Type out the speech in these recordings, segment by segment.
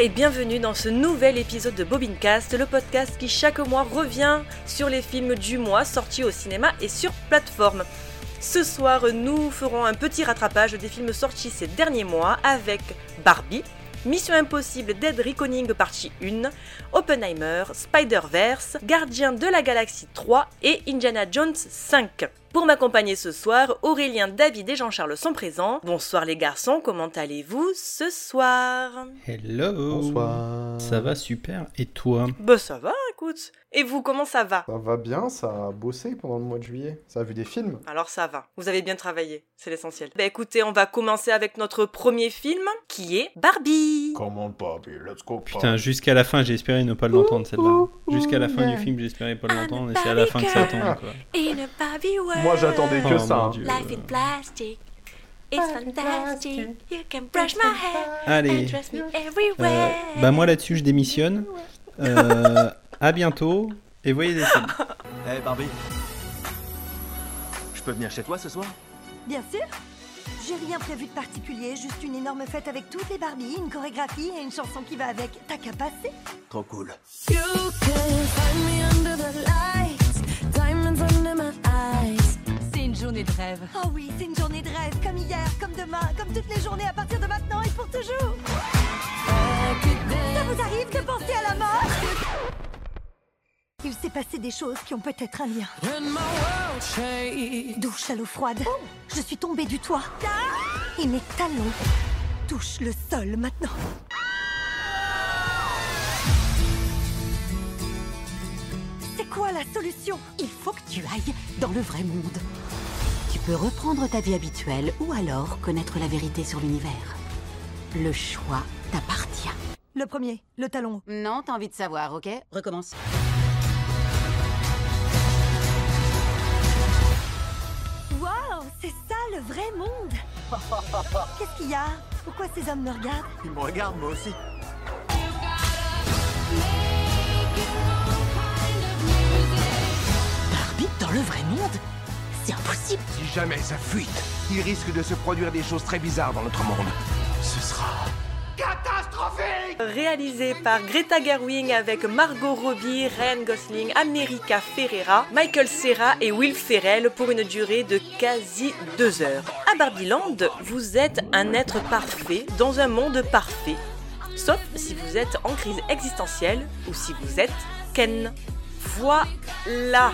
Et bienvenue dans ce nouvel épisode de Bobincast, le podcast qui chaque mois revient sur les films du mois sortis au cinéma et sur plateforme. Ce soir, nous ferons un petit rattrapage des films sortis ces derniers mois avec Barbie, Mission Impossible Dead Reckoning partie 1, Oppenheimer, Spider-Verse, Gardien de la Galaxie 3 et Indiana Jones 5. Pour m'accompagner ce soir, Aurélien, David et Jean-Charles sont présents. Bonsoir les garçons, comment allez-vous ce soir? Hello Bonsoir. Ça va super, et toi? Bah ça va, écoute. Et vous, comment ça va? Ça va bien, ça a bossé pendant le mois de juillet. Ça a vu des films. Alors ça va, vous avez bien travaillé, c'est l'essentiel. Bah écoutez, on va commencer avec notre premier film, qui est Barbie. Comment Barbie, let's go. Putain, jusqu'à la fin, j'ai espéré ne pas l'entendre celle-là. Jusqu'à la fin du film, j'ai espéré pas l'entendre, et c'est à la fin que ça tombe, quoi. In a Barbie world. Moi j'attendais que Oh, ça. mon. Dieu. Life in plastic. It's fantastic. You can brush my hair. Allez, me euh, everywhere. bah moi là-dessus, je démissionne. Euh, à bientôt, et voyez des films. Hey Barbie Je peux venir chez toi ce soir? Bien sûr. J'ai rien prévu de particulier, juste une énorme fête avec toutes les Barbies, une chorégraphie et une chanson qui va avec. T'as qu'à passer. Trop cool. You can find me under the lights, journée de rêve. Oh oui, c'est une journée de rêve, comme hier, comme demain, comme toutes les journées à partir de maintenant et pour toujours. Ça vous arrive de penser à la mort? Il s'est passé des choses qui ont peut-être un lien. Douche à l'eau froide. Je suis tombée du toit. Et mes talons touchent le sol maintenant. C'est quoi la solution? Il faut que tu ailles dans le vrai monde. Tu peux reprendre ta vie habituelle ou alors connaître la vérité sur l'univers. Le choix t'appartient. Le premier, le talon. Non, t'as envie de savoir, ok? Recommence. Waouh, c'est ça le vrai monde Qu'est-ce qu'il y a? Pourquoi ces hommes me regardent? Il me regarde moi aussi. Barbie dans le vrai monde? C'est impossible. Si jamais ça fuite, il risque de se produire des choses très bizarres dans notre monde. Ce sera catastrophique Réalisé par Greta Gerwig avec Margot Robbie, Ryan Gosling, America Ferrera, Michael Cera et Will Ferrell pour une durée de quasi deux heures. À Barbieland, vous êtes un être parfait dans un monde parfait. Sauf si vous êtes en crise existentielle ou si vous êtes Ken. Voilà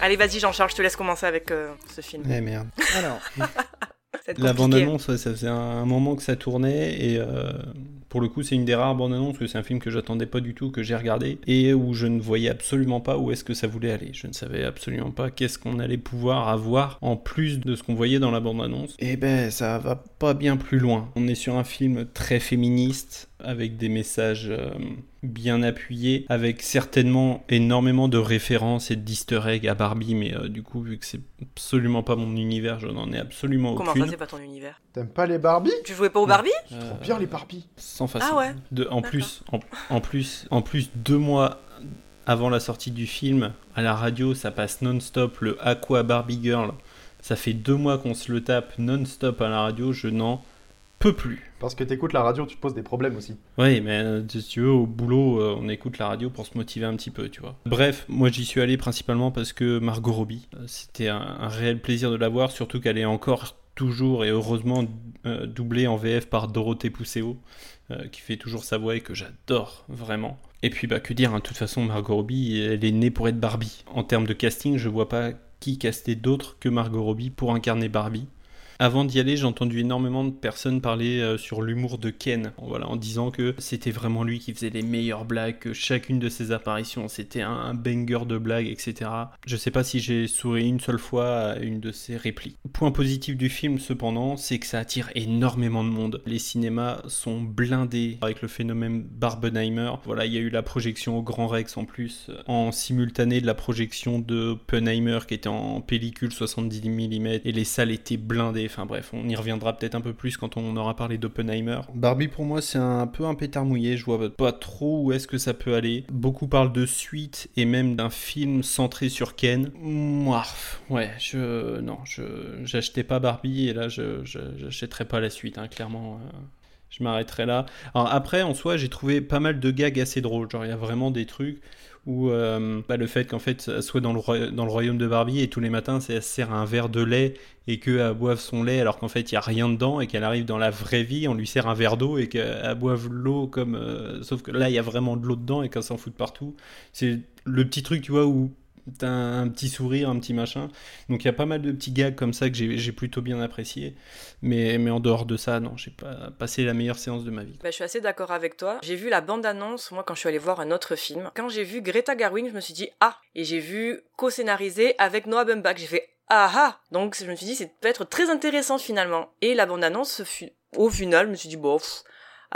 Allez, vas-y Jean-Charles, je te laisse commencer avec euh, ce film. Eh merde. Alors, C'est la bande-annonce, ouais, ça faisait un moment que ça tournait, et euh, pour le coup, c'est une des rares bandes-annonces, parce que c'est un film que j'attendais pas du tout, que j'ai regardé, et où je ne voyais absolument pas où est-ce que ça voulait aller. Je ne savais absolument pas qu'est-ce qu'on allait pouvoir avoir en plus de ce qu'on voyait dans la bande-annonce. Et ben, ça va pas bien plus loin. On est sur un film très féministe, avec des messages euh, bien appuyés, avec certainement énormément de références et d'easter eggs à Barbie, mais euh, du coup, vu que c'est absolument pas mon univers, je n'en ai absolument Comment aucune. ça, c'est pas ton univers T'aimes pas les Barbie Tu jouais pas au Barbie Euh, Trop bien les Barbie. sans façon. Ah ouais De, en plus, en, en plus, en plus, deux mois avant la sortie du film, à la radio, ça passe non-stop le Aqua Barbie Girl. Ça fait deux mois qu'on se le tape non-stop à la radio. Je n'en peux plus. Parce que t'écoutes la radio, tu te poses des problèmes aussi. Oui, mais euh, si tu veux, au boulot, euh, on écoute la radio pour se motiver un petit peu, tu vois. Bref, moi j'y suis allé principalement parce que Margot Robbie, euh, c'était un, un réel plaisir de la voir, surtout qu'elle est encore toujours et heureusement doublée en VF par Dorothée Pousseau, qui fait toujours sa voix et que j'adore vraiment. Et puis, bah, que dire, hein, de toute façon, Margot Robbie, elle est née pour être Barbie. En termes de casting, je vois pas qui caster d'autre que Margot Robbie pour incarner Barbie. Avant d'y aller, j'ai entendu énormément de personnes parler euh, sur l'humour de Ken, voilà, en disant que c'était vraiment lui qui faisait les meilleures blagues, que chacune de ses apparitions c'était un, banger de blagues, etc. Je sais pas si j'ai souri une seule fois à une de ses répliques. Point positif du film cependant, c'est que ça attire énormément de monde. Les cinémas sont blindés avec le phénomène Barbenheimer. Voilà, il y a eu la projection au Grand Rex en plus, en simultané de la projection de Oppenheimer qui était en pellicule 70 mm et les salles étaient blindées. Enfin bref, on y reviendra peut-être un peu plus quand on aura parlé d'Oppenheimer. Barbie pour moi c'est un peu un pétard mouillé, je vois pas trop où est-ce que ça peut aller. Beaucoup parlent de suite et même d'un film centré sur Ken. Moi, ouais, je non, j'achetais pas Barbie et là j'achèterai pas la suite, hein, clairement. euh, je m'arrêterai là. Alors après, en soi, j'ai trouvé pas mal de gags assez drôles. Genre, il y a vraiment des trucs où euh, bah, le fait qu'en fait, elle soit dans le, royaume de Barbie et tous les matins, elle se sert un verre de lait et qu'elle boive son lait alors qu'en fait, il y a rien dedans et qu'elle arrive dans la vraie vie, on lui sert un verre d'eau et qu'elle boive l'eau comme... euh, sauf que là, il y a vraiment de l'eau dedans et qu'elle s'en fout de partout. C'est le petit truc, tu vois, où t'as un petit sourire, un petit machin. Donc il y a pas mal de petits gags comme ça que j'ai plutôt bien apprécié. Mais, mais en dehors de ça, non, j'ai pas passé la meilleure séance de ma vie. Bah, je suis assez d'accord avec toi. J'ai vu la bande-annonce, moi, quand je suis allée voir un autre film. Quand j'ai vu Greta Garwin, je me suis dit, ah Et j'ai vu co-scénarisé avec Noah Baumbach. J'ai fait, ah ah Donc, je me suis dit, c'est peut-être très intéressant, finalement. Et la bande-annonce, au final, je me suis dit, bon,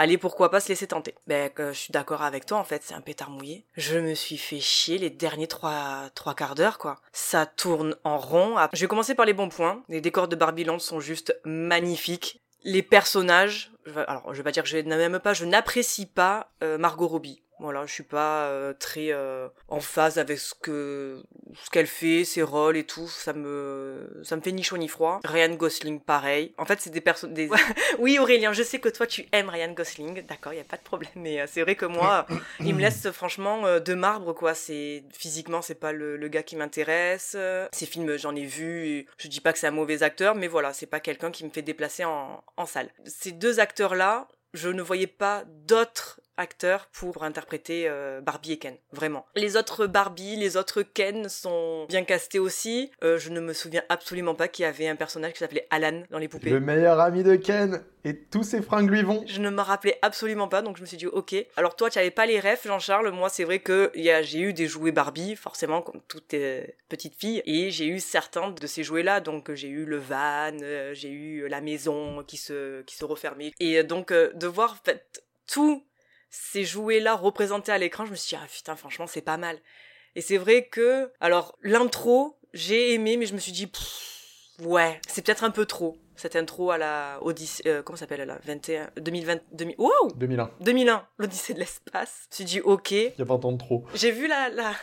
allez, pourquoi pas se laisser tenter. Ben, je suis d'accord avec toi, en fait, c'est un pétard mouillé. Je me suis fait chier les derniers trois, trois quarts d'heure, quoi. Ça tourne en rond. Je vais commencer par les bons points. Les décors de Barbie Land sont juste magnifiques. Les personnages, alors je vais pas dire que je n'aime pas, je n'apprécie pas euh, Margot Robbie. Voilà, je suis pas euh, très euh, en phase avec ce que ce qu'elle fait, ses rôles et tout. Ça me ça me fait ni chaud ni froid. Ryan Gosling, pareil. En fait, c'est des personnes. Des... oui, Aurélien, je sais que toi tu aimes Ryan Gosling. D'accord, y a pas de problème. Mais euh, c'est vrai que moi, il me laisse franchement euh, de marbre quoi. C'est physiquement, c'est pas le, le gars qui m'intéresse. Ces films, j'en ai vu. et Je dis pas que c'est un mauvais acteur, mais voilà, c'est pas quelqu'un qui me fait déplacer en, en salle. Ces deux acteurs là, je ne voyais pas d'autres acteurs pour interpréter euh, Barbie et Ken, vraiment. Les autres Barbie, les autres Ken sont bien castés aussi. Euh, je ne me souviens absolument pas qu'il y avait un personnage qui s'appelait Alan dans les poupées. Le meilleur ami de Ken et tous ses fringues lui vont. Je ne me rappelais absolument pas, donc je me suis dit ok. Alors toi, tu avais pas les refs, Jean-Charles. Moi, c'est vrai que j'ai eu des jouets Barbie, forcément comme toute euh, petite fille, et j'ai eu certains de ces jouets-là. Donc j'ai eu le van, euh, j'ai eu la maison qui se qui se refermait, et euh, donc euh, de voir en fait tous ces jouets-là représentés à l'écran, je me suis dit ah putain, franchement, c'est pas mal. Et c'est vrai que alors l'intro, j'ai aimé, mais je me suis dit pff, ouais, c'est peut-être un peu trop. Cette intro à la Odyssée, euh, comment ça s'appelle là 21, 2020, 2000, wow 2001. 2001, l'Odyssée de l'espace. Je me suis dit, ok. Il y a 20 ans de trop. J'ai vu la, la,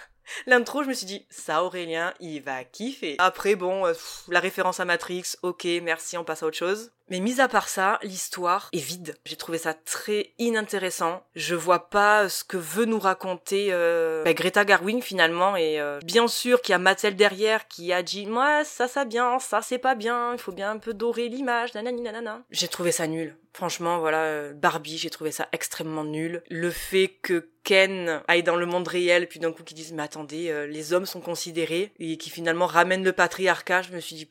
l'intro, je me suis dit, ça Aurélien, il va kiffer. Après, bon, euh, la référence à Matrix, ok, merci, on passe à autre chose. Mais mis à part ça, l'histoire est vide. J'ai trouvé ça très inintéressant. Je vois pas ce que veut nous raconter euh, bah, Greta Garwin finalement. Et euh, bien sûr qu'il y a Mattel derrière qui a dit, moi ça ça bien, ça c'est pas bien, il faut bien un peu dorer l'image, nanani nanana. J'ai trouvé ça nul. Franchement, voilà, euh, Barbie, j'ai trouvé ça extrêmement nul. Le fait que Ken aille dans le monde réel, puis d'un coup qu'ils disent, mais attendez, euh, les hommes sont considérés, et qui finalement ramènent le patriarcat, je me suis dit,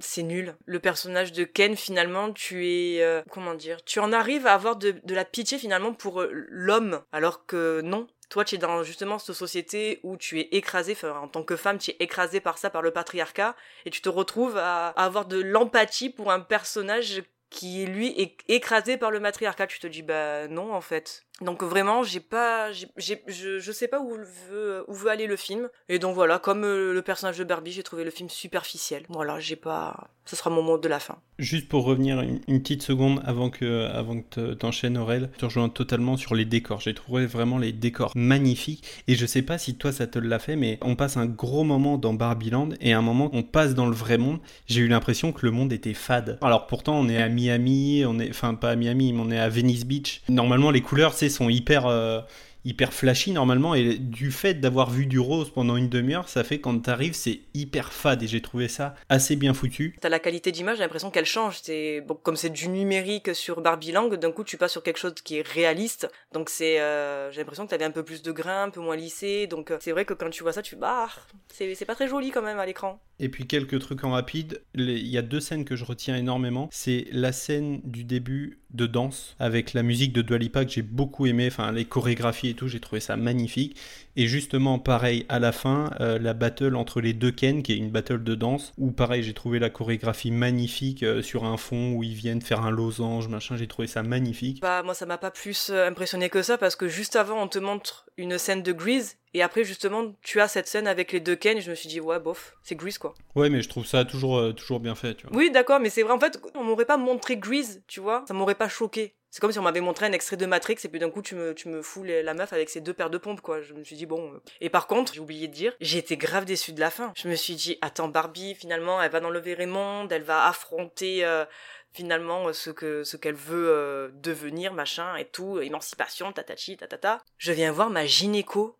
c'est nul. Le personnage de Ken, finalement, tu es... euh, comment dire Tu en arrives à avoir de, de la pitié, finalement, pour euh, l'homme, alors que non. Toi, tu es dans justement cette société où tu es écrasé, enfin, en tant que femme, tu es écrasé par ça, par le patriarcat, et tu te retrouves à avoir de l'empathie pour un personnage qui, lui, est écrasé par le matriarcat. Tu te dis, bah non, en fait. Donc vraiment, j'ai pas, j'ai, je, je sais pas où veut, où veut aller le film. Et donc voilà, comme euh, le personnage de Barbie, j'ai trouvé le film superficiel. Voilà, j'ai pas, ce sera mon mot de la fin. Juste pour revenir une, petite seconde avant que, avant que te- t'enchaînes Aurel, je te rejoins totalement sur les décors. J'ai trouvé vraiment les décors magnifiques et je sais pas si toi ça te l'a fait, mais on passe un gros moment dans Barbieland et à un moment on passe dans le vrai monde. J'ai eu l'impression que le monde était fade. Alors pourtant on est à Miami, on est, enfin pas à Miami, mais on est à Venice Beach. Normalement les couleurs, c'est sont hyper euh, hyper flashy normalement et du fait d'avoir vu du rose pendant une demi-heure, ça fait quand t'arrives c'est hyper fade et j'ai trouvé ça assez bien foutu. T'as la qualité d'image, j'ai l'impression qu'elle change. C'est bon, comme c'est du numérique sur Barbie Land, d'un coup tu passes sur quelque chose qui est réaliste. Donc c'est, euh, j'ai l'impression que t'avais un peu plus de grain, un peu moins lissé. Donc euh, c'est vrai que quand tu vois ça, tu bah, c'est c'est pas très joli quand même à l'écran. Et puis quelques trucs en rapide. Les- Il y a deux scènes que je retiens énormément. C'est la scène du début de danse avec la musique de Dua Lipa que j'ai beaucoup aimé. Enfin, les chorégraphies et tout, j'ai trouvé ça magnifique. Et justement, pareil, à la fin, euh, la battle entre les deux Ken, qui est une battle de danse, où pareil, j'ai trouvé la chorégraphie magnifique euh, sur un fond où ils viennent faire un losange, machin. J'ai trouvé ça magnifique. Bah moi ça m'a pas plus euh, impressionné que ça parce que juste avant on te montre une scène de Grease et après justement tu as cette scène avec les deux Ken et je me suis dit ouais bof c'est Grease quoi. Ouais, mais je trouve ça toujours, euh, toujours bien fait, tu vois. Oui d'accord mais c'est vrai en fait on m'aurait pas montré Grease tu vois ça m'aurait pas choqué. C'est comme si on m'avait montré un extrait de Matrix et puis d'un coup tu me, tu me fous la meuf avec ses deux paires de pompes quoi. Je me suis dit bon. euh. Et par contre j'ai oublié de dire j'ai été grave déçue de la fin. Je me suis dit attends Barbie finalement elle va dans le vrai monde, elle va affronter euh, finalement euh, ce que ce qu'elle veut devenir, machin et tout, émancipation, tatati, tatata. Je viens voir ma gynéco.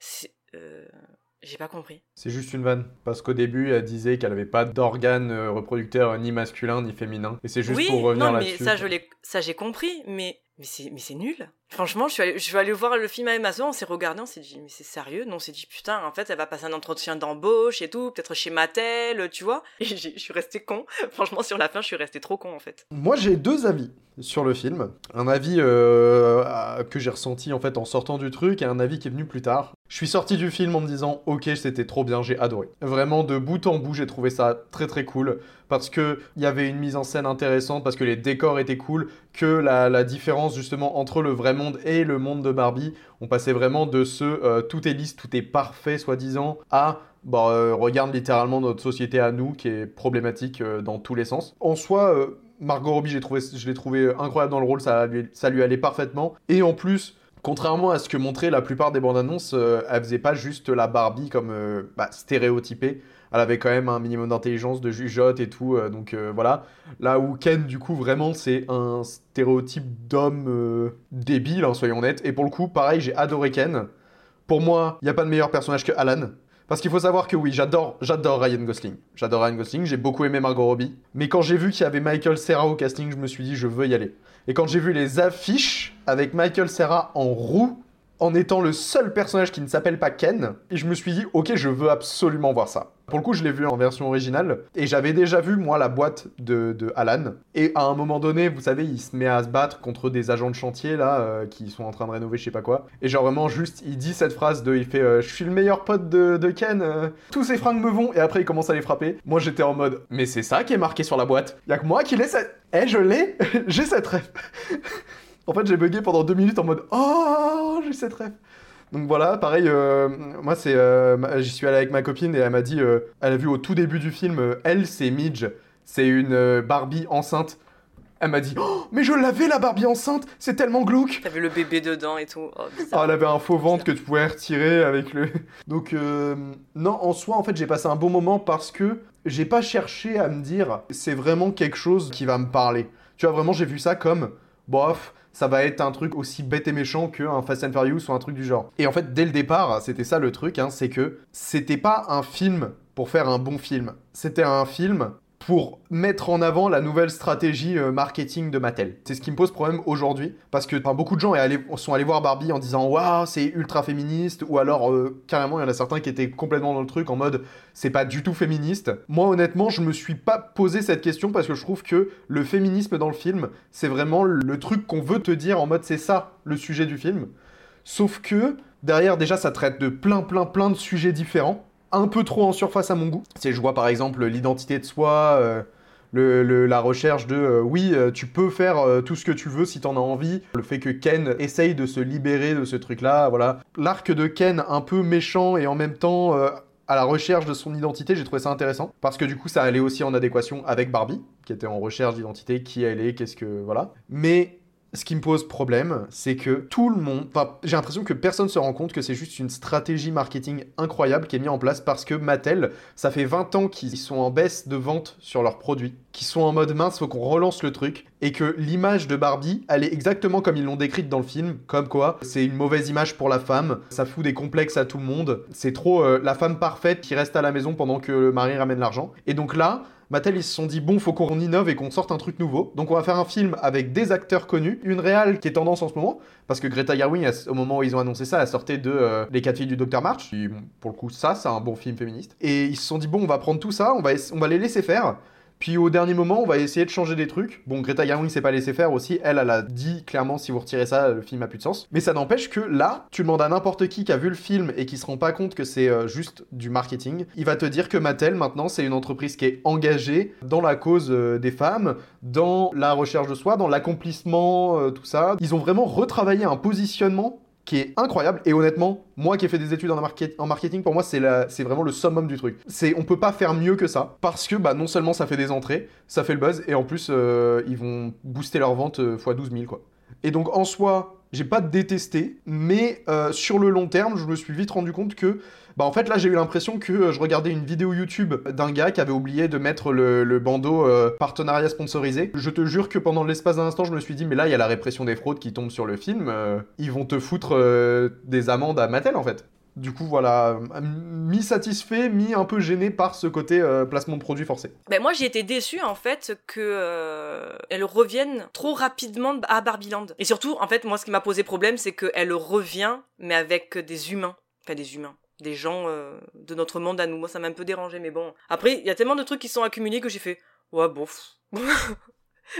C'est- J'ai pas compris. C'est juste une vanne. Parce qu'au début, elle disait qu'elle avait pas d'organes euh, reproducteurs ni masculin ni féminin. Et c'est juste oui, pour revenir non, mais là-dessus. ça, je ça j'ai compris, mais c'est nul. Franchement, je suis allée, voir le film avec ma soeur, on s'est regardé, on s'est dit mais c'est sérieux? Non, on s'est dit putain, en fait, elle va passer un entretien d'embauche et tout, peut-être chez Mattel, tu vois? Et je suis restée con. Franchement, sur la fin, je suis restée trop con en fait. Moi, j'ai deux avis sur le film. Un avis euh, que j'ai ressenti en fait en sortant du truc et un avis qui est venu plus tard. Je suis sorti du film en me disant ok c'était trop bien, j'ai adoré. Vraiment de bout en bout j'ai trouvé ça très très cool parce que il y avait une mise en scène intéressante, parce que les décors étaient cool, que la, la différence justement entre le vrai monde et le monde de Barbie, on passait vraiment de ce euh, tout est lisse, tout est parfait soi-disant à bah, euh, regarde littéralement notre société à nous qui est problématique euh, dans tous les sens. En soi, Margot Robbie, je l'ai trouvé incroyable dans le rôle, ça lui, allait parfaitement. Et en plus, contrairement à ce que montraient la plupart des bandes annonces, euh, elle faisait pas juste la Barbie comme bah, stéréotypée. Elle avait quand même un minimum d'intelligence, de jugeote et tout. euh, donc euh, voilà. Là où Ken, du coup, vraiment, c'est un stéréotype d'homme euh, débile, hein, soyons honnêtes. Et pour le coup, pareil, j'ai adoré Ken. Pour moi, il n'y a pas de meilleur personnage que Alan. Parce qu'il faut savoir que oui, j'adore, j'adore Ryan Gosling. J'adore Ryan Gosling, j'ai beaucoup aimé Margot Robbie. Mais quand j'ai vu qu'il y avait Michael Cera au casting, je me suis dit, je veux y aller. Et quand j'ai vu les affiches avec Michael Cera en roue, en étant le seul personnage qui ne s'appelle pas Ken, et je me suis dit, ok, je veux absolument voir ça. Pour le coup, je l'ai vu en version originale, et j'avais déjà vu, moi, la boîte de, de Alan. Et à un moment donné, vous savez, il se met à se battre contre des agents de chantier, là, euh, qui sont en train de rénover je sais pas quoi. Et genre, vraiment, juste, il dit cette phrase de, il fait, euh, je suis le meilleur pote de, de Ken, euh, tous ses fringues me vont, et après, il commence à les frapper. Moi, j'étais en mode, mais c'est ça qui est marqué sur la boîte. Y a que moi qui l'ai cette... Eh, je l'ai J'ai cette rêve En fait, j'ai bugué pendant deux minutes en mode Oh, j'ai cette rêve. Donc voilà, pareil, euh, moi c'est, euh, j'y suis allé avec ma copine et elle m'a dit, euh, elle a vu au tout début du film, elle c'est Midge, c'est une Barbie enceinte. Elle m'a dit, oh, mais je l'avais la Barbie enceinte, c'est tellement glauque. Vu le bébé dedans et tout. Oh, Ah, elle avait un faux ventre que tu pouvais retirer avec le. Donc, non, en soi, en fait, j'ai passé un bon moment parce que j'ai pas cherché à me dire c'est vraiment quelque chose qui va me parler. Tu vois, vraiment, j'ai vu ça comme bof, ça va être un truc aussi bête et méchant qu'un Fast and Furious ou un truc du genre. Et en fait, dès le départ, c'était ça le truc, hein, c'est que c'était pas un film pour faire un bon film. C'était un film pour mettre en avant la nouvelle stratégie euh, marketing de Mattel. C'est ce qui me pose problème aujourd'hui, parce que beaucoup de gens sont allés voir Barbie en disant waouh c'est ultra féministe, ou alors euh, carrément il y en a certains qui étaient complètement dans le truc en mode c'est pas du tout féministe. Moi honnêtement je me suis pas posé cette question parce que je trouve que le féminisme dans le film c'est vraiment le truc qu'on veut te dire en mode c'est ça le sujet du film. Sauf que derrière déjà ça traite de plein plein plein de sujets différents un peu trop en surface à mon goût. C'est, je vois par exemple l'identité de soi, euh, le, la recherche de euh, oui, euh, tu peux faire tout ce que tu veux si t'en as envie. Le fait que Ken essaye de se libérer de ce truc-là, voilà. L'arc de Ken un peu méchant et en même temps à la recherche de son identité, j'ai trouvé ça intéressant parce que du coup ça allait aussi en adéquation avec Barbie, qui était en recherche d'identité, qui elle est, qu'est-ce que voilà. Mais ce qui me pose problème, c'est que tout le monde, enfin, j'ai l'impression que personne se rend compte que c'est juste une stratégie marketing incroyable qui est mise en place parce que Mattel, ça fait 20 ans qu'ils sont en baisse de vente sur leurs produits, qui sont en mode mince, faut qu'on relance le truc, et que l'image de Barbie, elle est exactement comme ils l'ont décrite dans le film, comme quoi c'est une mauvaise image pour la femme, ça fout des complexes à tout le monde, c'est trop euh, la femme parfaite qui reste à la maison pendant que le mari ramène l'argent. Et donc là, Mattel, ils se sont dit, bon, faut qu'on innove et qu'on sorte un truc nouveau. Donc on va faire un film avec des acteurs connus, une réale qui est tendance en ce moment, parce que Greta Gerwig, au moment où ils ont annoncé ça, elle sortait de euh, Les quatre filles du Dr March. Et, pour le coup, ça, c'est un bon film féministe. Et ils se sont dit, bon, on va prendre tout ça, on va, on va les laisser faire. Puis au dernier moment, on va essayer de changer des trucs. Bon, Greta Gerwig s'est pas laissé faire aussi. Elle, elle a dit clairement, si vous retirez ça, le film a plus de sens. Mais ça n'empêche que là, tu demandes à n'importe qui qui a vu le film et qui se rend pas compte que c'est euh, juste du marketing, il va te dire que Mattel, maintenant, c'est une entreprise qui est engagée dans la cause euh, des femmes, dans la recherche de soi, dans l'accomplissement, euh, tout ça. Ils ont vraiment retravaillé un positionnement qui est incroyable. Et honnêtement moi qui ai fait des études en, market- en marketing pour moi c'est vraiment le summum du truc. C'est on peut pas faire mieux que ça parce que bah non seulement ça fait des entrées ça fait le buzz et en plus euh, ils vont booster leur vente euh, x 12 000 quoi. Et donc en soi, j'ai pas détesté, mais euh, sur le long terme, je me suis vite rendu compte que, bah en fait là j'ai eu l'impression que euh, je regardais une vidéo YouTube d'un gars qui avait oublié de mettre le, bandeau euh, partenariat sponsorisé. Je te jure que pendant l'espace d'un instant, je me suis dit mais là il y a la répression des fraudes qui tombe sur le film, euh, ils vont te foutre des amendes à Mattel en fait. Du coup, voilà, mi-satisfait, mi un peu gêné par ce côté placement de produit forcé. Ben moi j'ai été déçue en fait que elle revienne trop rapidement à Barbieland. Et surtout en fait moi ce qui m'a posé problème c'est qu'elle revient mais avec des humains, enfin des humains, des gens euh, de notre monde à nous. Moi ça m'a un peu dérangé mais bon. Après il y a tellement de trucs qui sont accumulés que j'ai fait ouais bof.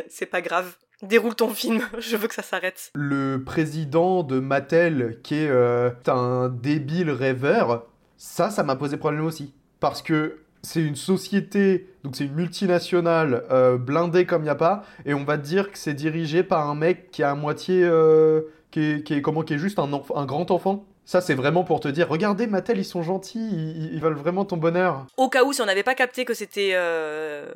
c'est pas grave. Déroule ton film, je veux que ça s'arrête. Le président de Mattel, qui est euh, un débile rêveur, ça, ça m'a posé problème aussi. Parce que c'est une société, donc c'est une multinationale euh, blindée comme il n'y a pas, et on va dire que c'est dirigé par un mec qui est à moitié. qui, est, comment, qui juste un grand enfant. Ça, c'est vraiment pour te dire regardez, Mattel, ils sont gentils, ils, ils veulent vraiment ton bonheur. Au cas où si on n'avait pas capté que c'était euh,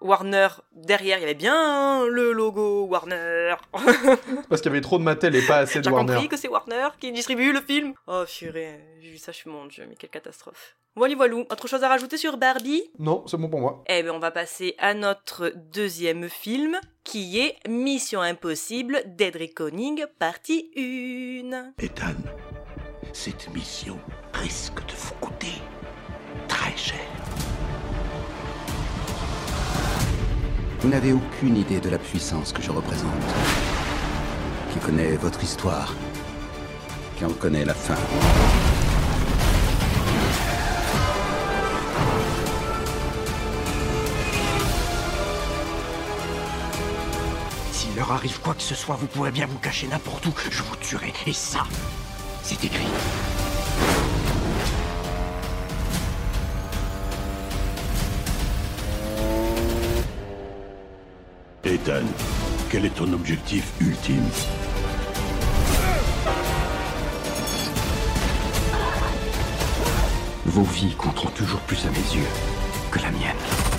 Warner derrière, il y avait bien le logo Warner. Parce qu'il y avait trop de Mattel et pas assez de J'ai Warner. compris que c'est Warner qui distribue le film. Oh purée, j'ai vu ça, je suis mon dieu, mais quelle catastrophe. Voilà, voilà. Autre chose à rajouter sur Barbie? Non, c'est bon pour moi. Eh bien, on va passer à notre deuxième film, qui est Mission Impossible Dead Reckoning, partie 1. Ethan, cette mission risque de vous coûter très cher. Vous n'avez aucune idée de la puissance que je représente. Qui connaît votre histoire. Qui en connaît la fin. S'il leur arrive quoi que ce soit, vous pourrez bien vous cacher n'importe où. Je vous tuerai. Et ça, c'est écrit. Ethan, quel est ton objectif ultime? Vos vies compteront toujours plus à mes yeux que la mienne.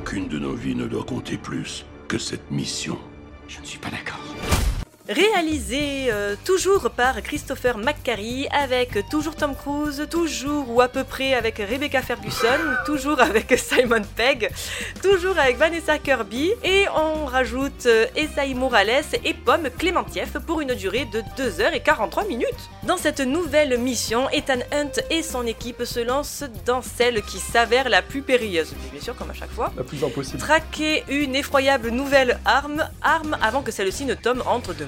Aucune de nos vies ne doit compter plus que cette mission. Je ne suis pas d'accord. Réalisé euh, toujours par Christopher McQuarrie, avec toujours Tom Cruise, toujours ou à peu près avec Rebecca Ferguson, toujours avec Simon Pegg, toujours avec Vanessa Kirby, et on rajoute euh, Esaïe Morales et Pomme Clémentieff pour une durée de 2h43 minutes. Dans cette nouvelle mission, Ethan Hunt et son équipe se lancent dans celle qui s'avère la plus périlleuse, bien sûr comme à chaque fois. La plus impossible. Traquer une effroyable nouvelle arme, arme avant que celle-ci ne tombe entre de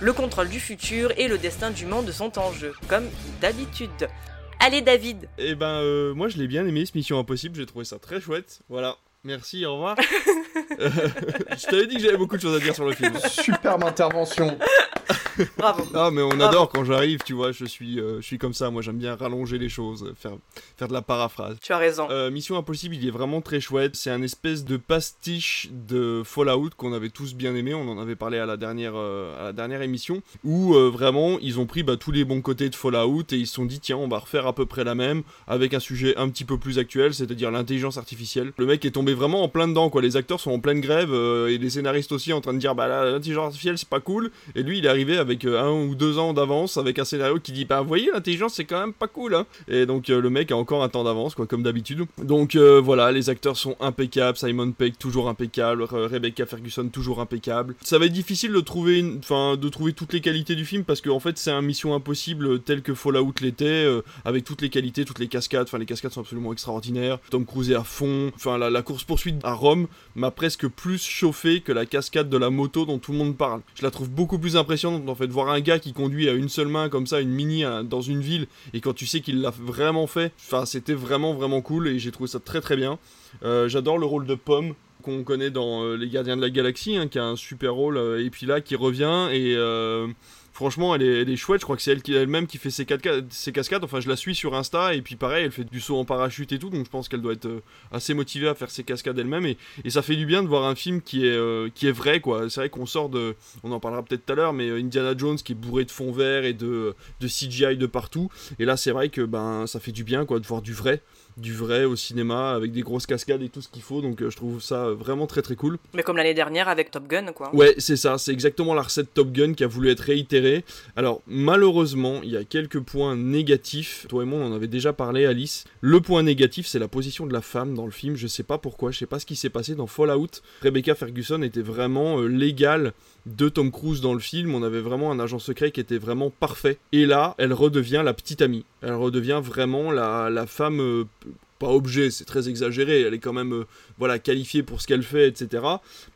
Le contrôle du futur et le destin du monde sont en jeu, comme d'habitude. Allez David Eh ben, euh, moi je l'ai bien aimé, ce Mission Impossible, j'ai trouvé ça très chouette. Voilà. Merci, au revoir. Euh, je t'avais dit que j'avais beaucoup de choses à dire sur le film. Superbe intervention. Bravo. Ah, mais on Bravo. adore quand j'arrive, tu vois, je suis, euh, je suis comme ça, moi j'aime bien rallonger les choses, faire, faire de la paraphrase. Tu as raison. Euh, Mission Impossible, il est vraiment très chouette. C'est un espèce de pastiche de Fallout qu'on avait tous bien aimé. On en avait parlé à la dernière, euh, à la dernière émission. Où euh, vraiment, ils ont pris bah, tous les bons côtés de Fallout et ils se sont dit tiens, on va refaire à peu près la même avec un sujet un petit peu plus actuel, c'est-à-dire l'intelligence artificielle. Le mec est tombé vraiment en plein dedans, quoi. Les acteurs sont en pleine grève euh, et les scénaristes aussi en train de dire bah là, l'intelligence artificielle c'est pas cool. Et lui, il est arrivé avec euh, un ou deux ans d'avance avec un scénario qui dit bah voyez l'intelligence c'est quand même pas cool. Hein. Et donc euh, le mec a encore un temps d'avance, quoi, comme d'habitude. Donc voilà, les acteurs sont impeccables. Simon Pegg toujours impeccable, Re- Rebecca Ferguson toujours impeccable. Ça va être difficile de trouver, enfin de trouver toutes les qualités du film parce qu'en fait c'est un Mission Impossible tel que Fallout l'était, avec toutes les qualités, toutes les cascades. Enfin les cascades sont absolument extraordinaires. Tom Cruise à fond. Enfin la course poursuite à Rome m'a presque plus chauffé que la cascade de la moto dont tout le monde parle. Je la trouve beaucoup plus impressionnante en fait voir un gars qui conduit à une seule main comme ça une mini dans une ville et quand tu sais qu'il l'a vraiment fait, enfin c'était vraiment vraiment cool et j'ai trouvé ça très très bien. Euh, J'adore le rôle de Pomme qu'on connaît dans euh, Les Gardiens de la Galaxie, hein, qui a un super rôle, euh, et puis là qui revient et, Franchement, elle est, chouette. Je crois que c'est elle qui elle-même qui fait ses, cascades. Enfin, je la suis sur Insta et puis pareil, elle fait du saut en parachute et tout. Donc je pense qu'elle doit être euh, assez motivée à faire ses cascades elle-même et, ça fait du bien de voir un film qui est euh, qui est vrai quoi. C'est vrai qu'on sort de, on en parlera peut-être tout à l'heure, mais euh, Indiana Jones qui est bourré de fond vert et de de CGI de partout. Et là, c'est vrai que ben ça fait du bien de voir du vrai du vrai au cinéma avec des grosses cascades et tout ce qu'il faut donc euh, je trouve ça euh, vraiment très très cool Mais comme l'année dernière avec Top Gun, quoi. Ouais, c'est ça, c'est exactement la recette Top Gun qui a voulu être réitérée. Alors, malheureusement, il y a quelques points négatifs. Toi et moi, on en avait déjà parlé, Alice. Le point négatif, c'est la position de la femme dans le film. Je sais pas pourquoi, je sais pas ce qui s'est passé dans Fallout. Rebecca Ferguson était vraiment euh, l'égale de Tom Cruise dans le film. On avait vraiment un agent secret qui était vraiment parfait. Et là, elle redevient la petite amie. Elle redevient vraiment la, la femme. Pas objet, c'est très exagéré, elle est quand même euh, voilà qualifiée pour ce qu'elle fait, etc.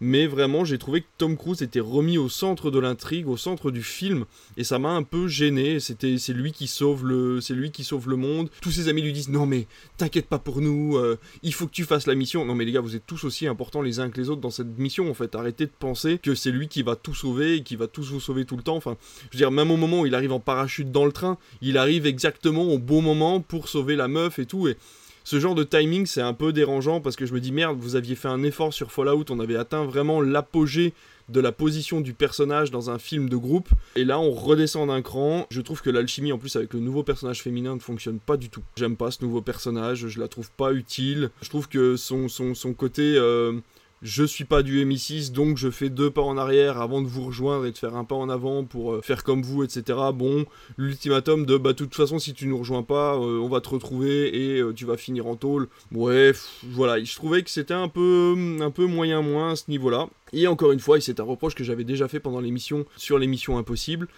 Mais vraiment, j'ai trouvé que Tom Cruise était remis au centre de l'intrigue, au centre du film, et ça m'a un peu gêné. C'était, c'est lui qui sauve le, c'est lui qui sauve le monde. Tous ses amis lui disent non mais t'inquiète pas pour nous, euh, il faut que tu fasses la mission. Non mais les gars, vous êtes tous aussi importants les uns que les autres dans cette mission. En fait, arrêtez de penser que c'est lui qui va tout sauver qui va tous vous sauver tout le temps. Enfin, je veux dire, même au moment où il arrive en parachute dans le train, il arrive exactement au bon moment pour sauver la meuf et tout. Et ce genre de timing, c'est un peu dérangeant parce que je me dis merde, vous aviez fait un effort sur Fallout, on avait atteint vraiment l'apogée de la position du personnage dans un film de groupe. Et là, on redescend d'un cran. Je trouve que l'alchimie, en plus, avec le nouveau personnage féminin, ne fonctionne pas du tout. J'aime pas ce nouveau personnage, je la trouve pas utile. Je trouve que son, côté. euh, je suis pas du MI6, donc je fais deux pas en arrière avant de vous rejoindre et de faire un pas en avant pour euh, faire comme vous, etc. Bon, l'ultimatum de bah, de toute façon, si tu nous rejoins pas, euh, on va te retrouver et euh, tu vas finir en tôle. Pff, voilà, je trouvais que c'était un peu, un peu moyen moins à ce niveau-là. Et encore une fois, et c'est un reproche que j'avais déjà fait pendant l'émission sur l'émission Impossible,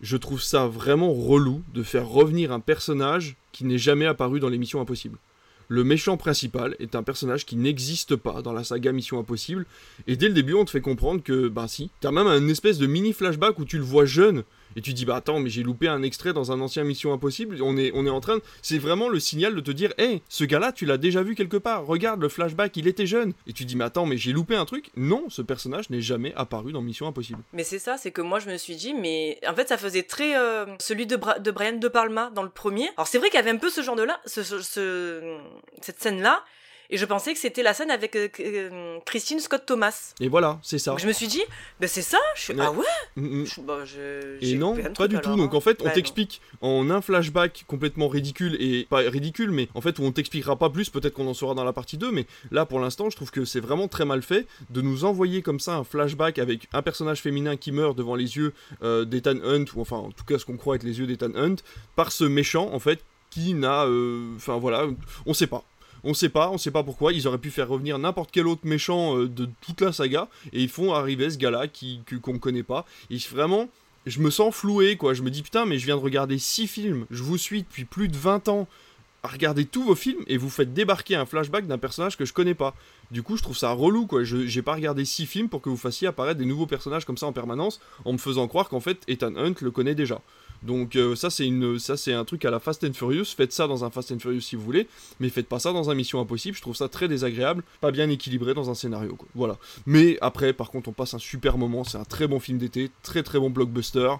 je trouve ça vraiment relou de faire revenir un personnage qui n'est jamais apparu dans l'émission Impossible. Le méchant principal est un personnage qui n'existe pas dans la saga Mission Impossible, et dès le début on te fait comprendre que, ben si, t'as même un espèce de mini flashback où tu le vois jeune, et tu dis bah attends mais j'ai loupé un extrait dans un ancien Mission Impossible, on est, en train. C'est vraiment le signal de te dire, hé, ce gars-là tu l'as déjà vu quelque part, regarde le flashback, il était jeune, et tu dis mais attends mais j'ai loupé un truc, non, ce personnage n'est jamais apparu dans Mission Impossible. Mais c'est ça, c'est que moi je me suis dit, mais en fait ça faisait très euh, celui de, de Brian De Palma dans le premier. Alors c'est vrai qu'il y avait un peu ce genre de là, ce, ce- ce- cette scène là, et je pensais que c'était la scène avec euh, euh, Christine Scott Thomas. Et voilà, c'est ça. Donc je me suis dit, ben c'est ça. Je suis Ouais. ah ouais? Mm, mm. Je- bah, je- Et non, pas truc, du tout. Donc hein. en fait, on Bah, t'explique en un flashback complètement ridicule et pas ridicule, mais en fait où on t'expliquera pas plus. Peut-être qu'on en saura dans la partie 2, mais là pour l'instant, je trouve que c'est vraiment très mal fait de nous envoyer comme ça un flashback avec un personnage féminin qui meurt devant les yeux euh, d'Ethan Hunt, ou enfin en tout cas ce qu'on croit être les yeux d'Ethan Hunt, par ce méchant en fait qui n'a, euh, enfin voilà, on sait pas. On sait pas, on sait pas pourquoi. Ils auraient pu faire revenir n'importe quel autre méchant euh, de toute la saga et ils font arriver ce gars-là qui qu'on connaît pas. Et vraiment, je me sens floué quoi. Je me dis putain, mais je viens de regarder 6 films. Je vous suis depuis plus de 20 ans à regarder tous vos films et vous faites débarquer un flashback d'un personnage que je connais pas. Du coup, je trouve ça relou quoi. Je j'ai pas regardé 6 films pour que vous fassiez apparaître des nouveaux personnages comme ça en permanence en me faisant croire qu'en fait Ethan Hunt le connaît déjà. Donc euh, ça c'est une ça c'est un truc à la Fast and Furious, faites ça dans un Fast and Furious si vous voulez, mais faites pas ça dans un Mission Impossible, je trouve ça très désagréable, pas bien équilibré dans un scénario. Voilà. Mais après par contre on passe un super moment, c'est un très bon film d'été, très très bon blockbuster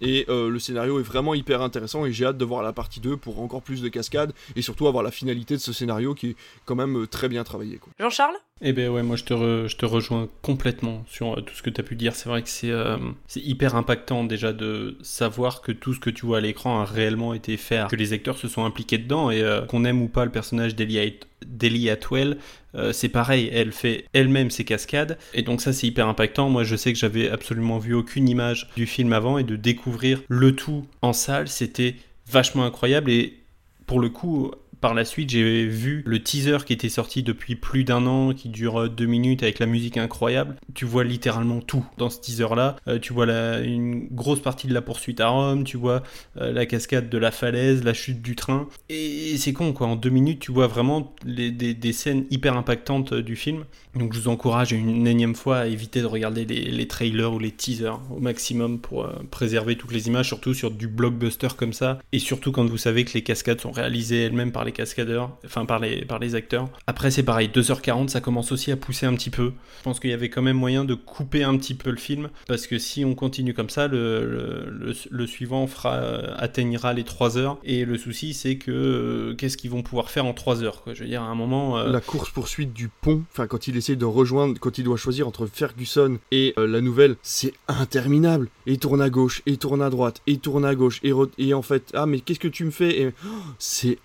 et euh, le scénario est vraiment hyper intéressant et j'ai hâte de voir la partie 2 pour encore plus de cascades et surtout avoir la finalité de ce scénario qui est quand même euh, très bien travaillé quoi. Jean-Charles? Eh ben ouais, moi je te, re- je te rejoins complètement sur euh, tout ce que tu as pu dire. C'est vrai que c'est euh, c'est hyper impactant déjà de savoir que tout ce que tu vois à l'écran a réellement été fait, que les acteurs se sont impliqués dedans et euh, qu'on aime ou pas le personnage d'Ellie D'Ellie Atwell, euh, c'est pareil, elle fait elle-même ses cascades et donc ça c'est hyper impactant. Moi je sais que j'avais absolument vu aucune image du film avant et de découvrir le tout en salle, c'était vachement incroyable et pour le coup, par la suite, j'ai vu le teaser qui était sorti depuis plus d'un an, qui dure deux minutes avec la musique incroyable. Tu vois littéralement tout dans ce teaser-là. Euh, tu vois une grosse partie de la poursuite à Rome, tu vois euh, la cascade de la falaise, la chute du train. Et c'est con, quoi. En deux minutes, tu vois vraiment des, scènes hyper impactantes euh, du film. Donc je vous encourage une énième fois à éviter de regarder les, trailers ou les teasers au maximum pour préserver toutes les images, surtout sur du blockbuster comme ça. Et surtout quand vous savez que les cascades sont réalisées elles-mêmes par les cascadeurs, enfin par les, par les acteurs. Après, c'est pareil, 2h40, ça commence aussi à pousser un petit peu. Je pense qu'il y avait quand même moyen de couper un petit peu le film, parce que si on continue comme ça, le, le, suivant fera, euh, atteignera les 3 heures. Et le souci, c'est que euh, qu'est-ce qu'ils vont pouvoir faire en 3 heures quoi. Je veux dire, à un moment. euh, La course poursuite du pont, enfin quand il essaie de rejoindre, quand il doit choisir entre Ferguson et la nouvelle, c'est interminable. Et tourne à gauche, et tourne à droite, et tourne à gauche, et, en fait, ah mais qu'est-ce que tu me fais? Oh, C'est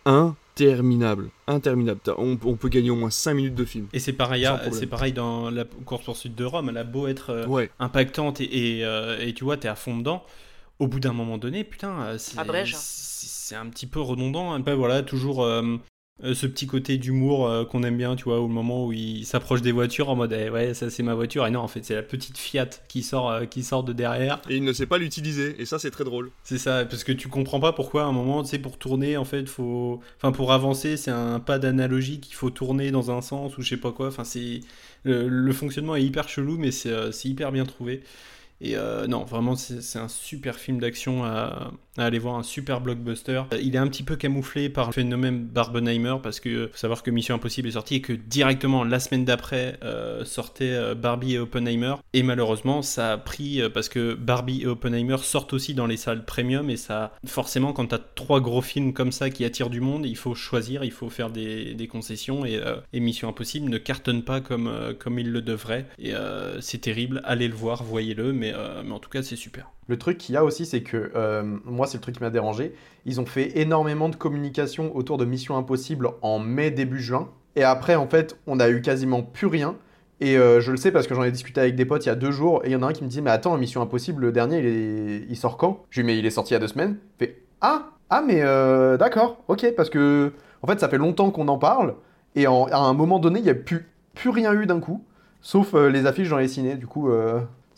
interminable, interminable. On, on peut gagner au moins 5 minutes de film. Et c'est pareil, c'est dans la course poursuite de Rome. Elle a beau être euh, Ouais. impactante et, et, euh, et tu vois, t'es à fond dedans. Au bout d'un moment donné, putain, euh, c'est un petit peu redondant. Voilà, toujours euh, ce petit côté d'humour euh, qu'on aime bien, tu vois, au moment où il s'approche des voitures en mode, eh, ouais, ça c'est ma voiture. Et non, en fait, c'est la petite Fiat qui sort, euh, qui sort de derrière. Et il ne sait pas l'utiliser, et ça c'est très drôle. C'est ça, parce que tu comprends pas pourquoi à un moment, tu sais, pour tourner, en fait, faut. Enfin, pour avancer, c'est un pas d'analogie qu'il faut tourner dans un sens ou je sais pas quoi. Enfin, c'est. Le, le fonctionnement est hyper chelou, mais c'est c'est hyper bien trouvé. Et non, vraiment, c'est c'est un super film d'action à, à aller voir, un super blockbuster. Euh, Il est un petit peu camouflé par le phénomène Barbenheimer, parce que faut savoir que Mission Impossible est sorti et que directement la semaine d'après euh, sortait euh, Barbie et Oppenheimer. Et malheureusement, ça a pris, euh, parce que Barbie et Oppenheimer sortent aussi dans les salles premium, et ça, forcément, quand t'as trois gros films comme ça qui attirent du monde, il faut choisir, il faut faire des, concessions, et, euh, Mission Impossible ne cartonne pas comme, euh, il le devrait. Et euh, c'est terrible, allez le voir, voyez-le, mais, euh, mais en tout cas, c'est super. Le truc qu'il y a aussi, c'est que euh, moi, c'est le truc qui m'a dérangé. Ils ont fait énormément de communication autour de Mission Impossible en mai, début juin. Et après, en fait, on a eu quasiment plus rien. Et euh, je le sais parce que j'en ai discuté avec des potes il y a deux jours. Et il y en a un qui me dit Mais attends, Mission Impossible, le dernier, il, est... sort quand? Je lui dis Mais il est sorti il y a deux semaines. Il fait Ah Ah, mais euh, d'accord, ok. Parce que, en fait, ça fait longtemps qu'on en parle. Et à un moment donné, il n'y a plus, rien eu d'un coup. Sauf les affiches dans les ciné. Du coup,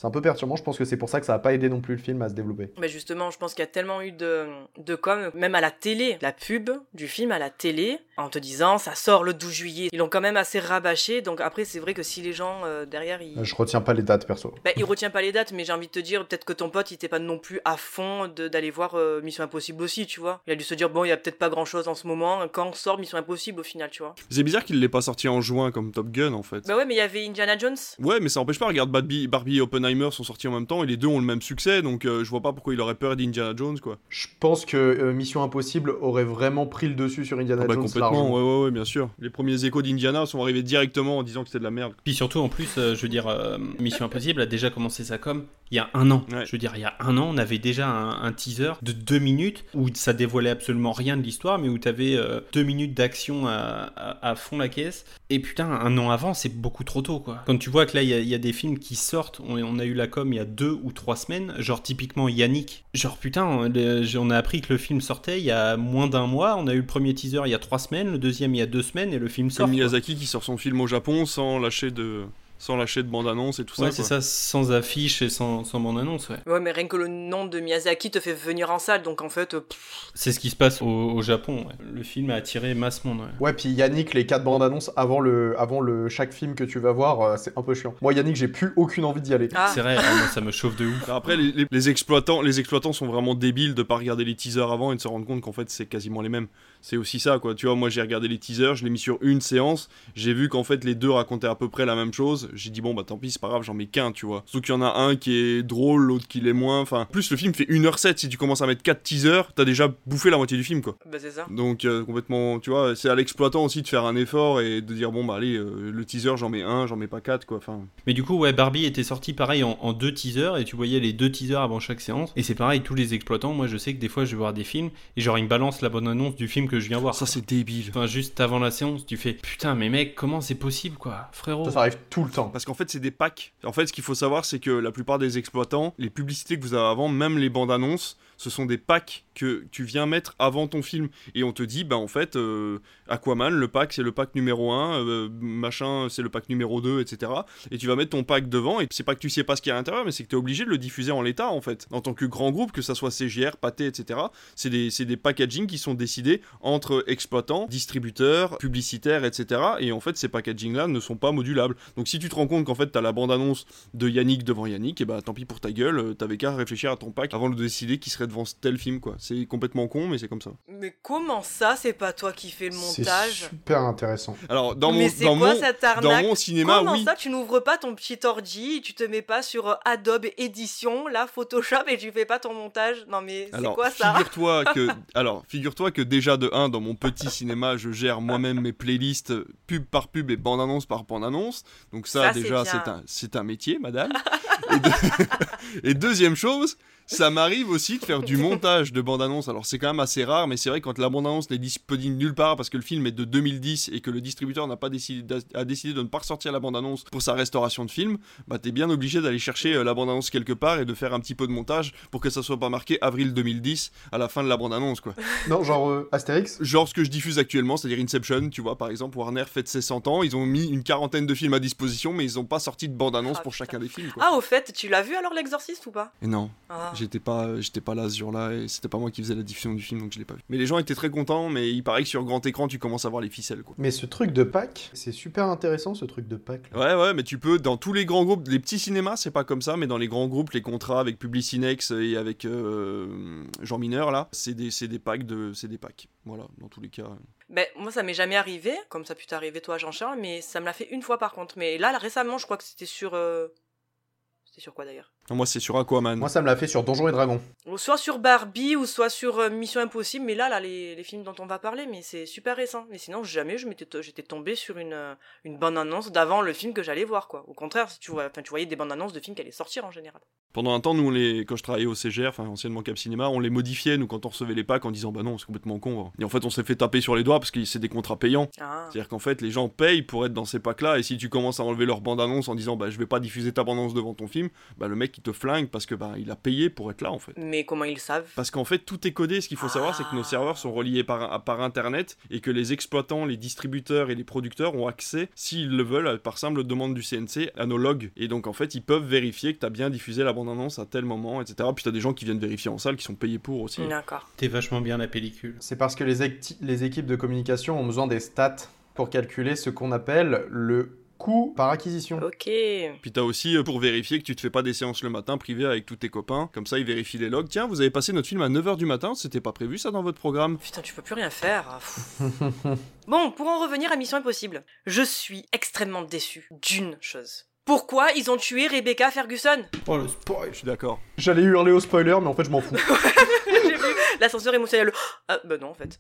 c'est un peu perturbant. Je pense que c'est pour ça que ça n'a pas aidé non plus le film à se développer. Mais justement, je pense qu'il y a tellement eu de, de com, même à la télé, la pub du film à la télé, en te disant ça sort le 12 juillet. Ils l'ont quand même assez rabâché, donc après, c'est vrai que si les gens euh, derrière, ils. Je retiens pas les dates perso. Bah, il retient pas les dates, mais j'ai envie de te dire, peut-être que ton pote, il était pas non plus à fond de- d'aller voir euh, Mission Impossible aussi, tu vois. Il a dû se dire, bon, il y a peut-être pas grand chose en ce moment, quand sort Mission Impossible au final, tu vois. C'est bizarre qu'il l'ait pas sorti en juin comme Top Gun en fait. Bah ouais, mais il y avait Indiana Jones. Ouais, mais ça empêche pas. Regarde, Barbie, Barbie et Oppenheimer sont sortis en même temps et les deux ont le même succès, donc euh, je vois pas pourquoi il aurait peur d'Indiana Jones quoi. Je pense que euh, Mission Impossible aurait vraiment pris le dessus sur Indiana Ah bah Jones complètement, ouais, ouais, ouais, bien sûr. Les premiers échos d'Indiana sont arrivés directement en disant que c'était de la merde. Puis surtout, en plus, euh, je veux dire, euh, Mission Impossible a déjà commencé sa com il y a un an. Je veux dire, il y a un an, on avait déjà un, un teaser de deux minutes où ça dévoilait absolument rien de l'histoire, mais où tu avais deux minutes d'action à, à- à fond la caisse. Et putain, un an avant, c'est beaucoup trop tôt, quoi. Quand tu vois que là, il y, a- il y a des films qui sortent, on, on a eu la com il y a deux ou trois semaines, genre typiquement Yannick. Genre putain, on, le- on a appris que le film sortait il y a moins d'un mois, on a eu le premier teaser il y a trois semaines, le deuxième il y a deux semaines, et le film sort. Comme quoi. Miyazaki qui sort son film au Japon sans lâcher de, sans lâcher de bande-annonce et tout Ouais, ça. c'est quoi. ça, sans affiche et sans, sans bande-annonce, ouais. Ouais, mais rien que le nom de Miyazaki te fait venir en salle, donc en fait, euh, C'est ce qui se passe au, au Japon. ouais. Le film a attiré masse monde. ouais. Ouais, puis Yannick, les quatre bandes annonces avant le, avant le chaque film que tu vas voir, euh, c'est un peu chiant. Moi, Yannick, j'ai plus aucune envie d'y aller. Ah. C'est vrai, ah, moi, ça me chauffe de ouf. Après, les, les- les exploitants, les exploitants sont vraiment débiles de pas regarder les teasers avant et de se rendre compte qu'en fait c'est quasiment les mêmes. C'est aussi ça, quoi. Tu vois, moi j'ai regardé les teasers, je l'ai mis sur une séance, j'ai vu qu'en fait les deux racontaient à peu près la même chose. J'ai dit bon bah tant pis, c'est pas grave, j'en mets qu'un, tu vois. Surtout qu'il y en a un qui est drôle, l'autre qui l'est moins. Enfin, plus le film fait 1h07. Si tu commences à mettre 4 teasers, t'as déjà bouffé la moitié du film, quoi. bah c'est ça. Donc euh, complètement, tu vois, c'est à l'exploitant aussi de faire un effort et de dire bon bah allez, euh, le teaser j'en mets un, j'en mets pas quatre, quoi. Enfin, Mais du coup, ouais, Barbie était sorti pareil en, en deux teasers et tu voyais les deux teasers avant chaque séance. Et c'est pareil, tous les exploitants, moi je sais que des fois je vais voir des films et genre ils me balancent la bonne annonce du film que je viens voir. ça c'est débile. Enfin, juste avant la séance, tu fais putain, mais mec, comment c'est possible quoi, frérot? Ça, ça arrive tout le temps. Parce qu'en fait, c'est des packs. En fait, ce qu'il faut savoir, c'est que la plupart des exploitants, les publicités que vous avez avant, même les bandes annonces, ce sont des packs que tu viens mettre avant ton film. Et on te dit, bah en fait, euh, Aquaman, le pack, c'est le pack numéro 1, euh, machin, c'est le pack numéro 2, etc. Et tu vas mettre ton pack devant, et c'est pas que tu sais pas ce qu'il y a à l'intérieur, mais c'est que tu es obligé de le diffuser en l'état, en fait. En tant que grand groupe, que ça soit CGR, Pathé, etc. C'est des, des packaging qui sont décidés entre exploitants, distributeurs, publicitaires, etc. Et en fait, ces packaging-là ne sont pas modulables. Donc si tu te rends compte qu'en fait, t'as la bande-annonce de Yannick devant Yannick, et bah tant pis pour ta gueule, euh, t'avais qu'à réfléchir à ton pack avant de décider qui serait devant tel film, quoi. C'est complètement con, mais c'est comme ça. Mais comment ça, c'est pas toi qui fais le C'est montage super intéressant. Alors, dans Mais mon, c'est dans quoi mon, cette dans arnaque mon cinéma, Comment oui. ça, tu n'ouvres pas ton petit ordi, tu te mets pas sur euh, Adobe Edition, là, Photoshop, et tu fais pas ton montage Non mais c'est quoi ça figure-toi que, alors, figure-toi que déjà de 1, dans mon petit cinéma, je gère moi-même mes playlists euh, pub par pub et bande-annonce par bande-annonce. Donc ça, Ça, c'est déjà, c'est un, c'est un métier, madame. et deuxième chose, ça m'arrive aussi de faire du montage de bande-annonce. Alors c'est quand même assez rare, mais c'est vrai que quand la bande-annonce n'est disponible nulle part parce que le film est de 2010 et que le distributeur n'a pas décidé, a décidé de ne pas ressortir la bande-annonce pour sa restauration de film, bah t'es bien obligé d'aller chercher euh, la bande-annonce quelque part et de faire un petit peu de montage pour que ça soit pas marqué avril 2010 à la fin de la bande-annonce quoi. Non, genre euh, Astérix? Genre ce que je diffuse actuellement, c'est-à-dire Inception, tu vois, par exemple, Warner fête ses 100 ans, ils ont mis une quarantaine de films à disposition, mais ils ont pas sorti de bande-annonce Ah, pour putain. chacun des films, quoi. Ah, au fait, tu l'as vu alors l'exorciste ou pas? Et non, Ah. J'étais pas, j'étais pas là ce jour-là, et c'était pas moi qui faisais la diffusion du film, donc je l'ai pas vu. Mais les gens étaient très contents, mais il paraît que sur grand écran, tu commences à voir les ficelles, quoi. Mais ce truc de pack, c'est super intéressant ce truc de pack. là. Ouais, ouais, mais tu peux, dans tous les grands groupes, les petits cinémas, c'est pas comme ça, mais dans les grands groupes, les contrats avec Publicinex et avec euh, Jean Mineur, là, c'est des, c'est des packs de, c'est des packs. Voilà, dans tous les cas. Ben, moi, ça m'est jamais arrivé, comme ça a pu t'arriver toi, Jean-Charles, mais ça me l'a fait une fois par contre. Mais là, là, récemment, je crois que c'était sur. euh, C'était sur quoi d'ailleurs? Moi, c'est sur Aquaman. Moi, ça me l'a fait sur Donjons et Dragons. Ou Soit sur Barbie, ou soit sur euh, Mission Impossible, mais là, là, les, les films dont on va parler, mais c'est super récent. Mais sinon, jamais je m'étais, j'étais tombé sur une, euh, une bande annonce d'avant le film que j'allais voir, quoi. Au contraire, si tu, vois, enfin, tu voyais des bandes annonces de films qui allaient sortir en général. Pendant un temps, nous, on les... quand je travaillais au CGR, enfin anciennement Cap Cinéma, on les modifiait, nous, quand on recevait les packs, en disant bah non, c'est complètement con. Et en fait, on s'est fait taper sur les doigts parce que c'est des contrats payants. Ah. C'est-à-dire qu'en fait, les gens payent pour être dans ces packs-là, et si tu commences à enlever leur bande-annonce en disant bah je vais pas diffuser ta bande-annonce devant ton film, bah le mec il te flingue parce que bah il a payé pour être là en fait. Mais comment ils savent? Parce qu'en fait, tout est codé. Ce qu'il faut savoir, c'est que nos serveurs sont reliés par, par Internet et que les exploitants, les distributeurs et les producteurs ont accès, s'ils le veulent, par simple demande du CNC, à nos logs. Et donc, en fait, ils peuvent vérifier que tu as bien diffusé la bande-annonce à tel moment, etc. Puis tu as des gens qui viennent vérifier en salle, qui sont payés pour aussi. D'accord. T'es vachement bien la pellicule. C'est parce que les équipes de communication ont besoin des stats pour calculer ce qu'on appelle le coût par acquisition. Ok. Puis t'as aussi euh, pour vérifier que tu te fais pas des séances le matin privées avec tous tes copains. Comme ça, ils vérifient les logs. Tiens, vous avez passé notre film à 9h du matin, c'était pas prévu ça dans votre programme Putain, tu peux plus rien faire. Ah, bon, pour en revenir à Mission Impossible, je suis extrêmement déçu d'une chose. Pourquoi ils ont tué Rebecca Ferguson? Oh le spoil Je suis d'accord. J'allais hurler au spoiler, mais en fait, je m'en fous. L'ascenseur émotionnel. Ah, bah non, en fait.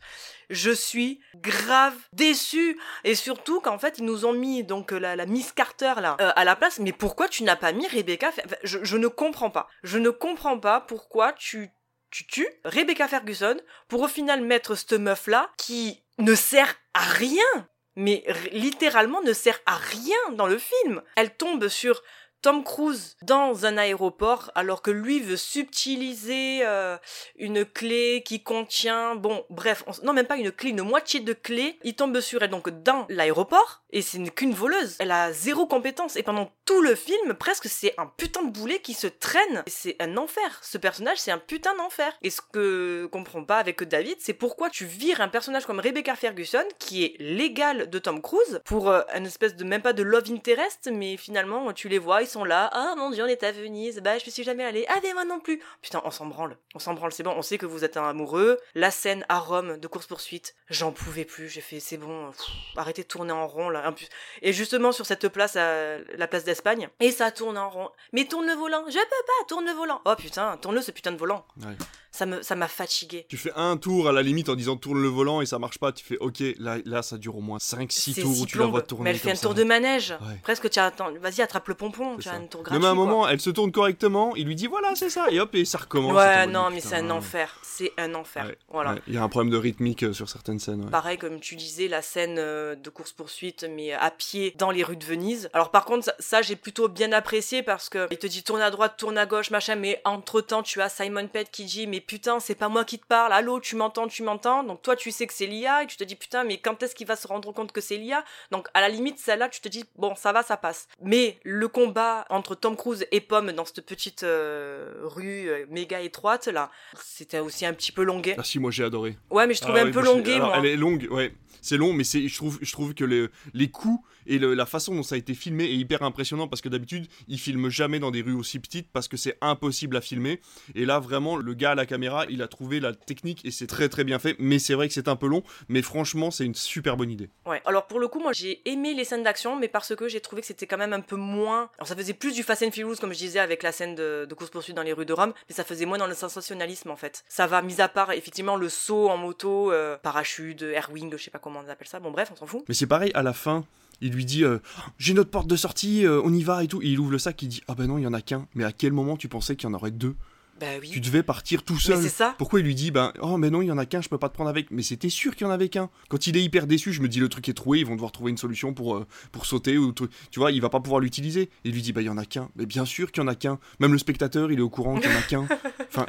Je suis grave déçu. Et surtout qu'en fait, ils nous ont mis donc la, la Miss Carter là euh, à la place. Mais pourquoi tu n'as pas mis Rebecca je, ne comprends pas. Je ne comprends pas pourquoi tu tu tues Rebecca Ferguson pour au final mettre cette meuf là qui ne sert à rien. Mais littéralement ne sert à rien dans le film. Elle tombe sur Tom Cruise dans un aéroport alors que lui veut subtiliser euh, une clé qui contient bon bref on- non même pas une clé une moitié de clé il tombe sur elle. Donc dans l'aéroport et c'est une- qu'une voleuse. Elle a zéro compétence. Et pendant tout le film presque c'est un putain de boulet qui se traîne. C'est un enfer. Ce personnage c'est un putain d'enfer. Et ce que comprend pas avec David c'est pourquoi tu vires un personnage comme Rebecca Ferguson qui est l'égal de Tom Cruise pour euh, une espèce de même pas de love interest mais finalement tu les vois ils sont là ah mon dieu on est à Venise. Bah je suis jamais allé ah mais moi non plus putain on s'en branle. On s'en branle c'est bon. On sait que vous êtes un amoureux. La scène à Rome de course poursuite j'en pouvais plus. J'ai fait c'est bon. Arrêtez de tourner en rond là Plus- et justement sur cette place à la place d'Espagne et ça tourne en rond mais tourne le volant je peux pas tourne le volant oh putain tourne le ce putain de volant Ouais. ça me ça m'a fatigué Tu fais un tour à la limite en disant tourne le volant et ça marche pas, tu fais ok, là, là ça dure au moins 5-6 C'est tours où tu la vois tourner. Mais elle fait un tour de manège. Ouais. Presque, tu attends. Vas-y, attrape le pompon. Tu as un tour gratuit. Même à un quoi. moment, elle se tourne correctement, il lui dit voilà, c'est ça, et hop, et ça recommence. Ouais, non, mais c'est un enfer. C'est un enfer. Ouais, Voilà. Il y a un problème de rythmique euh, sur certaines scènes. Pareil, comme tu disais, la scène euh, de course-poursuite, mais à pied dans les rues de Venise. Alors, par contre, ça, ça, j'ai plutôt bien apprécié parce que il te dit tourne à droite, tourne à gauche, machin, mais entre temps, tu as Simon Pett qui dit, mais putain, c'est pas moi qui te parle, allô, tu m'entends, tu m'entends? Donc toi, tu sais que c'est l'IA et tu te dis, putain, mais quand est-ce qu'il va se rendre compte que c'est l'IA Donc à la limite, celle-là, tu te dis, bon, ça va, ça passe. Mais le combat entre Tom Cruise et Pomme dans cette petite euh, rue euh, méga étroite, là, c'était aussi un petit peu longué. Ah si, moi j'ai adoré. Ouais, mais je trouvais Ah un oui, peu longué, moi. Elle est longue, ouais. C'est long, mais c'est, je trouve, je trouve que le- les coups et le- la façon dont ça a été filmé est hyper impressionnant parce que d'habitude, ils filment jamais dans des rues aussi petites parce que c'est impossible à filmer. Et là, vraiment, le gars à la caméra, il a trouvé la technique et c'est très très bien fait. Mais c'est vrai que c'est un peu long, mais franchement, c'est une super bonne idée. Ouais. Alors pour le coup, moi j'ai aimé les scènes d'action, mais parce que j'ai trouvé que c'était quand même un peu moins. Alors ça faisait plus du Fast and Furious comme je disais avec la scène de, de course poursuite dans les rues de Rome, mais ça faisait moins dans le sensationnalisme en fait. Ça va, mis à part effectivement le saut en moto, euh, parachute, airwing, je sais pas comment on appelle ça. Bon bref, on s'en fout. Mais c'est pareil, à la fin, il lui dit euh, J'ai notre porte de sortie, euh, on y va et tout. Et il ouvre le sac, il dit Ah ben non, il y en a qu'un. Mais à quel moment tu pensais qu'il y en aurait deux Bah oui. Tu devais partir tout Mais seul. c'est ça. Pourquoi il lui dit ben oh mais non il y en a qu'un je peux pas te prendre avec mais c'était sûr qu'il y en avait qu'un quand il est hyper déçu je me dis le truc est troué ils vont devoir trouver une solution pour euh, pour sauter ou tu vois il va pas pouvoir l'utiliser il lui dit bah il y en a qu'un mais bien sûr qu'il y en a qu'un même le spectateur il est au courant qu'il y en a qu'un enfin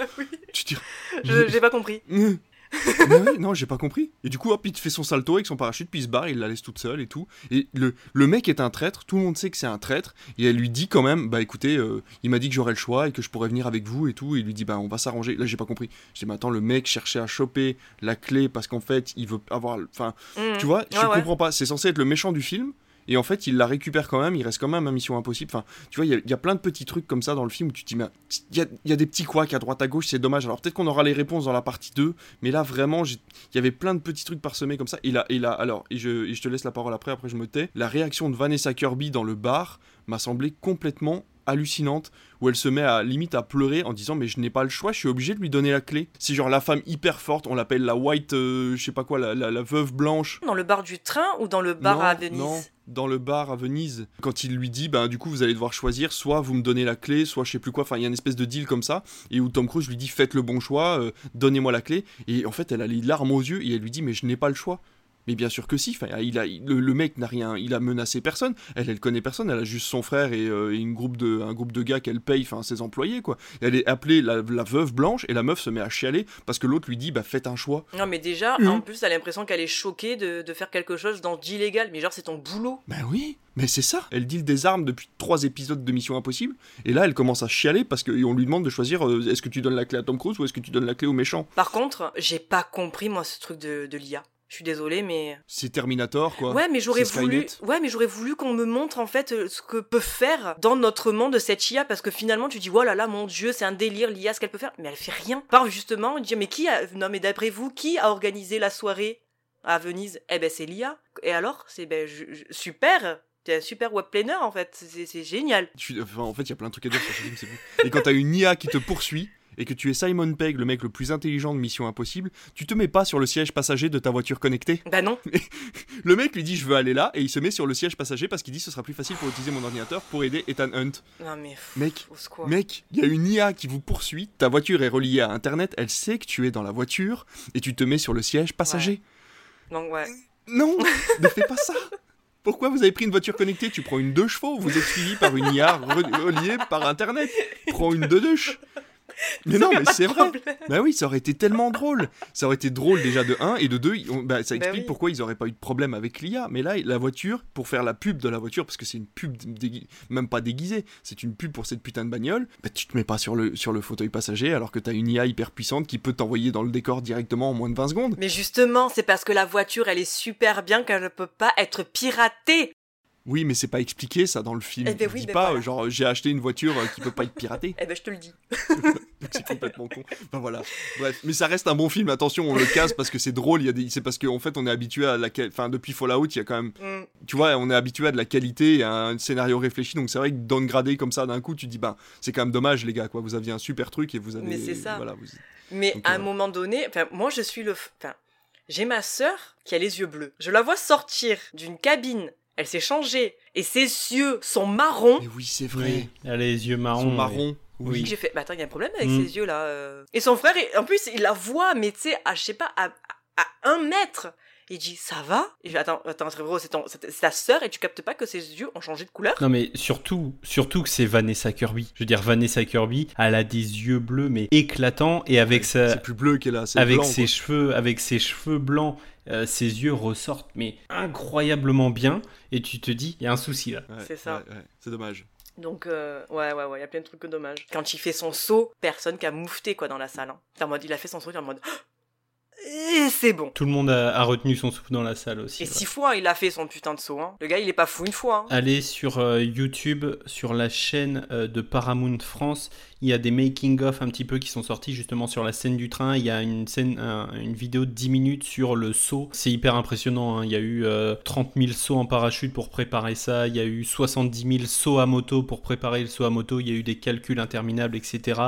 tu te dis Je- J'ai pas compris. mais oui, non, j'ai pas compris. Et du coup, hop, il fait son salto avec son parachute, puis il se barre, il la laisse toute seule et tout. Et le, le mec est un traître, tout le monde sait que c'est un traître, et elle lui dit quand même, bah écoutez, euh, il m'a dit que j'aurais le choix et que je pourrais venir avec vous et tout. Et il lui dit, bah on va s'arranger. Là, j'ai pas compris. Je dis, mais attends, le mec cherchait à choper la clé parce qu'en fait, il veut avoir. Enfin, Mhm. tu vois, je ouais. comprends pas. C'est censé être le méchant du film. Et en fait, il la récupère quand même, il reste quand même à Mission Impossible. Enfin, tu vois, il y a- il y, a plein de petits trucs comme ça dans le film où tu te dis, mais il y a, il y a des petits couacs à droite à gauche, c'est dommage. Alors peut-être qu'on aura les réponses dans la partie 2, mais là vraiment, il y avait plein de petits trucs parsemés comme ça. Et là, et là alors, et je, et je te laisse la parole après, après je me tais. La réaction de Vanessa Kirby dans le bar m'a semblé complètement hallucinante où elle se met à limite à pleurer en disant mais je n'ai pas le choix je suis obligé de lui donner la clé c'est genre la femme hyper forte on l'appelle la white euh, je sais pas quoi la, la- la veuve blanche Dans le bar du train ou dans le bar non, à Venise non, dans le bar à Venise. Quand il lui dit, ben du coup, vous allez devoir choisir, soit vous me donnez la clé, soit je sais plus quoi. Enfin, il y a une espèce de deal comme ça. Et où Tom Cruise lui dit, faites le bon choix, euh, donnez-moi la clé. Et en fait, elle a les larmes aux yeux et elle lui dit, mais je n'ai pas le choix. Mais bien sûr que si. Enfin, il a, il- le, le mec n'a rien, il a menacé personne. Elle, elle connaît personne. Elle a juste son frère et, euh, et une groupe de, un groupe de gars qu'elle paye, enfin ses employés quoi. Et elle est appelée la, la veuve blanche et la meuf se met à chialer parce que l'autre lui dit, bah faites un choix. Non mais déjà, Mhm. en plus, t'as l'impression qu'elle est choquée de, de faire quelque chose dans d'illégal. Mais genre, c'est ton boulot. Ben oui, mais c'est ça. Elle deal des armes depuis trois épisodes de Mission Impossible. Et là, elle commence à chialer parce qu'on lui demande de choisir euh, est-ce que tu donnes la clé à Tom Cruise ou est-ce que tu donnes la clé au méchant? Par contre, j'ai pas compris moi ce truc de, de l'IA. Je suis désolée, mais C'est Terminator, quoi. ouais, mais j'aurais voulu, ouais, mais j'aurais voulu qu'on me montre en fait euh, ce que peut faire dans notre monde cette IA, parce que finalement tu dis, oh là là, mon dieu, c'est un délire l'IA, ce qu'elle peut faire, mais elle fait rien. Par justement, dire, mais qui a, non mais d'après vous, qui a organisé la soirée à Venise? Eh ben c'est l'IA. Et alors, c'est ben je- super. T'es un super web planner en fait, c'est génial. Enfin, en fait, il y a plein de trucs à dire sur ce film, c'est. Et quand t'as une IA qui te poursuit et que tu es Simon Pegg, le mec le plus intelligent de Mission Impossible, tu te mets pas sur le siège passager de ta voiture connectée. Bah non. Le mec lui dit je veux aller là et il se met sur le siège passager parce qu'il dit ce sera plus facile pour utiliser mon ordinateur pour aider Ethan Hunt. Non mais pff, Mec. Mec, il y a une IA qui vous poursuit, ta voiture est reliée à Internet, elle sait que tu es dans la voiture, et tu te mets sur le siège passager. Donc ouais. Non, ne fais pas ça Pourquoi vous avez pris une voiture connectée? Tu prends une deux chevaux, vous êtes suivi par une IA re- reliée par Internet. Prends une deux douche. Mais non, mais c'est vrai. Bah oui, ça aurait été tellement drôle. Ça aurait été drôle déjà de 1 et de 2, bah, ça Bah explique oui. pourquoi ils auraient pas eu de problème avec l'IA. Mais là, la voiture, pour faire la pub de la voiture, parce que c'est une pub même pas déguisée, c'est une pub pour cette putain de bagnole, bah, tu te mets pas sur le, sur le fauteuil passager alors que t'as une IA hyper puissante qui peut t'envoyer dans le décor directement en moins de 20 secondes. Mais justement, c'est parce que la voiture, elle est super bien qu'elle ne peut pas être piratée. Oui, mais c'est pas expliqué ça dans le film. Eh ben Il oui, dit ben pas voilà. genre j'ai acheté une voiture euh, qui peut pas être piratée. Eh ben, je te le dis. Donc c'est complètement con. Enfin voilà. Bref, mais ça reste un bon film. Attention, on le casse parce que c'est drôle. Il y a des, c'est parce qu'en fait on est habitué à la, enfin depuis Fallout, il y a quand même, Mm. tu vois, on est habitué à de la qualité et à un scénario réfléchi. Donc c'est vrai que downgrader comme ça d'un coup, tu dis bah c'est quand même dommage les gars quoi. Vous aviez un super truc et vous avez, Mais c'est ça. voilà, vous- Mais Donc, à un euh, moment donné, enfin, moi je suis le. Enfin, j'ai ma sœur qui a les yeux bleus. Je la vois sortir d'une cabine. Elle s'est changée et ses yeux sont marrons. Mais oui, c'est Oui, vrai. elle a les yeux Ils marrons. sont oui. marrons. Oui. J'ai fait, bah attends, il y a un problème avec Mm. ses yeux là. euh. Et son frère, en plus, il la voit, mais tu sais, à, je sais pas, à, à un mètre. Il dit ça va? Et je attends, attends, frérot, c'est ta sœur et tu captes pas que ses yeux ont changé de couleur? Non mais surtout, surtout que c'est Vanessa Kirby. Je veux dire, Vanessa Kirby, elle a des yeux bleus mais éclatants et avec sa, C'est plus bleu qu'elle a, c'est avec blanc, ses quoi. cheveux, avec ses cheveux blancs, euh, ses yeux ressortent mais incroyablement bien. Et tu te dis, il y a un souci là. Ouais, C'est ça. ouais, ouais, c'est dommage. Donc, euh, ouais, ouais, ouais, il y a plein de trucs dommages. Quand il fait son saut, personne qui a moufté, quoi, dans la salle. Hein. En mode, il a fait son saut, il est en mode. Et c'est bon. Tout le monde a, a retenu son souffle dans la salle aussi. Et ouais. six fois, il a fait son putain de saut. Hein. Le gars, il est pas fou une fois. Hein. Allez sur euh, YouTube, sur la chaîne euh, de Paramount France, il y a des making-of un petit peu qui sont sortis justement sur la scène du train. Il y a une vidéo de 10 minutes sur le saut. C'est hyper impressionnant. hein. Il y a eu euh, 30 000 sauts en parachute pour préparer ça. Il y a eu 70 000 sauts à moto pour préparer le saut à moto. Il y a eu des calculs interminables, etc.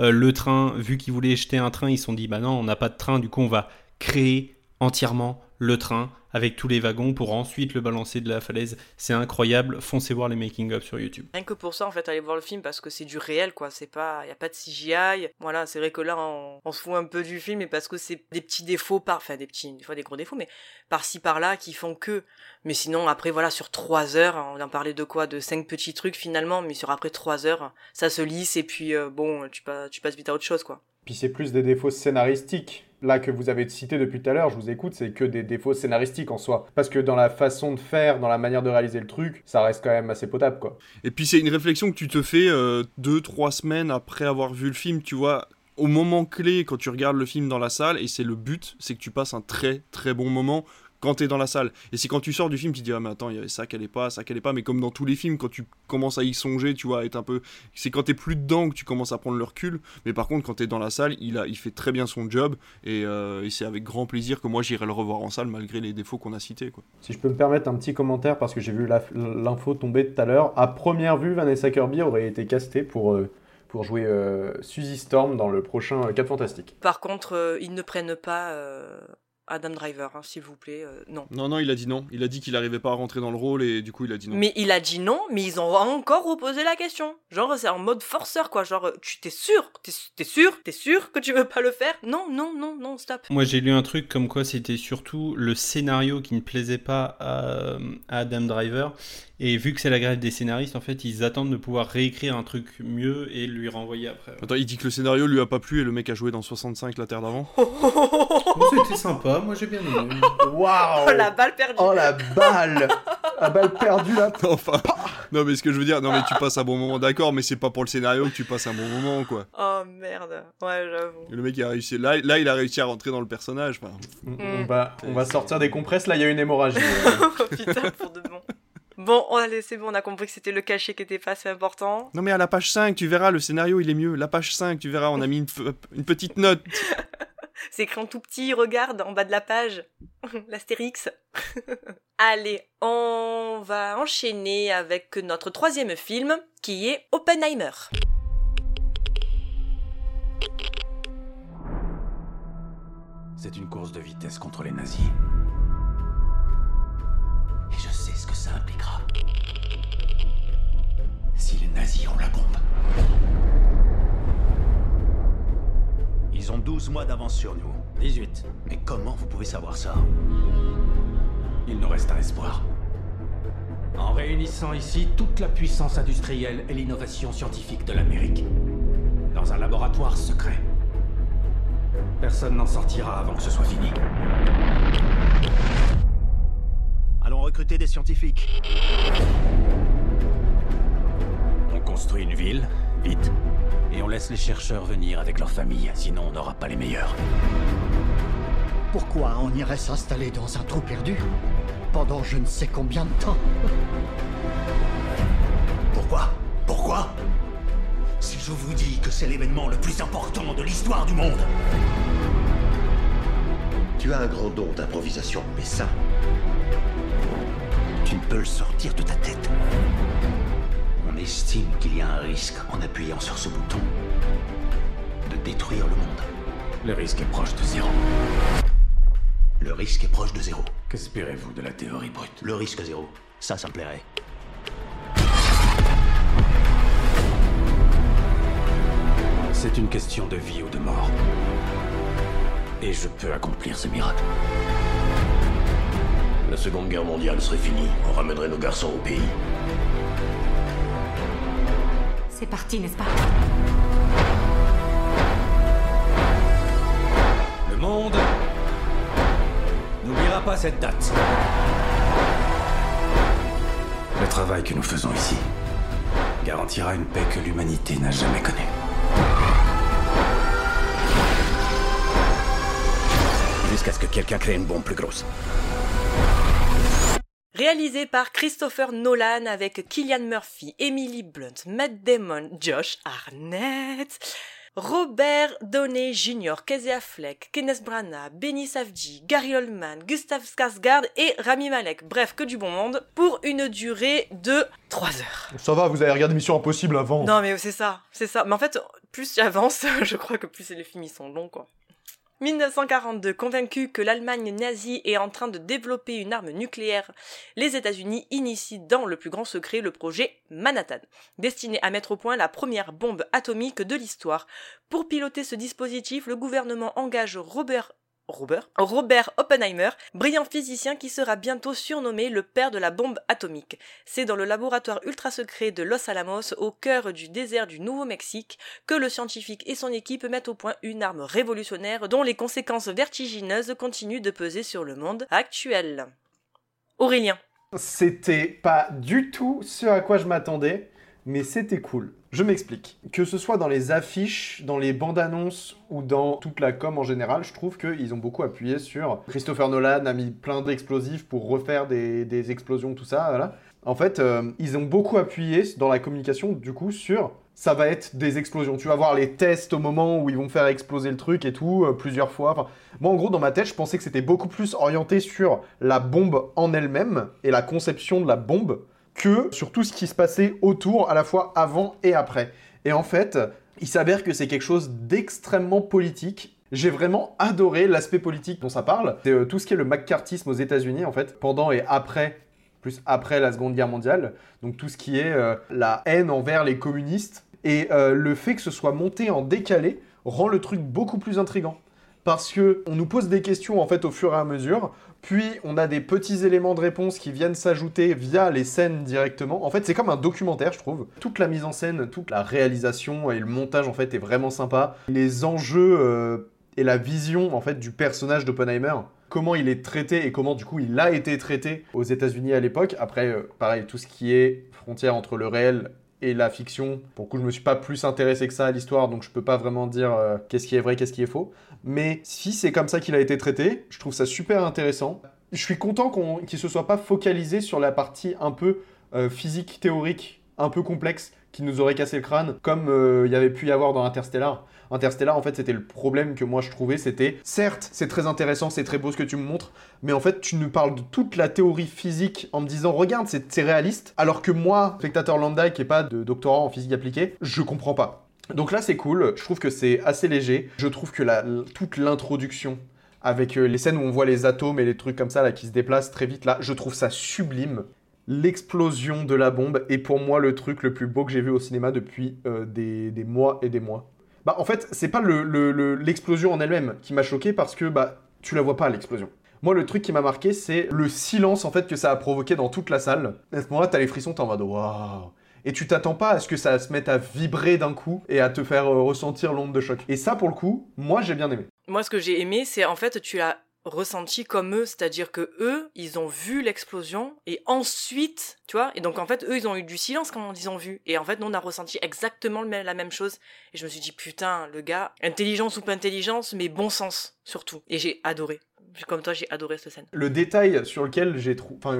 Euh, le train, vu qu'ils voulaient jeter un train, ils se sont dit bah non, on n'a pas de train. Du coup, on va créer entièrement le train avec tous les wagons pour ensuite le balancer de la falaise. C'est incroyable. Foncez voir les making-of sur YouTube. Rien que pour ça, en fait, allez voir le film parce que c'est du réel, quoi. C'est pas, y a pas de CGI. Voilà, c'est vrai que là, on, se fout un peu du film, mais parce que c'est des petits défauts par, enfin, des petits, des fois des gros défauts, mais par-ci par-là qui font que. Mais sinon, après, voilà, sur trois heures, on en parlait de quoi, de cinq petits trucs finalement, mais sur après trois heures, ça se lisse et puis euh, bon, tu passes vite à autre chose, quoi. Puis c'est plus des défauts scénaristiques. Là que vous avez cité depuis tout à l'heure, je vous écoute, c'est que des défauts scénaristiques en soi. Parce que dans la façon de faire, dans la manière de réaliser le truc, ça reste quand même assez potable, quoi. Et puis c'est une réflexion que tu te fais euh, deux, trois semaines après avoir vu le film, tu vois, au moment clé quand tu regardes le film dans la salle, et c'est le but, c'est que tu passes un très très bon moment quand t'es dans la salle. Et c'est quand tu sors du film, tu te dis, ah mais attends, il y avait ça qu'elle est pas, ça qu'elle est pas, mais comme dans tous les films, quand tu commences à y songer, tu vois, être un peu... C'est quand t'es plus dedans que tu commences à prendre le recul, mais par contre, quand t'es dans la salle, il, a, il fait très bien son job, et, euh, et c'est avec grand plaisir que moi j'irai le revoir en salle, malgré les défauts qu'on a cités, quoi. Si je peux me permettre un petit commentaire, parce que j'ai vu l'info tomber tout à l'heure, à première vue, Vanessa Kirby aurait été castée pour, euh, pour jouer euh, Suzy Storm dans le prochain euh, 4 Fantastique. Par contre, euh, ils ne prennent pas euh, Adam Driver, hein, s'il vous plaît, euh, non. Non, non, il a dit non. Il a dit qu'il arrivait pas à rentrer dans le rôle, et du coup, il a dit non. Mais il a dit non, mais ils ont encore reposé la question. Genre, c'est en mode forceur, quoi. Genre, euh, tu t'es sûr T'es t'es sûr T'es sûr que tu veux pas le faire? Non, non, non, non, stop. Moi, j'ai lu un truc comme quoi c'était surtout le scénario qui ne plaisait pas à, à Adam Driver. Et vu que c'est la grève des scénaristes, en fait, ils attendent de pouvoir réécrire un truc mieux et le renvoyer après. Attends, il dit que le scénario lui a pas plu et le mec a joué dans 65 la Terre d'avant. C'était sympa, moi j'ai bien aimé. Waouh Oh, la balle perdue Oh la balle La balle perdue là enfin, non mais ce que je veux dire, non mais tu passes un bon moment, d'accord, mais c'est pas pour le scénario que tu passes un bon moment, quoi. Oh merde. Ouais, j'avoue. Le mec il a réussi, là, là il a réussi à rentrer dans le personnage. enfin. On, on va, on va sortir des compresses, là il y a une hémorragie. oh putain, pour de bon. Bon, oh, allez, c'est bon, on a compris que c'était le cachet qui était pas assez important. Non mais à la page 5, tu verras, le scénario il est mieux. La page 5, tu verras, on a mis une, une petite note. C'est écrit en tout petit, regarde, en bas de la page. L'astérix. Allez, on va enchaîner avec notre troisième film, qui est Oppenheimer. C'est une course de vitesse contre les nazis. Et je sais ce que ça impliquera. Si les nazis ont la bombe. Ils ont 12 mois d'avance sur nous. 18. Mais comment vous pouvez savoir ça? Il nous reste un espoir. En réunissant ici toute la puissance industrielle et l'innovation scientifique de l'Amérique. Dans un laboratoire secret. Personne n'en sortira avant que ce soit fini. Allons recruter des scientifiques. On construit une ville, vite. Et on laisse les chercheurs venir avec leurs familles, sinon on n'aura pas les meilleurs. Pourquoi on irait s'installer dans un trou perdu pendant je ne sais combien de temps? Pourquoi? Pourquoi? Si je vous dis que c'est l'événement le plus important de l'histoire du monde, Tu as un grand don d'improvisation, mais ça, tu ne peux le sortir de ta tête. On estime qu'il y a un risque en appuyant sur ce bouton de détruire le monde. Le risque est proche de zéro. Le risque est proche de zéro. Qu'espérez-vous de la théorie brute? Le risque zéro. Ça, ça me plairait. C'est une question de vie ou de mort. Et je peux accomplir ce miracle. La Seconde Guerre mondiale serait finie. On ramènerait nos garçons au pays. C'est parti, n'est-ce pas? Le monde n'oubliera pas cette date. Le travail que nous faisons ici garantira une paix que l'humanité n'a jamais connue. Jusqu'à ce que quelqu'un crée une bombe plus grosse. Réalisé par Christopher Nolan avec Killian Murphy, Emily Blunt, Matt Damon, Josh Arnett, Robert Downey Jr., Casey Affleck, Kenneth Branagh, Benny Safdie, Gary Oldman, Gustav Skarsgård et Rami Malek. Bref, que du bon monde pour une durée de 3 heures. Ça va, vous avez regardé Mission Impossible avant. Non mais c'est ça, c'est ça. Mais en fait, plus j'avance, je crois que plus les films ils sont longs quoi. 1942, convaincu que l'Allemagne nazie est en train de développer une arme nucléaire, les États-Unis initient dans le plus grand secret le projet Manhattan, destiné à mettre au point la première bombe atomique de l'histoire. Pour piloter ce dispositif, le gouvernement engage Robert Robert, Robert Oppenheimer, brillant physicien qui sera bientôt surnommé le père de la bombe atomique. C'est dans le laboratoire ultra secret de Los Alamos, au cœur du désert du Nouveau-Mexique, que le scientifique et son équipe mettent au point une arme révolutionnaire dont les conséquences vertigineuses continuent de peser sur le monde actuel. Aurélien. C'était pas du tout ce à quoi je m'attendais, mais c'était cool. Je m'explique. Que ce soit dans les affiches, dans les bandes annonces ou dans toute la com en général, je trouve qu'ils ont beaucoup appuyé sur. Christopher Nolan a mis plein d'explosifs pour refaire des, explosions, tout ça. En fait, euh, ils ont beaucoup appuyé dans la communication, du coup, sur ça va être des explosions. Tu vas voir les tests au moment où ils vont faire exploser le truc et tout, euh, plusieurs fois. Moi, en gros, dans ma tête, je pensais que c'était beaucoup plus orienté sur la bombe en elle-même et la conception de la bombe que sur tout ce qui se passait autour, à la fois avant et après. Et en fait, il s'avère que c'est quelque chose d'extrêmement politique. J'ai vraiment adoré l'aspect politique dont ça parle. C'est euh, tout ce qui est le McCarthyisme aux États-Unis, en fait, pendant et après, plus après la Seconde Guerre mondiale. Donc tout ce qui est euh, la haine envers les communistes. Et euh, le fait que ce soit monté en décalé rend le truc beaucoup plus intrigant. Parce que on nous pose des questions en fait au fur et à mesure, puis on a des petits éléments de réponse qui viennent s'ajouter via les scènes directement. En fait, c'est comme un documentaire, je trouve. Toute la mise en scène, toute la réalisation et le montage en fait est vraiment sympa. Les enjeux euh, et la vision en fait du personnage d'Oppenheimer, comment il est traité et comment du coup il a été traité aux États-Unis à l'époque. Après, euh, pareil, tout ce qui est frontière entre le réel et la fiction. Pour le coup, je me suis pas plus intéressé que ça à l'histoire, donc je peux pas vraiment dire euh, qu'est-ce qui est vrai, qu'est-ce qui est faux. Mais si c'est comme ça qu'il a été traité, je trouve ça super intéressant. Je suis content qu'il se soit pas focalisé sur la partie un peu euh, physique théorique, un peu complexe, qui nous aurait cassé le crâne, comme euh, il y avait pu y avoir dans Interstellar. Interstellar, en fait, c'était le problème que moi je trouvais, c'était, certes, c'est très intéressant, c'est très beau ce que tu me montres, mais en fait, tu nous parles de toute la théorie physique en me disant, regarde, c'est réaliste, alors que moi, spectateur lambda qui est pas de doctorat en physique appliquée, je comprends pas. Donc là, c'est cool, je trouve que c'est assez léger, je trouve que toute l'introduction avec euh, les scènes où on voit les atomes et les trucs comme ça qui se déplacent très vite là, je trouve ça sublime. L'explosion de la bombe est pour moi le truc le plus beau que j'ai vu au cinéma depuis euh, des, mois et des mois. Bah en fait, c'est pas l'explosion le, le, l'explosion en elle-même qui m'a choqué parce que bah tu la vois pas l'explosion. Moi, le truc qui m'a marqué, c'est le silence en fait que ça a provoqué dans toute la salle. À ce moment-là, t'as les frissons, t'es en mode waouh. Et tu t'attends pas à ce que ça se mette à vibrer d'un coup et à te faire euh, ressentir l'onde de choc. Et ça, pour le coup, moi, j'ai bien aimé. Moi, ce que j'ai aimé, c'est en fait, tu l'as ressenti comme eux, c'est-à-dire que eux, ils ont vu l'explosion et ensuite, tu vois, et donc en fait, eux, ils ont eu du silence quand ils ont vu. Et en fait, nous, on a ressenti exactement la même chose. Et je me suis dit, putain, le gars, intelligence ou pas intelligence, mais bon sens, surtout. Et j'ai adoré. Comme toi, j'ai adoré cette scène. Le détail sur lequel j'ai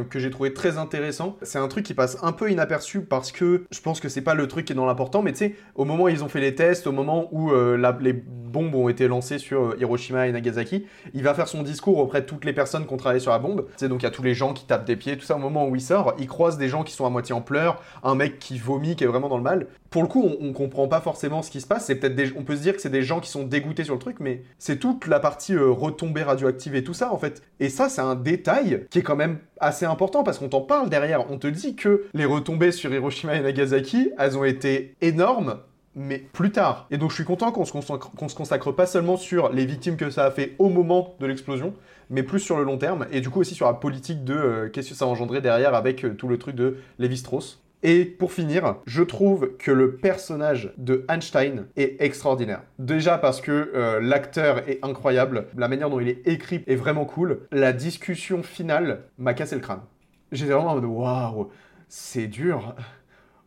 que j'ai trouvé très intéressant, c'est un truc qui passe un peu inaperçu parce que je pense que c'est pas le truc qui est dans l'important, mais tu sais, au moment où ils ont fait les tests, au moment où euh, les bombes ont été lancées sur euh, Hiroshima et Nagasaki, il va faire son discours auprès de toutes les personnes qui ont travaillé sur la bombe. Tu sais, donc il y a tous les gens qui tapent des pieds, tout ça. Au moment où il sort, il croise des gens qui sont à moitié en pleurs, un mec qui vomit, qui est vraiment dans le mal. Pour le coup, on, on comprend pas forcément ce qui se passe. C'est peut-être on peut se dire que c'est des gens qui sont dégoûtés sur le truc, mais c'est toute la partie euh, retombée radioactive et tout ça en fait. Et ça, c'est un détail qui est quand même assez important parce qu'on t'en parle derrière. On te dit que les retombées sur Hiroshima et Nagasaki, elles ont été énormes mais plus tard. Et donc je suis content qu'on se, consacre, qu'on se consacre pas seulement sur les victimes que ça a fait au moment de l'explosion, mais plus sur le long terme, et du coup aussi sur la politique de euh, qu'est-ce que ça a engendré derrière avec euh, tout le truc de Lévi-Strauss. Et pour finir, je trouve que le personnage de Einstein est extraordinaire. Déjà parce que euh, l'acteur est incroyable, la manière dont il est écrit est vraiment cool. La discussion finale m'a cassé le crâne. J'étais vraiment en mode waouh, c'est dur.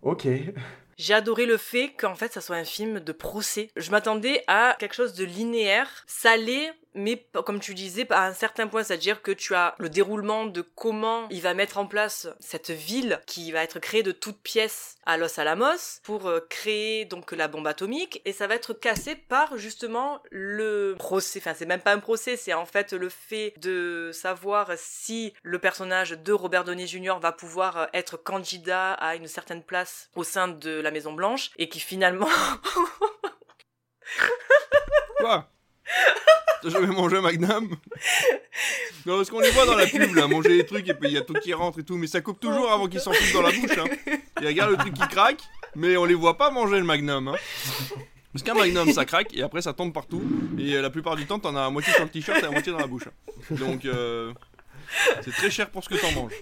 Ok. J'ai adoré le fait qu'en fait ça soit un film de procès. Je m'attendais à quelque chose de linéaire, salé, mais comme tu disais, à un certain point, c'est-à-dire que tu as le déroulement de comment il va mettre en place cette ville qui va être créée de toutes pièces à Los Alamos pour euh, créer donc la bombe atomique et ça va être cassé par justement le procès. Enfin, c'est même pas un procès, c'est en fait le fait de savoir si le personnage de Robert Downey Jr. va pouvoir euh, être candidat à une certaine place au sein de la Maison Blanche et qui finalement Quoi? T'as jamais mangé un Magnum Non, parce qu'on les voit dans la pub, là, manger des trucs, et puis il y a tout qui rentre et tout, mais ça coupe toujours avant qu'ils s'en foutent dans la bouche, hein. Il regarde le truc qui craque, mais on les voit pas manger le Magnum, hein. Parce qu'un Magnum, ça craque, et après ça tombe partout, et euh, la plupart du temps, t'en as à moitié sur le t-shirt et à moitié dans la bouche. hein. Donc, euh, c'est très cher pour ce que t'en manges.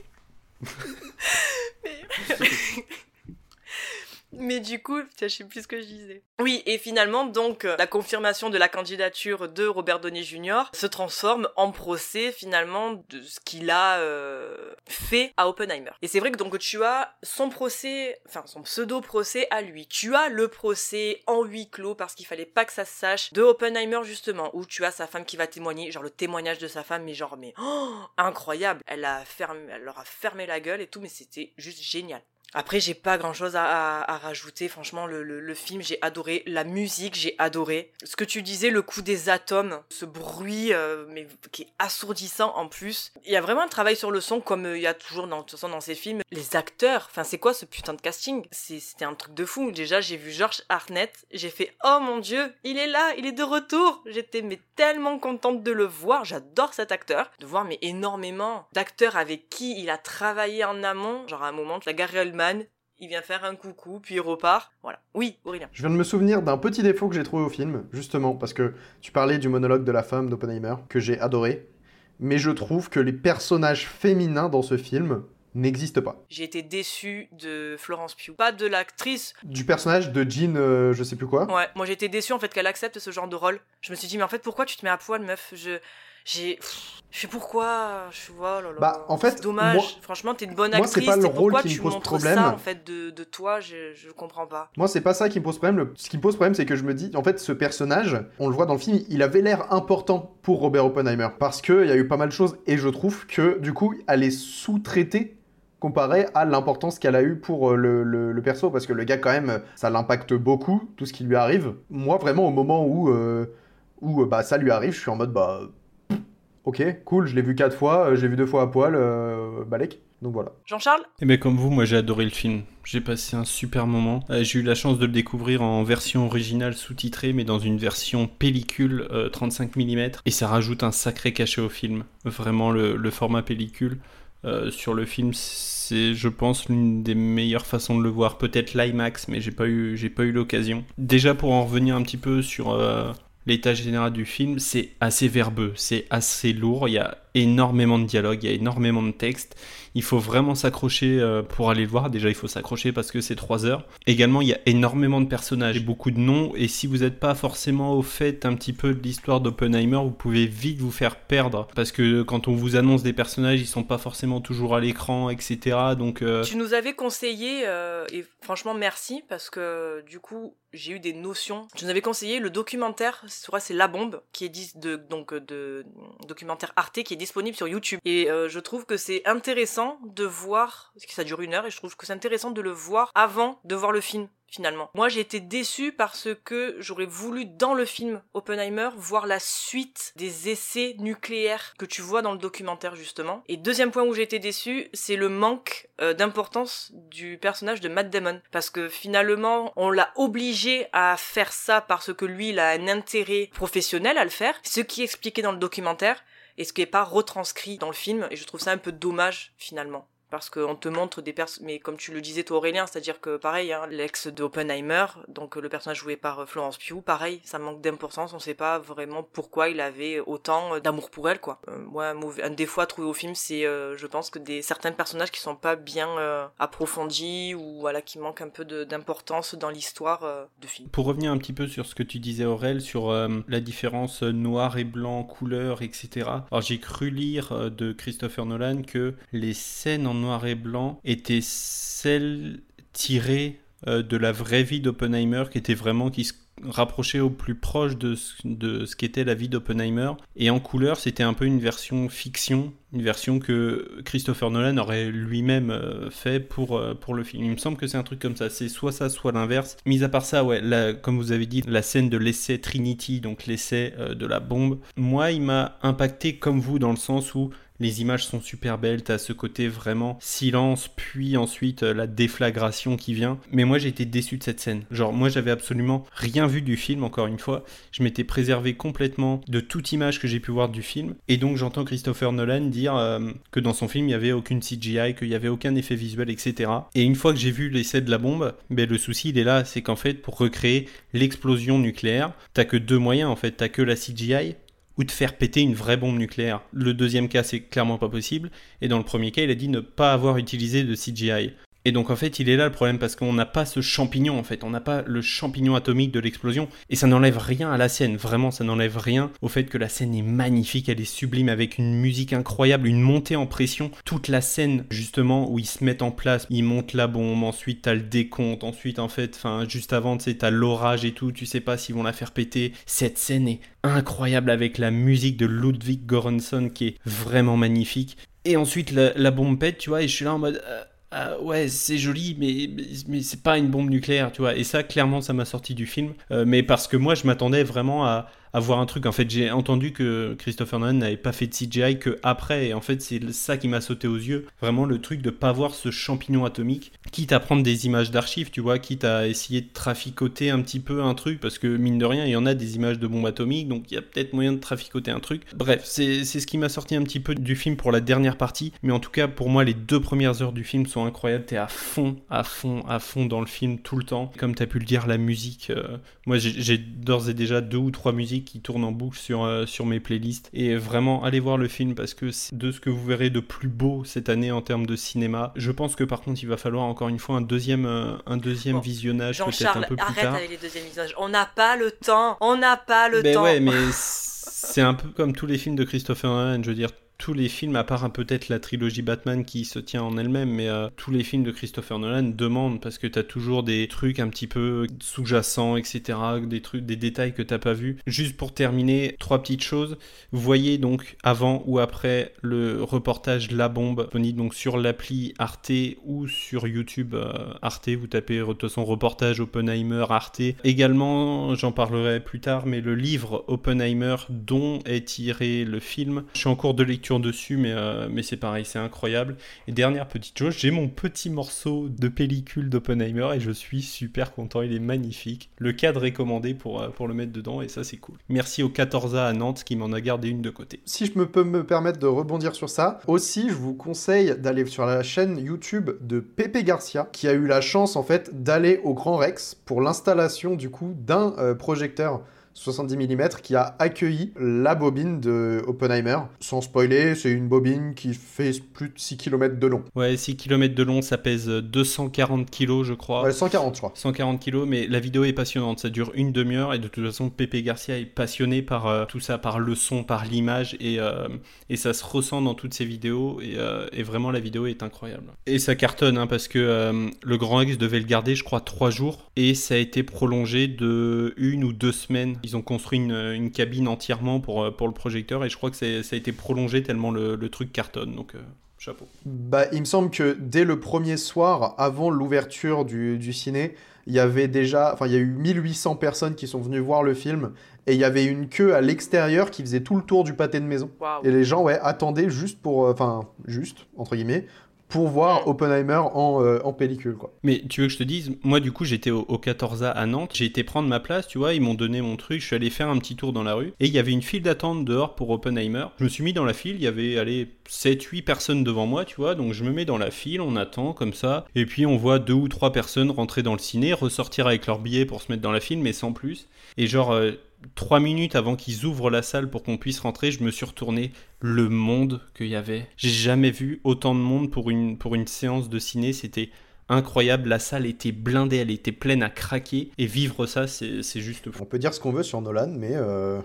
Du coup, je sais plus ce que je disais. Oui, et finalement, donc, euh, la confirmation de la candidature de Robert Downey Jr. se transforme en procès, finalement, de ce qu'il a euh, fait à Oppenheimer. Et c'est vrai que donc tu as son procès, enfin son pseudo-procès à lui. Tu as le procès en huis clos, parce qu'il fallait pas que ça se sache, de Oppenheimer, justement, où tu as sa femme qui va témoigner, genre le témoignage de sa femme, mais genre, mais, oh, incroyable. Elle a fermé, elle leur a fermé la gueule et tout, mais c'était juste génial. Après, j'ai pas grand chose à, rajouter. Franchement, le, film, j'ai adoré. La musique, j'ai adoré. Ce que tu disais, le coup des atomes, ce bruit, euh, mais qui est assourdissant en plus. Il y a vraiment un travail sur le son, comme euh, il y a toujours dans, ces films. Les acteurs, enfin, c'est quoi ce putain de casting? C'était un truc de fou. Déjà, j'ai vu George Hartnett. J'ai fait, oh mon dieu, il est là, il est de retour. J'étais mais tellement contente de le voir. J'adore cet acteur. De voir mais énormément d'acteurs avec qui il a travaillé en amont. Genre à un moment, la Gary Oldman, il vient faire un coucou, puis il repart. Voilà. Oui, Aurélien. Je viens de me souvenir d'un petit défaut que j'ai trouvé au film, justement, parce que tu parlais du monologue de la femme d'Oppenheimer, que j'ai adoré, mais je trouve que les personnages féminins dans ce film n'existent pas. J'ai été déçue de Florence Pugh. Pas de l'actrice. Du personnage de Jean, euh, je sais plus quoi. Ouais, moi j'ai été déçue en fait qu'elle accepte ce genre de rôle. Je me suis dit, mais en fait, pourquoi tu te mets à poil, meuf? Je. J'ai. Je sais pourquoi. Je vois, oh là là. Bah, en fait, C'est dommage. moi- Franchement, t'es une bonne moi, c'est actrice. pas le rôle qui me pose problème. ça en fait de, de toi Je, je comprends pas. Moi, c'est pas ça qui me pose problème. Le- Ce qui me pose problème, c'est que je me dis, en fait, ce personnage, on le voit dans le film, il avait l'air important pour Robert Oppenheimer. Parce qu'il y a eu pas mal de choses, et je trouve que, du coup, elle est sous-traitée comparé à l'importance qu'elle a eu pour euh, le, le- le perso. Parce que le gars, quand même, ça l'impacte beaucoup, tout ce qui lui arrive. Moi, vraiment, au moment où, euh, où euh, bah, ça lui arrive, je suis en mode, bah. Ok, cool, je l'ai vu quatre fois, euh, je l'ai vu deux fois à poil, euh, Balek. Donc voilà. Jean-Charles? Et bien comme vous, moi j'ai adoré le film. J'ai passé un super moment. Euh, j'ai eu la chance de le découvrir en version originale sous-titrée, mais dans une version pellicule euh, 35 mm. Et ça rajoute un sacré cachet au film. Vraiment, le, le format pellicule euh, sur le film, c'est, je pense, l'une des meilleures façons de le voir. Peut-être l'IMAX, mais j'ai pas eu, j'ai pas eu l'occasion. Déjà pour en revenir un petit peu sur euh, l'état général du film, c'est assez verbeux, c'est assez lourd. Il y a énormément de dialogue, il y a énormément de texte. Il faut vraiment s'accrocher euh, pour aller le voir. Déjà, il faut s'accrocher parce que c'est 3 heures. Également, il y a énormément de personnages et beaucoup de noms. Et si vous n'êtes pas forcément au fait un petit peu de l'histoire d'Oppenheimer, vous pouvez vite vous faire perdre. Parce que quand on vous annonce des personnages, ils sont pas forcément toujours à l'écran, etc. Donc, euh, Tu nous avais conseillé, euh, et franchement merci, parce que du coup j'ai eu des notions. Tu nous avais conseillé le documentaire, c'est La Bombe, qui est dis- de, donc de documentaire Arte, qui est disponible sur YouTube. Et euh, je trouve que c'est intéressant de voir, parce que ça dure une heure, et je trouve que c'est intéressant de le voir avant de voir le film. Finalement. Moi, j'ai été déçue parce que j'aurais voulu, dans le film Oppenheimer, voir la suite des essais nucléaires que tu vois dans le documentaire, justement. Et deuxième point où j'ai été déçue, c'est le manque euh, d'importance du personnage de Matt Damon. Parce que finalement, on l'a obligé à faire ça parce que lui, il a un intérêt professionnel à le faire. Ce qui est expliqué dans le documentaire et ce qui est pas retranscrit dans le film. Et je trouve ça un peu dommage, finalement parce qu'on te montre des personnes, mais comme tu le disais toi Aurélien, c'est-à-dire que pareil, hein, l'ex d'Oppenheimer, donc le personnage joué par euh, Florence Pugh, pareil, ça manque d'importance, on sait pas vraiment pourquoi il avait autant euh, d'amour pour elle, quoi. Euh, moi, un, à trouver au film, c'est, euh, je pense que des certains personnages qui sont pas bien approfondis ou voilà qui manquent un peu d'importance dans l'histoire de film. Pour revenir un petit peu sur ce que tu disais Aurel, sur la différence noir et blanc, couleur, etc. Alors j'ai cru lire de Christopher Nolan que les scènes en noir et blanc étaient celles tirées euh, de la vraie vie d'Oppenheimer, qui était vraiment qui se rapprochait au plus proche de ce, de ce qu'était la vie d'Oppenheimer. Et en couleur, c'était un peu une version fiction, une version que Christopher Nolan aurait lui-même euh, fait pour, euh, pour le film. Il me semble que c'est un truc comme ça. C'est soit ça, soit l'inverse. Mis à part ça, ouais, comme vous avez dit, la scène de l'essai Trinity, donc l'essai de la bombe, moi, il m'a impacté comme vous dans le sens où les images sont super belles, t'as ce côté vraiment silence, puis ensuite euh, la déflagration qui vient. Mais moi j'ai été déçu de cette scène. Genre moi j'avais absolument rien vu du film, encore une fois. Je m'étais préservé complètement de toute image que j'ai pu voir du film. Et donc j'entends Christopher Nolan dire euh, que dans son film il n'y avait aucune CGI, qu'il n'y avait aucun effet visuel, etc. Et une fois que j'ai vu l'essai de la bombe, ben, le souci il est là, c'est qu'en fait pour recréer l'explosion nucléaire, t'as que deux moyens en fait. T'as que la CGI ou de faire péter une vraie bombe nucléaire. Le deuxième cas, c'est clairement pas possible. Et dans le premier cas, il a dit ne pas avoir utilisé de CGI. Et donc en fait, il est là le problème parce qu'on n'a pas ce champignon en fait, on n'a pas le champignon atomique de l'explosion. Et ça n'enlève rien à la scène, vraiment ça n'enlève rien au fait que la scène est magnifique, elle est sublime avec une musique incroyable, une montée en pression, toute la scène justement où ils se mettent en place, ils montent la bombe, ensuite t'as le décompte, ensuite en fait, enfin juste avant tu sais t'as l'orage et tout, tu sais pas s'ils vont la faire péter, cette scène est incroyable avec la musique de Ludwig Göransson qui est vraiment magnifique. Et ensuite la, bombe pète, tu vois, et je suis là en mode euh, ah ouais, c'est joli, mais, mais, mais c'est pas une bombe nucléaire, tu vois. Et ça, clairement, ça m'a sorti du film. Euh, mais parce que moi, je m'attendais vraiment à, à voir un truc. En fait, j'ai entendu que Christopher Nolan n'avait pas fait de CGI que après. Et en fait, c'est ça qui m'a sauté aux yeux. Vraiment, le truc de pas voir ce champignon atomique. Quitte à prendre des images d'archives, tu vois, quitte à essayer de traficoter un petit peu un truc. Parce que, mine de rien, il y en a des images de bombes atomiques. Donc, il y a peut-être moyen de traficoter un truc. Bref, c'est ce qui m'a sorti un petit peu du film pour la dernière partie. Mais en tout cas, pour moi, les deux premières heures du film sont incroyables. T'es à fond, à fond, à fond dans le film tout le temps. Comme t'as pu le dire, la musique. euh, moi, j'ai d'ores et déjà deux ou trois musiques qui tournent en boucle sur, euh, sur mes playlists. Et vraiment, allez voir le film parce que c'est de ce que vous verrez de plus beau cette année en termes de cinéma. Je pense que par contre, il va falloir encore une fois un deuxième, euh, un deuxième visionnage peut-être un Jean-Charles, peu plus arrête tard. avec les deuxièmes visages. On n'a pas le temps. On n'a pas le Ben temps. ouais, mais c'est un peu comme tous les films de Christopher Nolan. Je veux dire, tous les films, à part peut-être la trilogie Batman qui se tient en elle-même, mais euh, tous les films de Christopher Nolan demandent parce que t'as toujours des trucs un petit peu sous-jacents, etc., des trucs, des détails que t'as pas vus. Juste pour terminer, trois petites choses. Voyez donc avant ou après le reportage La Bombe disponible donc sur l'appli Arte ou sur YouTube euh, Arte. Vous tapez de toute façon reportage Oppenheimer Arte. Également, j'en parlerai plus tard, mais le livre Oppenheimer dont est tiré le film. Je suis en cours de lecture dessus, mais, euh, mais c'est pareil, c'est incroyable. Et dernière petite chose, j'ai mon petit morceau de pellicule d'Oppenheimer et je suis super content, il est magnifique. Le cadre est commandé pour, euh, pour le mettre dedans et ça c'est cool. Merci au 14A à Nantes qui m'en a gardé une de côté. Si je peux me permettre de rebondir sur ça, aussi je vous conseille d'aller sur la chaîne YouTube de Pepe Garcia, qui a eu la chance en fait d'aller au Grand Rex pour l'installation du coup d'un euh, projecteur 70 mm qui a accueilli la bobine de Oppenheimer. Sans spoiler, c'est une bobine qui fait plus de 6 km de long. Ouais, 6 km de long, ça pèse 240 kg, je crois. Ouais, 140, je crois. 140 kg, mais la vidéo est passionnante. Ça dure une demi-heure et de toute façon, Pepe Garcia est passionné par euh, tout ça, par le son, par l'image et, euh, et ça se ressent dans toutes ses vidéos et, euh, et vraiment la vidéo est incroyable. Et ça cartonne hein, parce que euh, le Grand X devait le garder, je crois, trois jours et ça a été prolongé de une ou deux semaines. Ils ont construit une, une cabine entièrement pour, euh, pour le projecteur et je crois que ça a été prolongé tellement le, le truc cartonne. Donc, euh, chapeau. Bah, il me semble que dès le premier soir, avant l'ouverture du, du ciné, il y avait déjà, enfin, il y a eu 1800 personnes qui sont venues voir le film et il y avait une queue à l'extérieur qui faisait tout le tour du pâté de maison. Et les gens, ouais, attendaient juste pour, euh, enfin, juste, entre guillemets, pour voir Oppenheimer en, euh, en pellicule, quoi. Mais tu veux que je te dise, moi du coup j'étais au, au 14A à Nantes, j'ai été prendre ma place, tu vois, ils m'ont donné mon truc, je suis allé faire un petit tour dans la rue, et il y avait une file d'attente dehors pour Oppenheimer. Je me suis mis dans la file, il y avait, allez, 7-8 personnes devant moi, tu vois, donc je me mets dans la file, on attend comme ça, et puis on voit deux ou trois personnes rentrer dans le ciné, ressortir avec leur billet pour se mettre dans la file, mais sans plus. Et genre, euh, trois minutes avant qu'ils ouvrent la salle pour qu'on puisse rentrer, je me suis retourné. Le monde qu'il y avait. J'ai jamais vu autant de monde pour une, pour une séance de ciné. C'était incroyable. La salle était blindée, elle était pleine à craquer. Et vivre ça, c'est juste fou. On peut dire ce qu'on veut sur Nolan, mais euh,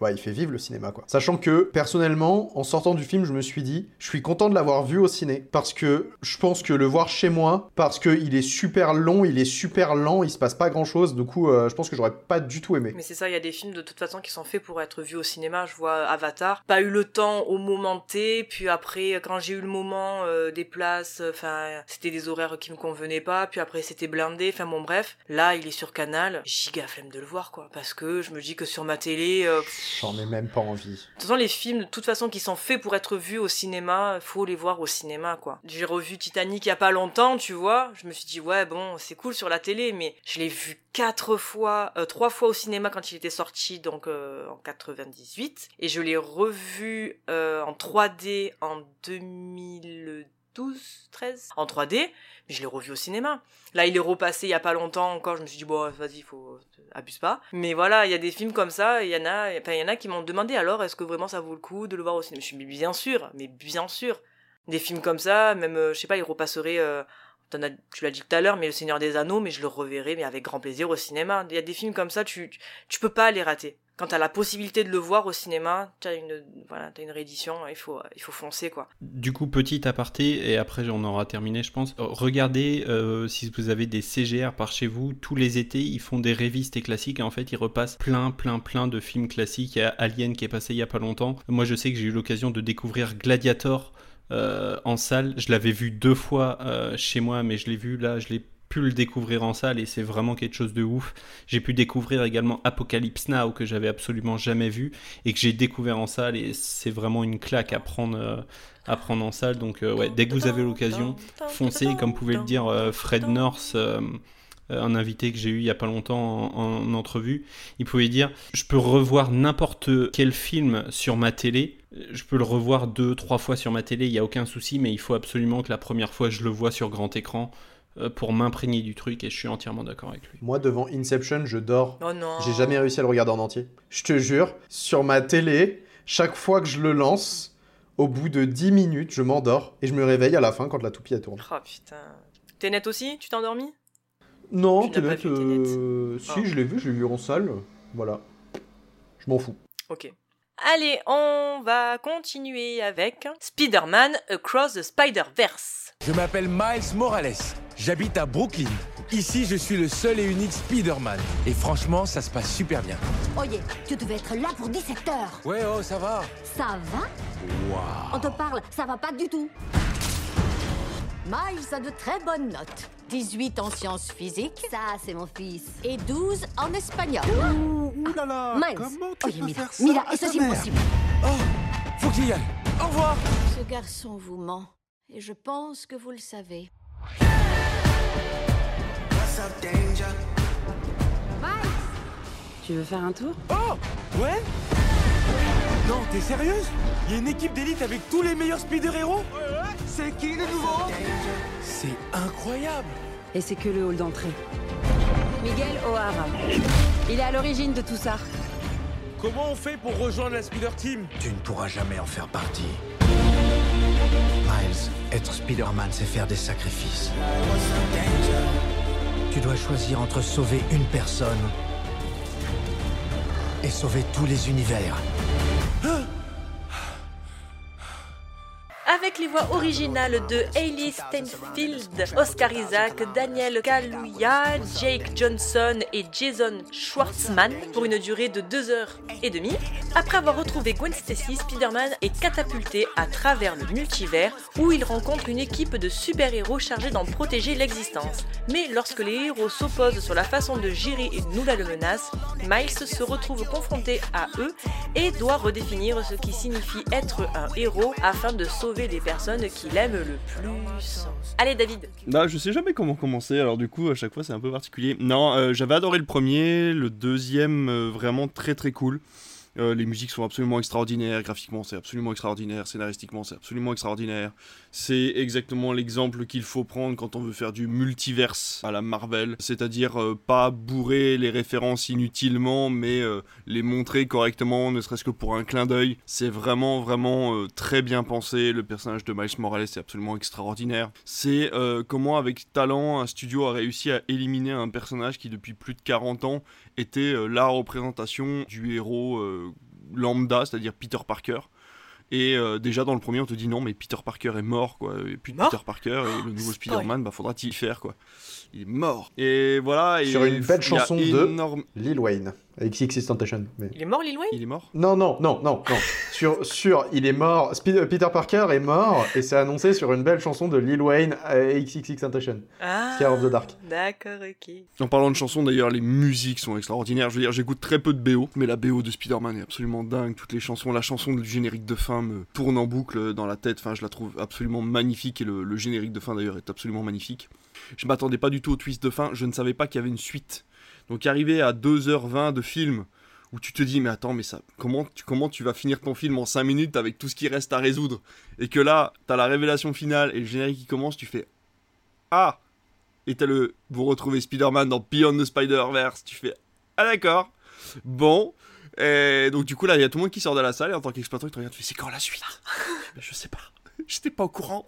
ouais, il fait vivre le cinéma, quoi. Sachant que, personnellement, en sortant du film, je me suis dit, je suis content de l'avoir vu au ciné, parce que je pense que le voir chez moi, parce qu'il est super long, il est super lent, il se passe pas grand-chose, du coup, euh, je pense que j'aurais pas du tout aimé. Mais c'est ça, il y a des films de toute façon qui sont faits pour être vus au cinéma. Je vois Avatar, pas eu le temps au moment T, puis après quand j'ai eu le moment euh, des places, enfin c'était des horaires qui me convenaient pas, puis après c'était blindé, enfin bon bref. Là il est sur Canal, giga flemme de le voir quoi, parce que je me dis que sur ma télé, euh, J'en ai même pas envie. de toute façon, les films, de toute façon, qui sont faits pour être vus au cinéma, faut les voir au cinéma, quoi. J'ai revu Titanic il y a pas longtemps, tu vois. Je me suis dit, ouais, bon, c'est cool sur la télé, mais je l'ai vu quatre fois, euh, trois fois au cinéma quand il était sorti, donc euh, en 98. Et je l'ai revu euh, en 3D en 2012, 13, en 3D. Mais je l'ai revu au cinéma. Là, il est repassé il y a pas longtemps encore. Je me suis dit, bon, vas-y, faut, abuse pas. Mais voilà, il y a des films comme ça. Il y en a, enfin, il y en a qui m'ont demandé alors, est-ce que vraiment ça vaut le coup de le voir au cinéma? Je suis dit, bien sûr, mais bien sûr. Des films comme ça, même, euh, je sais pas, ils repasseraient. euh, as- tu l'as dit tout à l'heure, mais Le Seigneur des Anneaux, mais je le reverrai, mais avec grand plaisir au cinéma. Il y a des films comme ça, tu, tu peux pas les rater. Quand t'as la possibilité de le voir au cinéma, t'as une, voilà, t'as une réédition, il faut, il foncer, quoi. Du coup, petit aparté, et après on aura terminé, je pense. Euh, Regardez euh, si vous avez des CGR par chez vous. Tous les étés, ils font des révistes et classiques, et en fait, ils repassent plein, plein, plein de films classiques. Il y a Alien qui est passé il y a pas longtemps. Moi, je sais que j'ai eu l'occasion de découvrir Gladiator euh, en salle. Je l'avais vu deux fois chez moi, mais je l'ai vu là, je l'ai pu le découvrir en salle et c'est vraiment quelque chose de ouf. J'ai pu découvrir également Apocalypse Now que j'avais absolument jamais vu et que j'ai découvert en salle et c'est vraiment une claque à prendre, euh, à prendre en salle. Donc euh, ouais, dès que vous avez l'occasion, foncez. Comme pouvait le dire euh, Fred North, un invité que j'ai eu il y a pas longtemps en, en entrevue, il pouvait dire je peux revoir n'importe quel film sur ma télé. Je peux le revoir deux, trois fois sur ma télé, il n'y a aucun souci, mais il faut absolument que la première fois je le vois sur grand écran pour m'imprégner du truc et je suis entièrement d'accord avec lui. Moi, devant Inception, je dors. Oh non. J'ai jamais réussi à le regarder en entier. Je te jure, sur ma télé, chaque fois que je le lance, au bout de 10 minutes, je m'endors et je me réveille à la fin quand la toupie elle tourne. Oh putain. T'es net aussi? Tu t'es endormi? Non, vu Tenet euh, si, Oh. je l'ai vu, je l'ai vu en salle. Voilà. Je m'en fous. Ok. Allez, on va continuer avec Spider-Man Across the Spider-Verse. Je m'appelle Miles Morales. J'habite à Brooklyn. Ici, je suis le seul et unique Spider-Man. Et franchement, ça se passe super bien. Oye, tu devais être là pour 17 heures. Ouais, oh, ça va. Ça va On te parle, ça va pas du tout. Miles a de très bonnes notes. 18 en sciences physiques. Ça, c'est mon fils. Et 12 en espagnol. Ouh, là là Miles. comment tu Oye, peux Mila, faire ça Mila, à est-ce ta que c'est mère possible Faut qu'il y aille. Au revoir. Ce garçon vous ment. Et je pense que vous le savez. Tu veux faire un tour? Oh Ouais Non, t'es sérieuse? Il y a une équipe d'élite avec tous les meilleurs Spider-Héros C'est qui le nouveau? C'est incroyable Et c'est que le hall d'entrée. Miguel O'Hara. Il est à l'origine de tout ça. Comment on fait pour rejoindre la Spider Team? Tu ne pourras jamais en faire partie. Miles, être Spider-Man, c'est faire des sacrifices. Tu dois choisir entre sauver une personne et sauver tous les univers. Les voix originales de Hailey Steinfeld, Oscar Isaac, Daniel Kaluuya, Jake Johnson et Jason Schwartzman pour une durée de 2 heures et demie. Après avoir retrouvé Gwen Stacy, Spider-Man est catapulté à travers le multivers où il rencontre une équipe de super-héros chargés d'en protéger l'existence. Mais lorsque les héros s'opposent sur la façon de gérer une nouvelle menace, Miles se retrouve confronté à eux et doit redéfinir ce qui signifie être un héros afin de sauver les personne qui l'aime le plus. Allez David Là, je sais jamais comment commencer, alors du coup, à chaque fois, c'est un peu particulier. Non, euh, j'avais adoré le premier, le deuxième, euh, vraiment très très cool. Euh, les musiques sont absolument extraordinaires, graphiquement c'est absolument extraordinaire, scénaristiquement c'est absolument extraordinaire. C'est exactement l'exemple qu'il faut prendre quand on veut faire du multiverse à la Marvel, c'est-à-dire euh, pas bourrer les références inutilement, mais euh, les montrer correctement, ne serait-ce que pour un clin d'œil. C'est vraiment vraiment très bien pensé. Le personnage de Miles Morales est absolument extraordinaire. C'est comment avec talent un studio a réussi à éliminer un personnage qui depuis plus de 40 ans était euh, la représentation du héros euh, lambda, c'est-à-dire Peter Parker. Et euh, déjà dans le premier, on te dit non, mais Peter Parker est mort, quoi. Et puis Peter Parker et le nouveau Spider-Man, bah faudra t'y faire, quoi. Il est mort. Et voilà. Et Sur une belle chanson énorme- de Lil Wayne, avec Six Tentation. Mais... Il est mort Lil Wayne? Il est mort? Non, non, non, non, non. sur, sur, il est mort. Spi- Peter Parker est mort et c'est annoncé sur une belle chanson de Lil Wayne à XXX Tentation. Ah, Scare of the Dark. D'accord, ok. En parlant de chansons, d'ailleurs, les musiques sont extraordinaires. Je veux dire, j'écoute très peu de BO, mais la BO de Spider-Man est absolument dingue. Toutes les chansons, la chanson du générique de fin me tourne en boucle dans la tête. Enfin, je la trouve absolument magnifique et le, le générique de fin, d'ailleurs, est absolument magnifique. Je m'attendais pas du tout au twist de fin. Je ne savais pas qu'il y avait une suite. Donc, arriver à 2h20 de film où tu te dis, mais attends, mais ça, comment tu, comment tu vas finir ton film en 5 minutes avec tout ce qui reste à résoudre? Et que là, t'as la révélation finale et le générique qui commence, tu fais Ah et t'as le. Vous retrouvez Spider-Man dans Beyond the Spider-Verse. Tu fais. Ah d'accord. Bon. Et donc du coup là, il y a tout le monde qui sort de la salle et en tant qu'exploitant, il te regarde, tu fais c'est quand la suite? Ben, Je sais pas. J'étais pas au courant.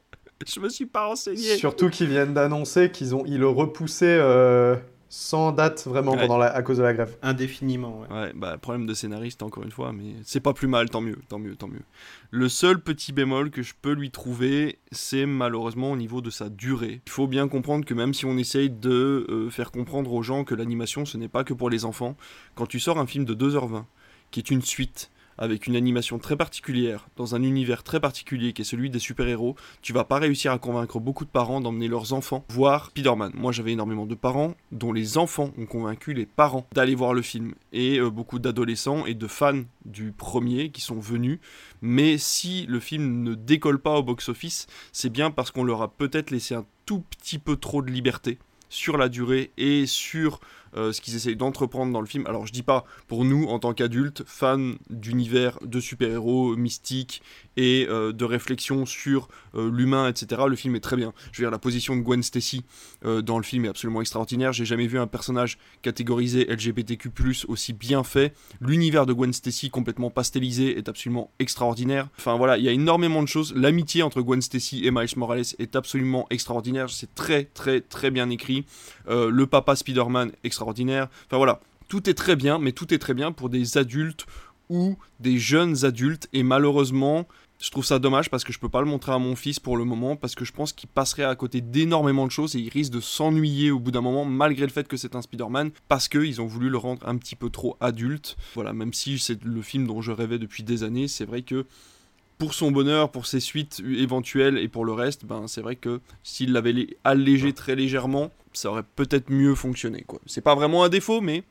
Je me suis pas renseigné. Surtout qu'ils viennent d'annoncer qu'ils ont ils le repoussaient euh, sans date vraiment Ouais. pendant la, à cause de la grève. Indéfiniment, ouais. Ouais, bah problème de scénariste encore une fois, mais c'est pas plus mal, tant mieux, tant mieux, tant mieux. Le seul petit bémol que je peux lui trouver, c'est malheureusement au niveau de sa durée. Il faut bien comprendre que même si on essaye de euh, faire comprendre aux gens que l'animation ce n'est pas que pour les enfants, quand tu sors un film de 2h20, qui est une suite, avec une animation très particulière, dans un univers très particulier qui est celui des super-héros, tu vas pas réussir à convaincre beaucoup de parents d'emmener leurs enfants voir Spider-Man. Moi j'avais énormément de parents dont les enfants ont convaincu les parents d'aller voir le film et euh, beaucoup d'adolescents et de fans du premier qui sont venus. Mais si le film ne décolle pas au box-office, c'est bien parce qu'on leur a peut-être laissé un tout petit peu trop de liberté sur la durée et sur euh, ce qu'ils essayent d'entreprendre dans le film. Alors je dis pas pour nous en tant qu'adultes, fans d'univers de super-héros mystiques et euh, de réflexion sur euh, l'humain, etc. Le film est très bien. Je veux dire la position de Gwen Stacy dans le film est absolument extraordinaire. J'ai jamais vu un personnage catégorisé LGBTQ+ aussi bien fait. L'univers de Gwen Stacy complètement pastelisé est absolument extraordinaire. Enfin voilà, il y a énormément de choses. L'amitié entre Gwen Stacy et Miles Morales est absolument extraordinaire. C'est très très très bien écrit. Le papa Spider-Man extraordinaire. Enfin voilà, tout est très bien, mais tout est très bien pour des adultes ou des jeunes adultes. Et malheureusement, je trouve ça dommage parce que je peux pas le montrer à mon fils pour le moment parce que je pense qu'il passerait à côté d'énormément de choses et il risque de s'ennuyer au bout d'un moment malgré le fait que c'est un Spider-Man parce qu'ils ont voulu le rendre un petit peu trop adulte. Voilà, même si c'est le film dont je rêvais depuis des années, c'est vrai que pour son bonheur, pour ses suites éventuelles et pour le reste, ben c'est vrai que s'il l'avait lé- allégé très légèrement, ça aurait peut-être mieux fonctionné quoi. C'est pas vraiment un défaut mais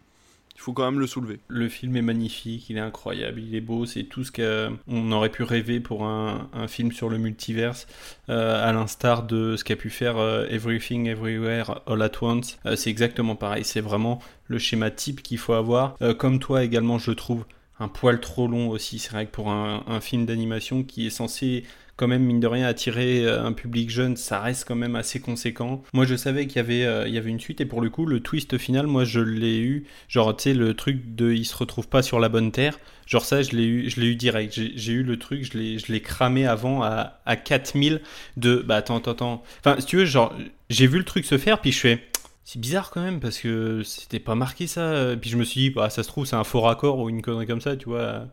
il faut quand même le soulever. Le film est magnifique, il est incroyable, il est beau, c'est tout ce qu'on aurait pu rêver pour un, un film sur le multiverse, euh, à l'instar de ce qu'a pu faire euh, Everything Everywhere All at Once. Euh, c'est exactement pareil, c'est vraiment le schéma type qu'il faut avoir. Comme toi également, je trouve un poil trop long aussi. C'est vrai que pour un, film d'animation qui est censé quand même mine de rien attirer euh, un public jeune, ça reste quand même assez conséquent. Moi je savais qu'il y avait euh, y avait une suite et pour le coup le twist final moi je l'ai eu genre tu sais le truc de il se retrouve pas sur la bonne terre, genre ça je l'ai eu eu direct. J'ai eu le truc, je l'ai je l'ai cramé avant à à 4000 de bah attends attends attends. Enfin si tu veux genre j'ai vu le truc se faire puis je fais c'est bizarre quand même parce que c'était pas marqué ça. Puis je me suis dit, bah, ça se trouve, c'est un faux raccord ou une connerie comme ça, tu vois.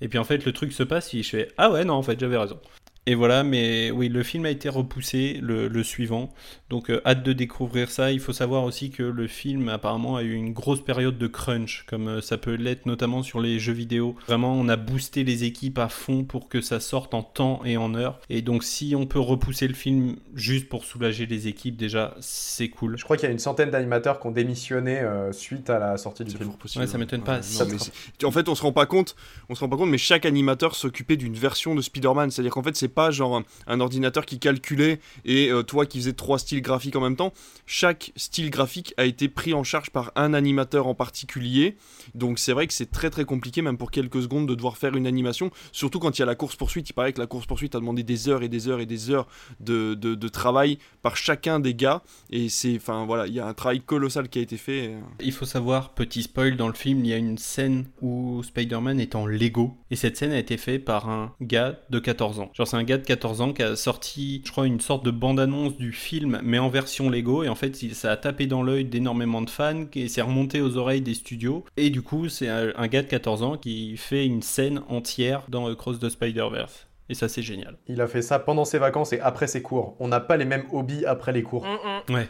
Et puis en fait, le truc se passe et je fais, ah ouais, non, en fait, j'avais raison. Et voilà, mais oui, le film a été repoussé, le, le suivant. Donc, euh, hâte de découvrir ça. Il faut savoir aussi que le film, apparemment, a eu une grosse période de crunch, comme euh, ça peut l'être notamment sur les jeux vidéo. Vraiment, on a boosté les équipes à fond pour que ça sorte en temps et en heure. Et donc, si on peut repousser le film juste pour soulager les équipes, déjà, c'est cool. Je crois qu'il y a une centaine d'animateurs qui ont démissionné euh, suite à la sortie du film. Ouais, ça m'étonne pas. Non, mais c'est- en fait, on se rend pas compte, on se rend pas compte, mais chaque animateur s'occupait d'une version de Spider-Man. C'est-à-dire qu'en fait, c'est pas genre un, ordinateur qui calculait et euh, toi qui faisais trois styles graphiques en même temps. Chaque style graphique a été pris en charge par un animateur en particulier. Donc c'est vrai que c'est très très compliqué, même pour quelques secondes, de devoir faire une animation. Surtout quand il y a la course-poursuite. Il paraît que la course-poursuite a demandé des heures et des heures et des heures de, de- de travail par chacun des gars. Et c'est, enfin voilà, il y a un travail colossal qui a été fait. Il faut savoir, petit spoil, dans le film, il y a une scène où Spider-Man est en Lego. Et cette scène a été faite par un gars de 14 ans. Genre, c'est un gars de 14 ans qui a sorti, je crois, une sorte de bande-annonce du film, mais en version Lego. Et en fait, ça a tapé dans l'œil d'énormément de fans et c'est remonté aux oreilles des studios. Et du coup, c'est un, un gars de 14 ans qui fait une scène entière dans Cross the Spider-Verse. Et ça, c'est génial. Il a fait ça pendant ses vacances et après ses cours. On n'a pas les mêmes hobbies après les cours. Ouais.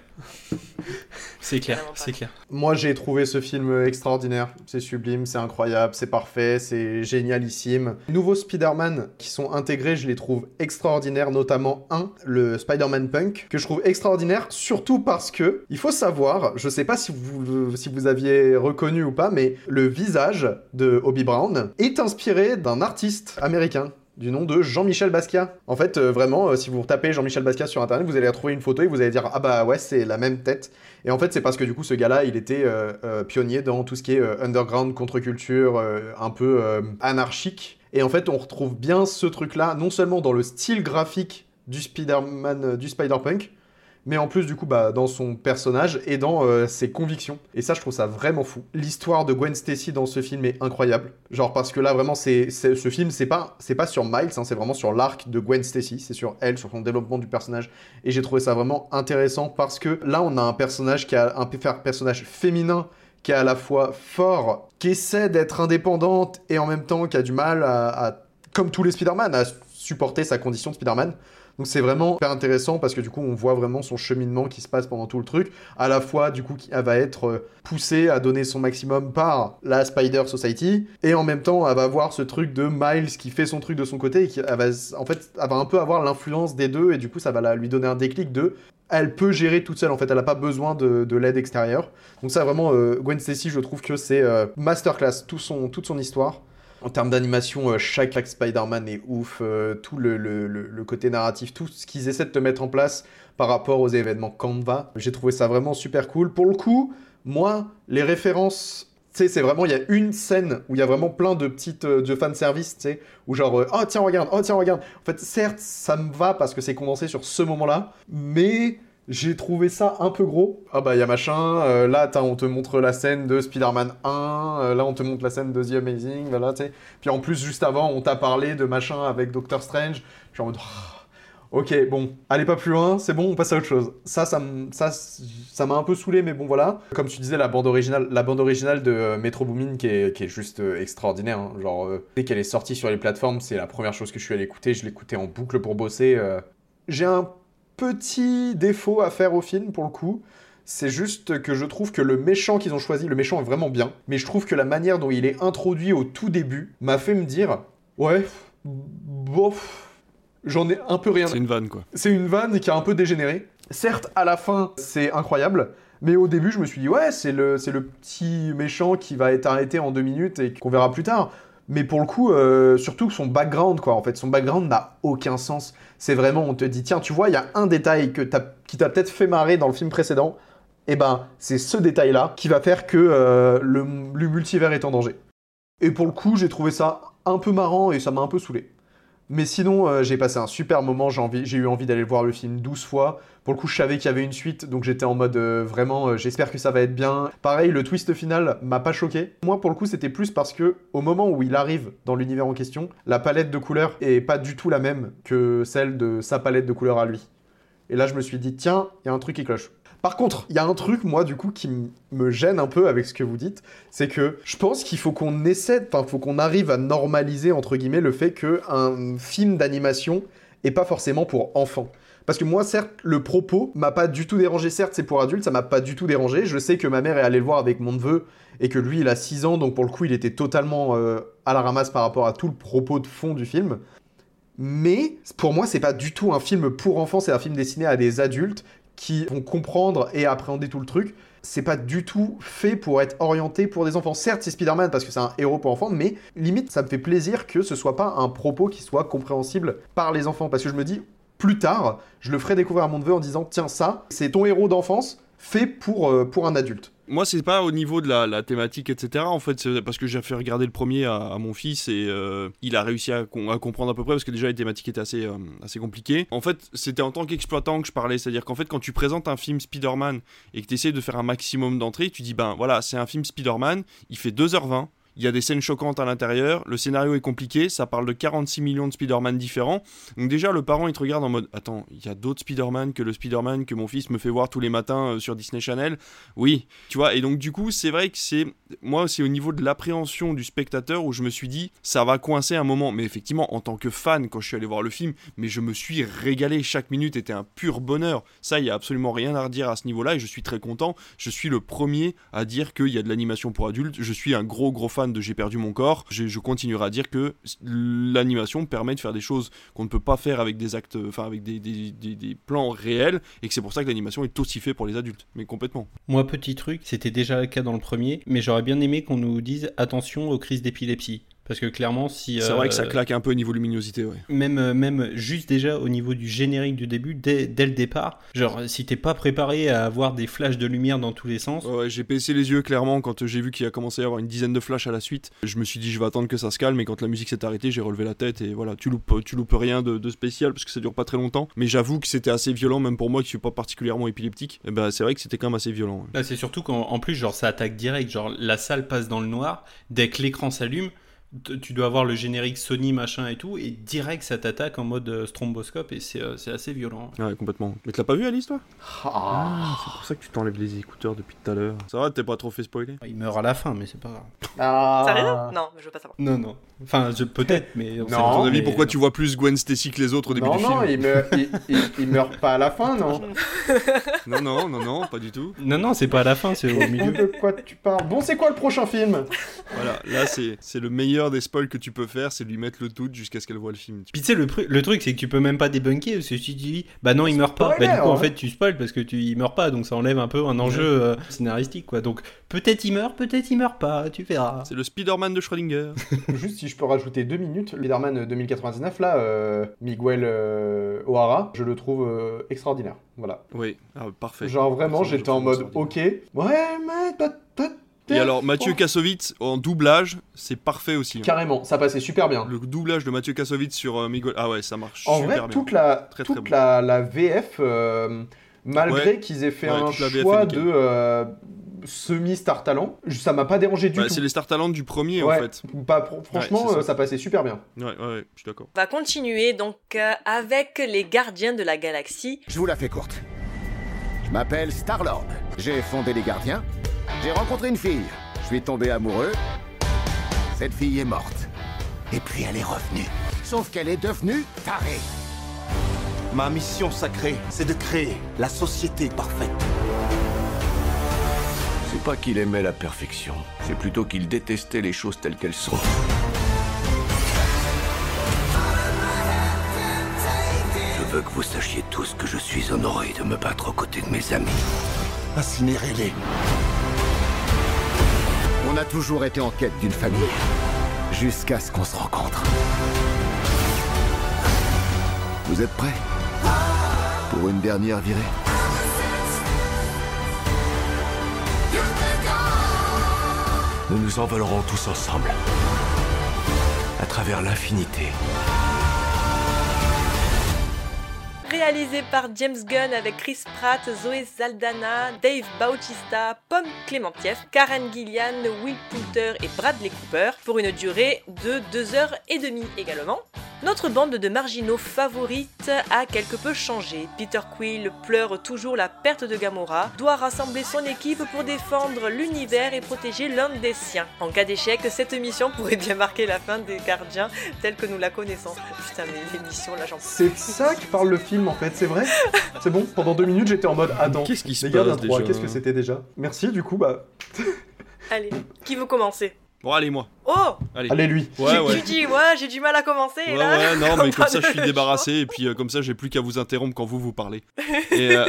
c'est clair, c'est clair. Moi, j'ai trouvé ce film extraordinaire. C'est sublime, c'est incroyable, c'est parfait, c'est génialissime. Les nouveaux Spider-Man qui sont intégrés, je les trouve extraordinaires, notamment un, le Spider-Man Punk, que je trouve extraordinaire, surtout parce que, il faut savoir, je sais pas si vous, si vous aviez reconnu ou pas, mais le visage de Obi Brown est inspiré d'un artiste américain du nom de Jean-Michel Basquiat. En fait, euh, vraiment, euh, si vous tapez Jean-Michel Basquiat sur internet, vous allez retrouver une photo et vous allez dire ah bah ouais c'est la même tête. Et en fait, c'est parce que du coup, ce gars-là, il était euh, pionnier dans tout ce qui est underground, contre-culture, un peu anarchique. Et en fait, on retrouve bien ce truc-là, non seulement dans le style graphique du Spider-Man, du Spider-Punk, mais en plus du coup bah, dans son personnage et dans euh, ses convictions. Et ça je trouve ça vraiment fou. L'histoire de Gwen Stacy dans ce film est incroyable. Genre parce que là vraiment c'est ce film c'est pas c'est pas sur Miles, hein, c'est vraiment sur l'arc de Gwen Stacy, c'est sur elle, sur son développement du personnage. Et j'ai trouvé ça vraiment intéressant parce que là on a un personnage qui a un per- personnage féminin qui est à la fois fort, qui essaie d'être indépendante et en même temps qui a du mal à, à- comme tous les Spider-Man, à supporter sa condition de Spider-Man. Donc c'est vraiment super intéressant parce que du coup on voit vraiment son cheminement qui se passe pendant tout le truc. À la fois du coup elle va être euh, poussée à donner son maximum par la Spider Society et en même temps elle va avoir ce truc de Miles qui fait son truc de son côté et qui va en fait elle va un peu avoir l'influence des deux et du coup ça va lui donner un déclic de elle peut gérer toute seule en fait elle n'a pas besoin de, de l'aide extérieure. Donc ça vraiment euh, Gwen Stacy je trouve que c'est euh, masterclass tout son, toute son histoire. En termes d'animation, euh, chaque, Spider-Man est ouf, euh, tout le, le- le- le côté narratif, tout ce qu'ils essaient de te mettre en place par rapport aux événements Canva. J'ai trouvé ça vraiment super cool. Pour le coup, moi, les références, tu sais, c'est vraiment, il y a une scène où il y a vraiment plein de petites, euh, de fanservice, tu sais, où genre, euh, oh tiens, regarde, oh tiens, regarde. En fait, certes, ça me va parce que c'est condensé sur ce moment-là, mais j'ai trouvé ça un peu gros. Ah bah, il y a machin, euh, là, on te montre la scène de Spider-Man 1, euh, là, on te montre la scène de The Amazing, voilà. Puis en plus, juste avant, on t'a parlé de machin avec Doctor Strange. Je suis en mode, oh, ok, bon, allez pas plus loin, c'est bon, on passe à autre chose. Ça, ça m- ça, ça m'a un peu saoulé, mais bon, voilà. Comme tu disais, la bande originale, la bande originale de euh, Metro Boomin qui est, qui est juste euh, extraordinaire. hein. Genre, dès qu'elle est sortie sur les plateformes, c'est la première chose que je suis allé écouter. Je l'écoutais en boucle pour bosser. J'ai un petit défaut à faire au film pour le coup. C'est juste que je trouve que le méchant qu'ils ont choisi, le méchant est vraiment bien, mais je trouve que la manière dont il est introduit au tout début m'a fait me dire, ouais, bof, j'en ai un peu rien. C'est une vanne quoi. C'est une vanne qui a un peu dégénéré. Certes, à la fin, c'est incroyable. Mais au début, je me suis dit, ouais, c'est le, c'est le petit méchant qui va être arrêté en deux minutes et qu'on verra plus tard. Mais pour le coup, euh, surtout son background, quoi. En fait, son background n'a aucun sens. C'est vraiment, on te dit, tiens, tu vois, il y a un détail qui t'a peut-être fait marrer dans le film précédent. Et ben, c'est ce détail-là qui va faire que euh, le multivers est en danger. Et pour le coup, j'ai trouvé ça un peu marrant et ça m'a un peu saoulé. Mais sinon, euh, j'ai passé un super moment, j'ai eu envie d'aller voir le film 12 fois. Pour le coup, je savais qu'il y avait une suite, donc j'étais en mode euh, vraiment, euh, j'espère que ça va être bien. Pareil, le twist final m'a pas choqué. Moi, pour le coup, c'était plus parce que au moment où il arrive dans l'univers en question, la palette de couleurs est pas du tout la même que celle de sa palette de couleurs à lui. Et là, je me suis dit, tiens, il y a un truc qui cloche. Par contre, il y a un truc, moi, du coup, qui me gêne un peu avec ce que vous dites, c'est que je pense qu'il faut qu'on essaie, enfin, faut qu'on arrive à normaliser, entre guillemets, le fait qu'un film d'animation est pas forcément pour enfants. Parce que moi, certes, le propos m'a pas du tout dérangé. Certes, c'est pour adultes, ça m'a pas du tout dérangé. Je sais que ma mère est allée le voir avec mon neveu et que lui, il a 6 ans, donc pour le coup, il était totalement euh, à la ramasse par rapport à tout le propos de fond du film. Mais pour moi, c'est pas du tout un film pour enfants, c'est un film destiné à des adultes qui vont comprendre et appréhender tout le truc. C'est pas du tout fait pour être orienté pour des enfants. Certes, c'est Spider-Man parce que c'est un héros pour enfants, mais limite, ça me fait plaisir que ce soit pas un propos qui soit compréhensible par les enfants. Parce que je me dis, plus tard, je le ferai découvrir à mon neveu en disant, tiens, ça, c'est ton héros d'enfance fait pour, euh, pour un adulte. Moi, c'est pas au niveau de la, thématique, etc. En fait, c'est parce que j'ai fait regarder le premier à, mon fils et euh, il a réussi à, com- à comprendre à peu près parce que déjà les thématiques étaient assez, euh, compliquées. En fait, c'était en tant qu'exploitant que je parlais. C'est-à-dire qu'en fait, quand tu présentes un film Spider-Man et que tu essaies de faire un maximum d'entrées, tu dis, ben voilà, c'est un film Spider-Man, il fait 2h20. Il y a des scènes choquantes à l'intérieur, le scénario est compliqué, ça parle de 46 millions de Spider-Man différents. Donc déjà, le parent, il te regarde en mode Attends, il y a d'autres Spider-Man que le Spider-Man que mon fils me fait voir tous les matins euh, sur Disney Channel? Oui, tu vois, et donc du coup, c'est vrai que c'est. Moi, c'est au niveau de l'appréhension du spectateur où je me suis dit Ça va coincer un moment. Mais effectivement, en tant que fan, quand je suis allé voir le film, mais je me suis régalé. Chaque minute était un pur bonheur. Ça, il y a absolument rien à redire à ce niveau-là et je suis très content. Je suis le premier à dire qu'il y a de l'animation pour adultes. Je suis un gros, gros fan de J'ai perdu mon corps. Je, continuerai à dire que l'animation permet de faire des choses qu'on ne peut pas faire avec des actes, enfin avec des, des- plans réels, et que c'est pour ça que l'animation est aussi fait pour les adultes, mais complètement. Moi, petit truc, c'était déjà le cas dans le premier, mais j'aurais bien aimé qu'on nous dise attention aux crises d'épilepsie. Parce que clairement, si. C'est euh, vrai que ça claque un peu au niveau luminosité, ouais. Même, euh, même juste déjà au niveau du générique du début, dès, dès le départ, genre si t'es pas préparé à avoir des flashs de lumière dans tous les sens, Ouais, j'ai baissé les yeux clairement quand j'ai vu qu'il a commencé à y avoir une dizaine de flashs à la suite. Je me suis dit je vais attendre que ça se calme et quand la musique s'est arrêtée, j'ai relevé la tête et voilà, tu loupes, tu loupes rien de, de spécial parce que ça dure pas très longtemps. Mais j'avoue que c'était assez violent même pour moi qui suis pas particulièrement épileptique. Et ben c'est vrai que c'était quand même assez violent. ouais. Là, c'est surtout qu'en en plus, genre, ça attaque direct. Genre, la salle passe dans le noir. Dès que l'écran s'allume, tu dois avoir le générique Sony, machin et tout. Et direct, ça t'attaque en mode euh, stromboscope. Et c'est euh, c'est assez violent. Ouais, complètement. Mais tu l'as pas vu Alice toi? Ah. C'est pour ça que tu t'enlèves les écouteurs depuis tout à l'heure. Ça va, t'es pas trop fait spoiler? Il meurt à la fin, mais c'est pas grave. Ah. Sérieux Non, je veux pas savoir. Non, non. Enfin, je- peut-être, mais. on sait À ton avis, Mais- pourquoi tu vois plus Gwen Stacy que les autres au début Non, du non, film il meurt, il, il- il meurt pas à la fin, non? Non, non, non, non, pas du tout. Non, non, c'est pas à la fin, c'est au milieu. De quoi tu parles? Bon, c'est quoi le prochain film? Voilà, là c'est c'est le meilleur des spoils que tu peux faire, c'est lui mettre le doute jusqu'à ce qu'elle voit le film. Puis tu sais, le, truc, c'est que tu peux même pas débunker, parce que si tu dis, bah non, il meurt pas, bah du coup, en fait, tu spoil parce que tu il meurt pas, donc ça enlève un peu un enjeu euh, scénaristique, quoi. Donc, peut-être il meurt, peut-être il meurt pas, tu verras. C'est le Spider-Man de Schrödinger. Juste si je peux rajouter deux minutes, Spider-Man 2099, là, euh, Miguel euh, O'Hara, je le trouve euh, extraordinaire. Voilà. Oui, ah, parfait. Genre vraiment, j'étais en mode ok. Ouais, mais. Et alors, Mathieu Oh. Kassovitz en doublage, c'est parfait aussi. hein. Carrément, ça passait super bien. Le doublage de Mathieu Kassovitz sur euh, Miguel. Ah ouais, ça marche En super vrai, bien. toute la, Très, très toute bon. la, la VF, euh, malgré Ouais. qu'ils aient fait Ouais, un choix de euh, semi-star talent, ça m'a pas dérangé du Bah, tout. c'est les Star Talent du premier Ouais, en fait. pas- fr- franchement, Ouais, c'est ça. euh, ça passait super bien. Ouais, ouais, ouais, je suis d'accord. On va continuer donc euh, avec les Gardiens de la Galaxie. Je vous la fais courte. Je m'appelle Star-Lord. J'ai fondé les gardiens. J'ai rencontré une fille. Je suis tombé amoureux. Cette fille est morte. Et puis elle est revenue. Sauf qu'elle est devenue tarée. Ma mission sacrée, c'est de créer la société parfaite. C'est pas qu'il aimait la perfection, c'est plutôt qu'il détestait les choses telles qu'elles sont. Je veux que vous sachiez tous que je suis honoré de me battre aux côtés de mes amis. Incinérez-les. On a toujours été en quête d'une famille. Jusqu'à ce qu'on se rencontre. Vous êtes prêts? Pour une dernière virée? Nous nous envolerons tous ensemble. À travers l'infinité. Réalisé par James Gunn avec Chris Pratt, Zoé Saldana, Dave Bautista, Pomme Clémentieff, Karen Gillian, Will Poulter et Bradley Cooper pour une durée de 2 heures et demie également. Notre bande de marginaux favorites a quelque peu changé. Peter Quill pleure toujours la perte de Gamora, doit rassembler son équipe pour défendre l'univers et protéger l'un des siens. En cas d'échec, cette mission pourrait bien marquer la fin des gardiens tels que nous la connaissons. Putain mais l'émission là j'en C'est ça que parle le film en fait, c'est vrai C'est bon, pendant deux minutes j'étais en mode attends. Qu'est-ce qui se passe 3, déjà qu'est-ce que c'était déjà? Merci du coup, bah. Allez, qui veut commencer? Bon, allez, moi. Oh Allez, Allez, lui. Ouais, tu, ouais. tu dis, ouais, j'ai du mal à commencer. Ouais, là. ouais, non, mais comme ça, je suis débarrassé, et puis euh, comme ça, j'ai plus qu'à vous interrompre quand vous vous parlez. Et, euh,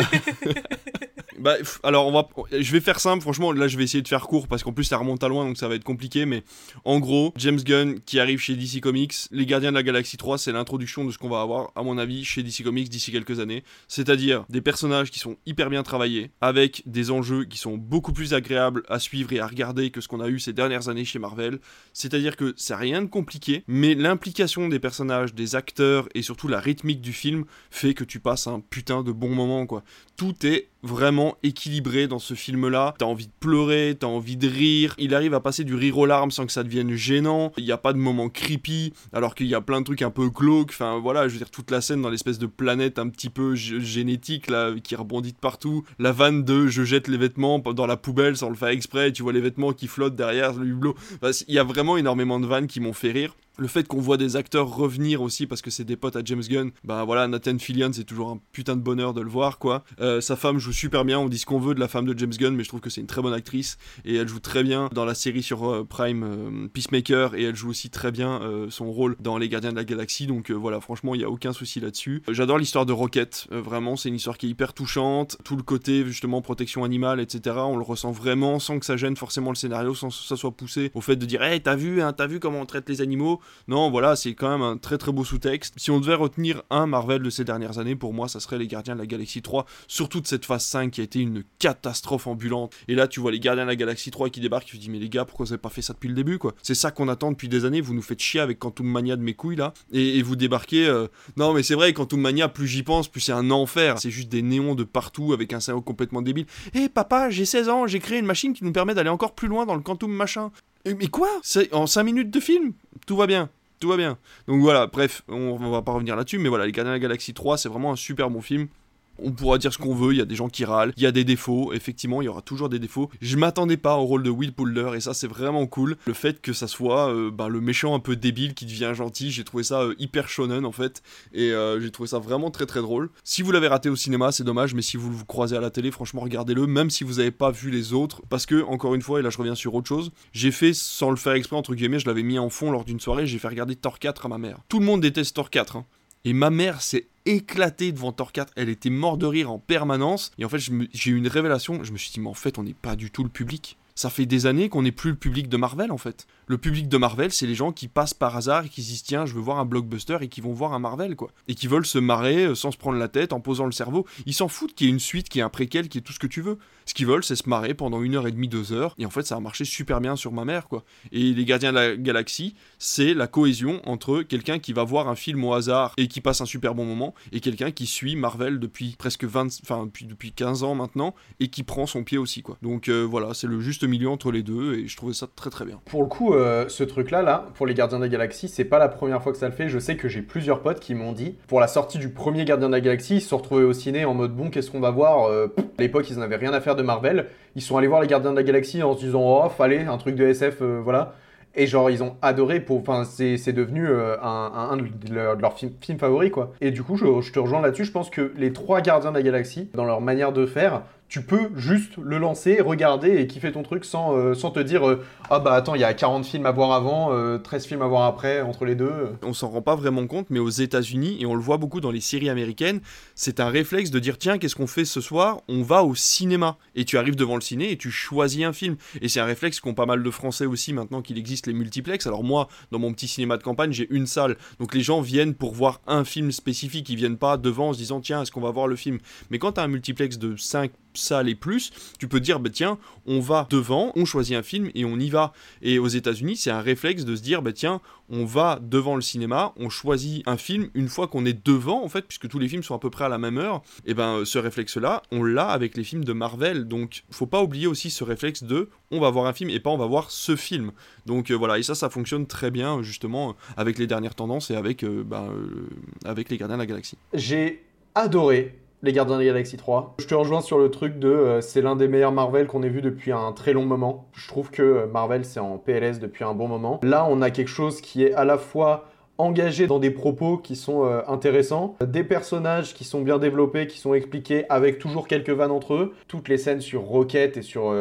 bah, pff, alors, on va, je vais faire simple, franchement, là, je vais essayer de faire court, parce qu'en plus, ça remonte à loin, donc ça va être compliqué, mais en gros, James Gunn, qui arrive chez DC Comics, Les Gardiens de la Galaxie 3, c'est l'introduction de ce qu'on va avoir, à mon avis, chez DC Comics d'ici quelques années. C'est-à-dire des personnages qui sont hyper bien travaillés, avec des enjeux qui sont beaucoup plus agréables à suivre et à regarder que ce qu'on a eu ces dernières années chez Marvel. C'est-à-dire que c'est rien de compliqué, mais l'implication des personnages, des acteurs et surtout la rythmique du film fait que tu passes un putain de bon moment, quoi. Tout est vraiment équilibré dans ce film-là. T'as envie de pleurer, t'as envie de rire. Il arrive à passer du rire aux larmes sans que ça devienne gênant. Il n'y a pas de moment creepy, alors qu'il y a plein de trucs un peu glauques. Enfin voilà, je veux dire, toute la scène dans l'espèce de planète un petit peu gé- génétique, là, qui rebondit de partout. La vanne de je jette les vêtements dans la poubelle sans le faire exprès. Tu vois les vêtements qui flottent derrière le hublot. Il y a vraiment énormément de vannes qui m'ont fait rire. Le fait qu'on voit des acteurs revenir aussi parce que c'est des potes à James Gunn, bah voilà, Nathan Fillion, c'est toujours un putain de bonheur de le voir quoi. Euh, sa femme joue super bien, on dit ce qu'on veut de la femme de James Gunn, mais je trouve que c'est une très bonne actrice et elle joue très bien dans la série sur euh, Prime euh, Peacemaker et elle joue aussi très bien son rôle dans Les Gardiens de la Galaxie, donc voilà, franchement, il n'y a aucun souci là-dessus. J'adore l'histoire de Rocket, vraiment, c'est une histoire qui est hyper touchante, tout le côté justement protection animale, etc. On le ressent vraiment sans que ça gêne forcément le scénario, sans que ça soit poussé au fait de dire, hey, t'as vu, hein, t'as vu comment on traite les animaux Non, voilà, c'est quand même un très très beau sous-texte. Si on devait retenir un Marvel de ces dernières années, pour moi, ça serait les Gardiens de la Galaxie 3, surtout de cette phase 5 qui a été une catastrophe ambulante. Et là, tu vois les Gardiens de la Galaxie 3 qui débarquent, tu te dis, mais les gars, pourquoi vous avez pas fait ça depuis le début, quoi? C'est ça qu'on attend depuis des années, vous nous faites chier avec Quantum Mania de mes couilles, là, et, vous débarquez. euh, Non, mais c'est vrai, Quantum Mania, plus j'y pense, plus c'est un enfer. C'est juste des néons de partout avec un scénario complètement débile. Hé, papa, j'ai 16 ans, j'ai créé une machine qui nous permet d'aller encore plus loin dans le Quantum machin. Mais quoi? En 5 minutes de film? Tout va bien. Tout va bien. Donc voilà, bref, on, on va pas revenir là-dessus, mais voilà, Les Gardiens de la Galaxie 3, c'est vraiment un super bon film. On pourra dire ce qu'on veut, il y a des gens qui râlent, il y a des défauts, effectivement, il y aura toujours des défauts. Je m'attendais pas au rôle de Will Poulder, et ça c'est vraiment cool. Le fait que ça soit euh, bah, le méchant un peu débile qui devient gentil, j'ai trouvé ça euh, hyper shonen en fait, et euh, j'ai trouvé ça vraiment très très drôle. Si vous l'avez raté au cinéma, c'est dommage, mais si vous le croisez à la télé, franchement regardez-le, même si vous n'avez pas vu les autres, parce que, encore une fois, et là je reviens sur autre chose, j'ai fait, sans le faire exprès, entre guillemets, je l'avais mis en fond lors d'une soirée, j'ai fait regarder Thor 4 à ma mère. Tout le monde déteste Thor 4, hein. Et ma mère s'est éclatée devant Thor 4. Elle était morte de rire en permanence. Et en fait, j'ai eu une révélation. Je me suis dit, mais en fait, on n'est pas du tout le public. Ça fait des années qu'on n'est plus le public de Marvel, en fait. Le public de Marvel, c'est les gens qui passent par hasard et qui se disent, tiens, je veux voir un blockbuster et qui vont voir un Marvel, quoi. Et qui veulent se marrer euh, sans se prendre la tête, en posant le cerveau. Ils s'en foutent qu'il y ait une suite, qu'il y ait un préquel, qu'il y ait tout ce que tu veux. Ce qu'ils veulent, c'est se marrer pendant une heure et demie, deux heures. Et en fait, ça a marché super bien sur ma mère, quoi. Et les Gardiens de la Galaxie, c'est la cohésion entre quelqu'un qui va voir un film au hasard et qui passe un super bon moment, et quelqu'un qui suit Marvel depuis presque 20, enfin depuis, depuis 15 ans maintenant, et qui prend son pied aussi, quoi. Donc euh, voilà, c'est le juste milieu entre les deux, et je trouvais ça très très bien. Pour le coup, euh, ce truc-là, là, pour les Gardiens de la Galaxie, c'est pas la première fois que ça le fait. Je sais que j'ai plusieurs potes qui m'ont dit, pour la sortie du premier Gardien de la Galaxie, ils se sont retrouvés au ciné en mode bon, qu'est-ce qu'on va voir Euh, À l'époque, ils n'avaient rien à faire de Marvel. Ils sont allés voir les Gardiens de la Galaxie en se disant, oh, fallait un truc de SF, euh, voilà. Et genre, ils ont adoré, pour... enfin, c'est devenu un, de leurs films, favoris, quoi. Et du coup, je te rejoins là-dessus, je pense que les trois Gardiens de la Galaxie, dans leur manière de faire, tu peux juste le lancer, regarder et kiffer ton truc sans, euh, sans te dire euh, Ah bah attends, il y a 40 films à voir avant, euh, 13 films à voir après, entre les deux. On s'en rend pas vraiment compte, mais aux États-Unis, et on le voit beaucoup dans les séries américaines, c'est un réflexe de dire tiens, qu'est-ce qu'on fait ce soir? On va au cinéma. Et tu arrives devant le ciné et tu choisis un film. Et c'est un réflexe qu'ont pas mal de Français aussi maintenant qu'il existe les multiplex. Alors moi, dans mon petit cinéma de campagne, j'ai une salle. Donc les gens viennent pour voir un film spécifique. Ils viennent pas devant en se disant tiens, est-ce qu'on va voir le film? Mais quand tu as un multiplex de 5 salles et plus, tu peux dire bah tiens, on va devant, on choisit un film et on y va. Et aux États-Unis, c'est un réflexe de se dire bah tiens, on va devant le cinéma, on choisit un film une fois qu'on est devant en fait, puisque tous les films sont à peu près à la même heure. Et ben ce réflexe-là, on l'a avec les films de Marvel. Donc faut pas oublier aussi ce réflexe de on va voir un film et pas on va voir ce film. Donc euh, voilà, et ça ça fonctionne très bien justement avec les dernières tendances et avec euh, ben, euh, avec les Gardiens de la Galaxie. J'ai adoré les Gardiens de la Galaxie 3. Je te rejoins sur le truc de euh, c'est l'un des meilleurs Marvel qu'on ait vu depuis un très long moment. Je trouve que euh, Marvel c'est en PLS depuis un bon moment. Là, on a quelque chose qui est à la fois engagé dans des propos qui sont euh, intéressants, des personnages qui sont bien développés, qui sont expliqués avec toujours quelques vannes entre eux. Toutes les scènes sur Rocket et sur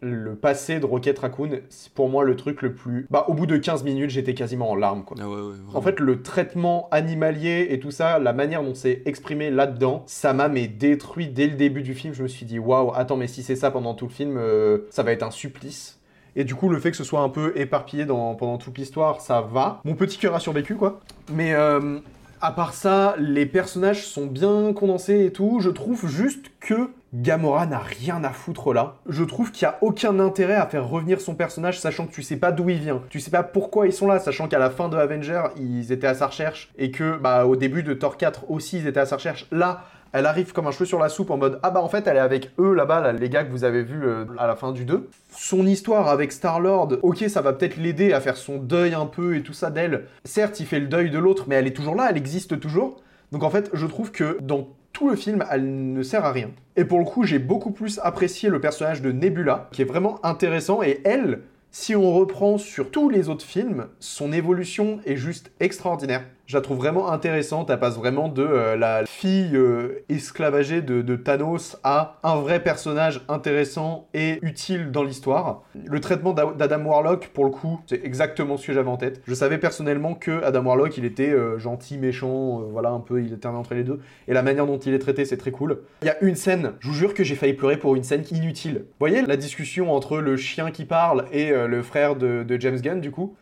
le passé de Rocket Raccoon, c'est pour moi le truc le plus. Bah, au bout de 15 minutes, j'étais quasiment en larmes, quoi. Ah ouais, ouais, En fait, le traitement animalier et tout ça, la manière dont c'est exprimé là-dedans, ça m'a mais détruit dès le début du film. Je me suis dit, waouh, attends, mais si c'est ça pendant tout le film, euh, ça va être un supplice. Et du coup, le fait que ce soit un peu éparpillé dans, pendant toute l'histoire, ça va. Mon petit cœur a survécu, quoi. Mais euh, à part ça, les personnages sont bien condensés et tout. Je trouve juste que Gamora n'a rien à foutre là. Je trouve qu'il n'y a aucun intérêt à faire revenir son personnage, sachant que tu sais pas d'où il vient. Tu sais pas pourquoi ils sont là, sachant qu'à la fin de Avenger, ils étaient à sa recherche. Et que, bah, au début de Thor 4 aussi, ils étaient à sa recherche. Là, elle arrive comme un cheveu sur la soupe en mode Ah bah en fait elle est avec eux là-bas, là, les gars que vous avez vus euh, à la fin du 2. Son histoire avec Star-Lord, ok ça va peut-être l'aider à faire son deuil un peu et tout ça d'elle. Certes il fait le deuil de l'autre mais elle est toujours là, elle existe toujours. Donc en fait je trouve que dans tout le film elle ne sert à rien. Et pour le coup j'ai beaucoup plus apprécié le personnage de Nebula qui est vraiment intéressant et elle... Si on reprend sur tous les autres films, son évolution est juste extraordinaire. Je la trouve vraiment intéressante. Elle passe vraiment de euh, la fille euh, esclavagée de, Thanos à un vrai personnage intéressant et utile dans l'histoire. Le traitement d'A- d'Adam Warlock, pour le coup, c'est exactement ce que j'avais en tête. Je savais personnellement que Adam Warlock, il était euh, gentil, méchant, voilà, un peu, il était entre les deux. Et la manière dont il est traité, c'est très cool. Il y a une scène, je vous jure que j'ai failli pleurer pour une scène inutile. Vous voyez la discussion entre le chien qui parle et le frère de, James Gunn, du coup?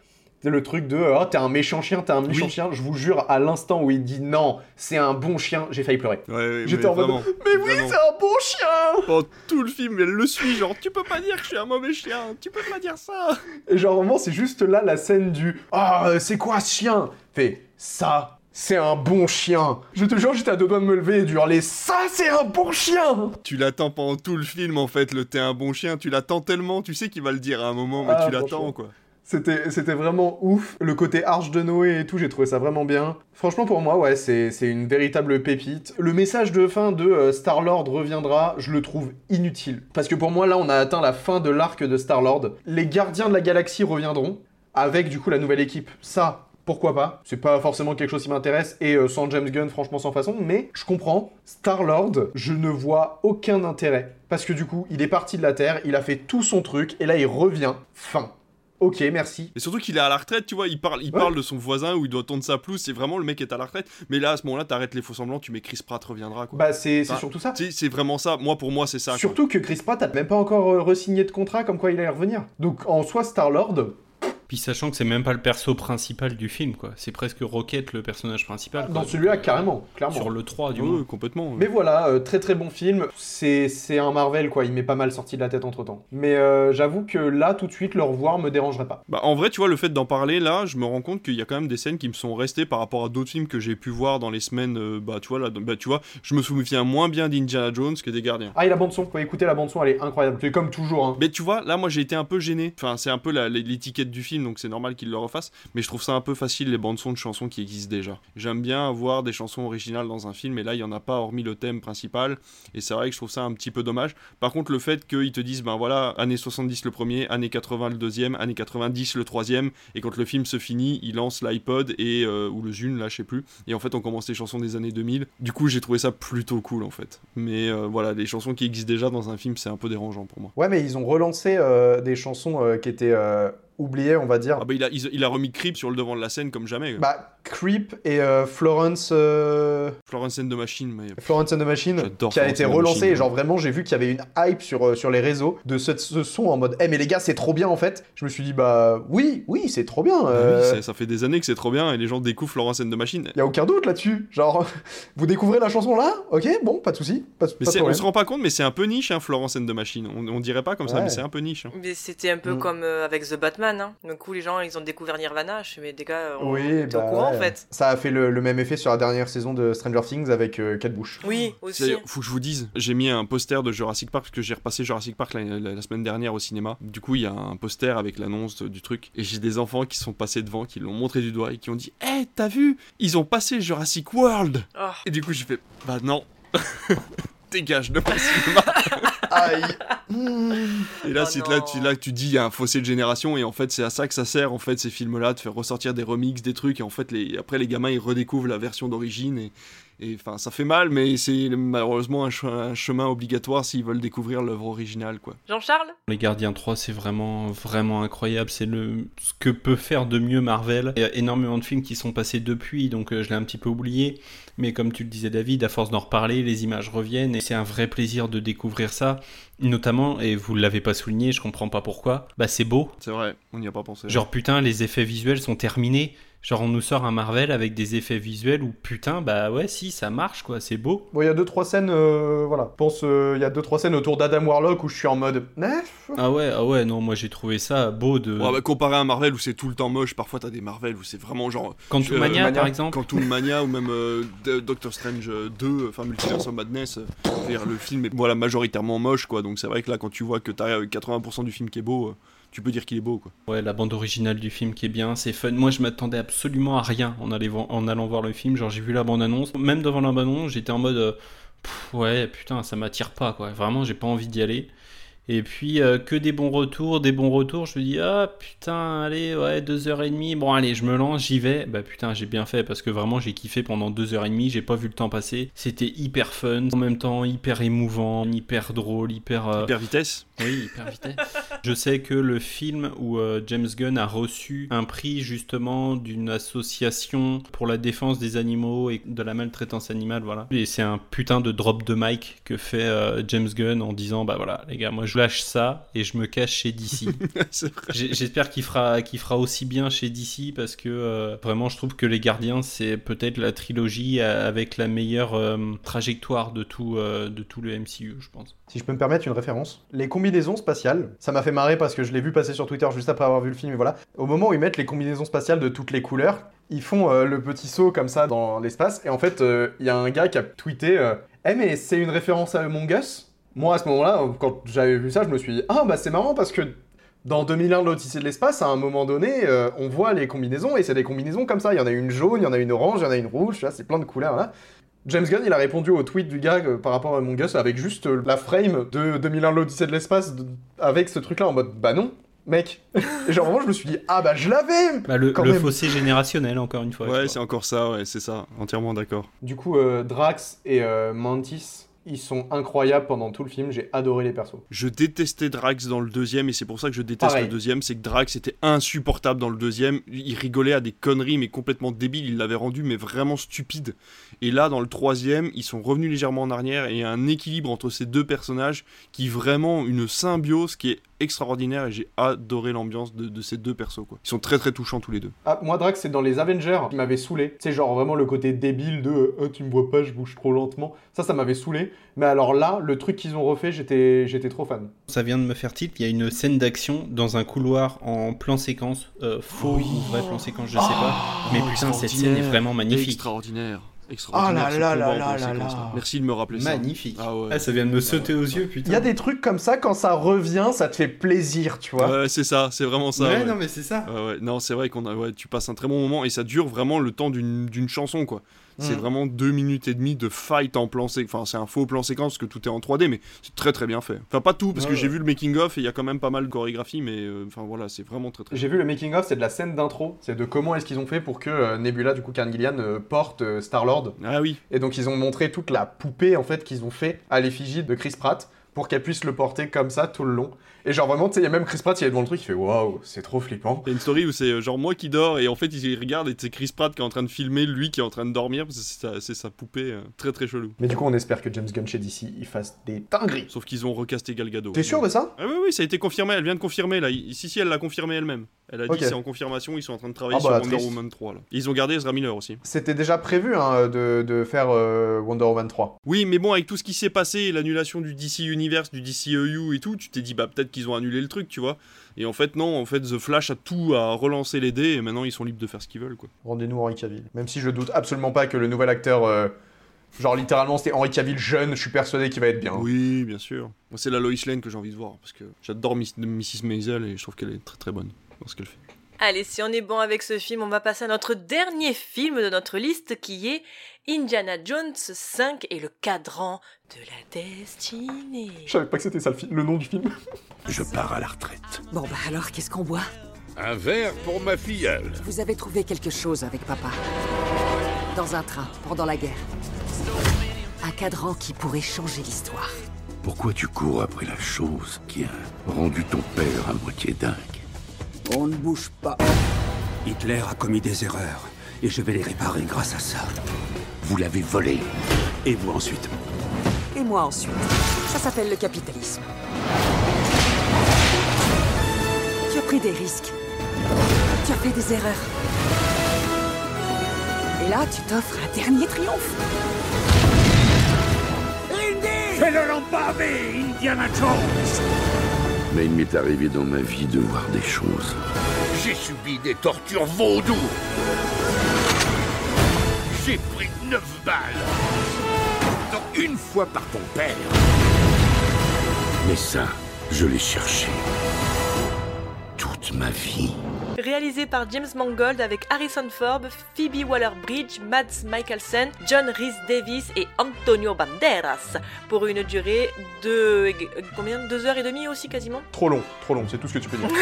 Le truc de oh, t'es un méchant chien, t'es un méchant Oui. chien. Je vous jure, à l'instant où il dit non, c'est un bon chien, j'ai failli pleurer. Ouais, ouais, J'étais en mode vraiment, mais oui, c'est un bon chien Pendant tout le film, elle le suit, genre, tu peux pas dire que je suis un mauvais chien, tu peux pas dire ça. Et genre, vraiment, c'est juste là la scène du Ah, euh, c'est quoi ce chien? Fait ça, c'est un bon chien. Je te jure, j'étais à deux doigts de me lever et de hurler Ça, c'est un bon chien Tu l'attends pendant tout le film, en fait, le t'es un bon chien, tu l'attends tellement, tu sais qu'il va le dire à un moment, mais Ah, tu l'attends, quoi. C'était, c'était vraiment ouf. Le côté arche de Noé et tout, j'ai trouvé ça vraiment bien. Franchement, pour moi, ouais, c'est, c'est une véritable pépite. Le message de fin de euh, Star-Lord reviendra, je le trouve inutile. Parce que pour moi, là, on a atteint la fin de l'arc de Star-Lord. Les gardiens de la galaxie reviendront, avec du coup la nouvelle équipe. Ça, pourquoi pas? C'est pas forcément quelque chose qui m'intéresse, et euh, sans James Gunn, franchement, sans façon, mais je comprends. Star-Lord, je ne vois aucun intérêt. Parce que du coup, il est parti de la Terre, il a fait tout son truc, et là, il revient. Fin. Ok, merci. Et surtout qu'il est à la retraite, tu vois, il parle, il Ouais. parle de son voisin où il doit tondre sa pelouse, c'est vraiment le mec est à la retraite. Mais là, à ce moment-là, t'arrêtes les faux semblants, tu mets Chris Pratt reviendra, quoi. Bah, c'est, Enfin, surtout ça. C'est vraiment ça, moi, pour moi, c'est ça. quoi. Surtout que Chris Pratt a même pas encore euh, re-signé de contrat comme quoi il allait revenir. Donc en soi, Star-Lord, Puis sachant que c'est même pas le perso principal du film, quoi. C'est presque Rocket le personnage principal. quoi. dans celui-là, carrément, clairement. Sur le 3, du Ouais, moins. ouais, complètement. Mais voilà, euh, très très bon film. C'est, c'est un Marvel, quoi. Il m'est pas mal sorti de la tête entre temps. Mais euh, j'avoue que là, tout de suite, le revoir me dérangerait pas. Bah, en vrai, tu vois, le fait d'en parler, là, je me rends compte qu'il y a quand même des scènes qui me sont restées par rapport à d'autres films que j'ai pu voir dans les semaines. euh, bah, tu vois, là, bah, tu vois, je me souviens moins bien d'Indiana Jones que des Gardiens. Ah, et la bande-son, faut écouter la bande-son, elle est incroyable. C'est comme toujours, hein. Mais tu vois, là, moi, j'ai été un peu gêné. Enfin, c'est un peu l'étiquette du film, donc c'est normal qu'il le refasse. Mais je trouve ça un peu facile, les bandes-sons de chansons qui existent déjà. J'aime bien avoir des chansons originales dans un film, et là, il y en a pas, hormis le thème principal. Et c'est vrai que je trouve ça un petit peu dommage. Par contre, le fait qu'ils te disent, ben voilà, années 70 le premier, années 80 le deuxième, années 90 le troisième, et quand le film se finit, il lance l'iPod et euh, ou le Zune, là, je sais plus. Et en fait, on commence les chansons des années 2000. Du coup, j'ai trouvé ça plutôt cool, en fait. Mais euh, voilà, les chansons qui existent déjà dans un film, c'est un peu dérangeant pour moi. Ouais, mais ils ont relancé euh, des chansons qui étaient oubliées, on va dire. Ah bah il a, il, il a remis Creep sur le devant de la scène comme jamais. Bah, Creep et euh, Florence. euh, Florence and the Machine, mais... Florence and the Machine, qui a été relancé. Machine. Et genre vraiment, j'ai vu qu'il y avait une hype sur, euh, sur les réseaux de ce, ce son en mode, eh mais les gars, c'est trop bien en fait. Je me suis dit, bah oui, oui, c'est trop bien. Bah euh, oui, ça, ça fait des années que c'est trop bien et les gens découvrent Florence and the Machine. y a aucun doute là-dessus. Genre, vous découvrez la chanson là? Ok, bon, pas de souci. Pas, Mais pas de c'est- on se rend pas compte, mais c'est un peu niche, hein, Florence and the Machine. On, on dirait pas comme ça, mais c'est un peu niche. hein. Mais c'était un peu Mm. comme euh, avec The Batman. Hein. Du coup, les gens, ils ont découvert Nirvana. Je suis, mais des gars, on... Oui, au bah courant ouais. en fait. Ça a fait le, le même effet sur la dernière saison de Stranger Things avec euh, Kate Bush. Oui, aussi. D'ailleurs, faut que je vous dise, j'ai mis un poster de Jurassic Park parce que j'ai repassé Jurassic Park la, la- la semaine dernière au cinéma. Du coup, il y a un poster avec l'annonce du truc et j'ai des enfants qui sont passés devant, qui l'ont montré du doigt et qui ont dit "Eh, t'as vu? Ils ont passé Jurassic World." Oh. Et du coup, j'ai fait "Bah non." Dégage de mon cinéma. Aïe. Et là, Oh c'est là, tu, là que tu dis, il y a un fossé de génération, et en fait, c'est à ça que ça sert, en fait, ces films-là, de faire ressortir des remixes, des trucs, et en fait, les, après, les gamins, ils redécouvrent la version d'origine, et, Et enfin, ça fait mal, mais c'est malheureusement un, che- un chemin obligatoire s'ils veulent découvrir l'œuvre originale, quoi. Jean-Charles? Les Gardiens 3, c'est vraiment, vraiment incroyable. C'est le ce que peut faire de mieux Marvel. Il y a énormément de films qui sont passés depuis, donc euh, je l'ai un petit peu oublié. Mais comme tu le disais, David, à force d'en reparler, les images reviennent et c'est un vrai plaisir de découvrir ça. Notamment, et vous l'avez pas souligné, je comprends pas pourquoi, bah c'est beau. C'est vrai, on n'y a pas pensé. Genre putain, les effets visuels sont terminés. Genre on nous sort un Marvel avec des effets visuels où putain, bah ouais, si, ça marche quoi, c'est beau. Bon, il y a deux trois scènes, euh, voilà. Je pense, euh, il y a deux trois scènes autour d'Adam Warlock où je suis en mode. Nef Ah ouais, ah ouais, non, moi j'ai trouvé ça beau de. Ouais, bah, comparé à un Marvel où c'est tout le temps moche, parfois t'as des Marvel où c'est vraiment genre. Quantum Mania, par exemple. Quantum Mania ou même euh, Doctor Strange 2, enfin Multiverse of Madness. euh, le film est voilà, majoritairement moche quoi, donc c'est vrai que là quand tu vois que t'as 80% du film qui est beau, euh, tu peux dire qu'il est beau quoi. Ouais, la bande originale du film qui est bien, c'est fun. Moi, je m'attendais absolument à rien en, allant vo- en allant voir le film. Genre, j'ai vu la bande-annonce. Même devant la bande-annonce, j'étais en mode euh, Pff, ouais, putain, ça m'attire pas quoi. Vraiment, j'ai pas envie d'y aller. Et puis, euh, que des bons retours, des bons retours. Je me dis, ah putain, allez, ouais, deux heures et demie. Bon, allez, je me lance, j'y vais. Bah putain, j'ai bien fait parce que vraiment, j'ai kiffé pendant deux heures et demie. J'ai pas vu le temps passer. C'était hyper fun, en même temps hyper émouvant, hyper drôle, hyper. euh, Hyper vitesse Oui, hyper vitesse. Je sais que le film où euh, James Gunn a reçu un prix justement d'une association pour la défense des animaux et de la maltraitance animale, voilà. Et c'est un putain de drop de mic que fait euh, James Gunn en disant bah voilà les gars, moi je lâche ça et je me cache chez DC. J'espère qu'il fera, qu'il fera aussi bien chez DC parce que euh, vraiment je trouve que Les Gardiens c'est peut-être la trilogie avec la meilleure euh, trajectoire de tout, euh, de tout le MCU, je pense. Si je peux me permettre une référence, les combinaisons spatiales, ça m'a fait marrer parce que je l'ai vu passer sur Twitter juste après avoir vu le film et voilà. Au moment où ils mettent les combinaisons spatiales de toutes les couleurs, ils font euh, le petit saut comme ça dans l'espace et en fait euh, il y a un gars qui a tweeté euh, Eh mais c'est une référence à Among Us? Moi à ce moment-là, quand j'avais vu ça, je me suis dit Ah bah c'est marrant parce que dans 2001 de l'Odyssée de l'espace, à un moment donné, on voit les combinaisons et c'est des combinaisons comme ça. Il y en a une jaune, il y en a une orange, il y en a une rouge, là, c'est plein de couleurs là. James Gunn, il a répondu au tweet du gars euh, par rapport à Among Us avec juste euh, la frame de 2001 de l'Odyssée de l'espace avec ce truc là en mode bah non, mec. et genre vraiment, je me suis dit ah bah je l'avais Bah, le quand le même. fossé générationnel encore une fois. Ouais, c'est encore ça, ouais, c'est ça, entièrement d'accord. Du coup, euh, Drax et euh, Mantis, ils sont incroyables pendant tout le film. J'ai adoré les persos. Je détestais Drax dans le deuxième et c'est pour ça que je déteste Pareil. le deuxième, c'est que Drax était insupportable dans le deuxième, il rigolait à des conneries mais complètement débiles, il l'avait rendu mais vraiment stupide. Et là dans le troisième, ils sont revenus légèrement en arrière et il y a un équilibre entre ces deux personnages qui vraiment une symbiose qui est extraordinaire et j'ai adoré l'ambiance de, de ces deux persos quoi. Ils sont très très touchants tous les deux. Ah, moi, Drax, c'est dans les Avengers qui m'avait saoulé. C'est genre vraiment le côté débile de euh, oh, tu me vois pas, je bouge trop lentement. Ça, ça m'avait saoulé. Mais alors là, le truc qu'ils ont refait, j'étais j'étais trop fan. Ça vient de me faire tilt. Il y a une scène d'action dans un couloir en plan séquence, euh, faux ou vrai plan séquence, je sais pas. Mais putain, cette scène est vraiment magnifique. Extraordinaire. Ah Extraordinaire. là ce là là là là là. Merci de me rappeler ça. Magnifique. Ah ouais. Ah, ça vient de me sauter aux yeux, Il putain. y a des trucs comme ça, quand ça revient, ça te fait plaisir, tu vois. Ouais, c'est ça, c'est vraiment ça. Ouais, ouais. non, mais c'est ça. Ouais, ouais. Non, c'est vrai qu'on a, ouais, tu passes un très bon moment et ça dure vraiment le temps d'une d'une chanson, quoi. C'est Mhm. vraiment deux minutes et demie de fight en plan séquence. Enfin, c'est un faux plan séquence parce que tout est en 3D, mais c'est très très bien fait. Enfin, pas tout, parce Ouais, que j'ai vu le making-of et il y a quand même pas mal de chorégraphie, mais euh, enfin voilà, c'est vraiment très très J'ai vu le making of, c'est de la scène d'intro, c'est de comment est-ce qu'ils ont fait pour que euh, Nebula, du coup Karen Gillian, euh, porte euh, Star-Lord. Ah oui. Et donc ils ont montré toute la poupée en fait qu'ils ont fait à l'effigie de Chris Pratt pour qu'elle puisse le porter comme ça tout le long. Et genre vraiment, tu sais, il y a même Chris Pratt, il est devant le truc, il fait waouh, c'est trop flippant. Il y a une story où c'est euh, genre moi qui dors et en fait il regarde et c'est Chris Pratt qui est en train de filmer lui qui est en train de dormir parce que c'est sa, poupée euh, très très chelou. Mais du coup, on espère que James Gunn chez DC, il fasse des dingueries. Sauf qu'ils ont recasté Gal Gadot. T'es sûr de ça? Ah oui oui ça a été confirmé, elle vient de confirmer là. Si si elle l'a confirmé elle-même. Elle a dit c'est en confirmation, ils sont en train de travailler Ah bah, sur Wonder triste. Woman 3 là. Et ils ont gardé Ezra Miller aussi. C'était déjà prévu hein, de, de faire euh, Wonder Woman 3. Oui, mais bon, avec tout ce qui s'est passé, l'annulation du DC Universe, du DCEU et tout, tu t'es dit, bah peut-être qu'ils ont annulé le truc, tu vois. Et en fait, non, en fait, The Flash a tout à relancer les dés et maintenant ils sont libres de faire ce qu'ils veulent, quoi. Rendez-nous Henri Cavill. Même si je doute absolument pas que le nouvel acteur, euh, genre littéralement c'était Henri Cavill jeune, je suis persuadé qu'il va être bien. Oui, bien sûr. Moi, c'est la Lois Lane que j'ai envie de voir parce que j'adore Miss- Mrs. Maisel et je trouve qu'elle est très très bonne dans ce qu'elle fait. Allez, si on est bon avec ce film, on va passer à notre dernier film de notre liste qui est Indiana Jones 5 et le cadran de la destinée. Je savais pas que c'était ça le, nom du film. Je pars à la retraite. Bon, bah alors, qu'est-ce qu'on boit? Un verre pour ma filleule. Vous avez trouvé quelque chose avec papa? Dans un train, pendant la guerre. Un cadran qui pourrait changer l'histoire. Pourquoi tu cours après la chose qui a rendu ton père à moitié dingue? On ne bouge pas. Hitler a commis des erreurs et je vais les réparer grâce à ça. Vous l'avez volé. Et vous ensuite Et moi ensuite. Ça s'appelle le capitalisme. Tu as pris des risques. Tu as fait des erreurs. Et là, tu t'offres un dernier triomphe. Fais le lampavé, Indiana Jones Mais il m'est arrivé dans ma vie de voir des choses. J'ai subi des tortures vaudou. J'ai pris 9 balles. Une fois par ton père. Mais ça, je l'ai cherché. Toute ma vie. Réalisé par James Mangold avec Harrison Ford, Phoebe Waller-Bridge, Mads Mikkelsen, John Rhys Davis et Antonio Banderas pour une durée de combien? Deux heures et demie aussi quasiment? Trop long, trop long, c'est tout ce que tu peux dire.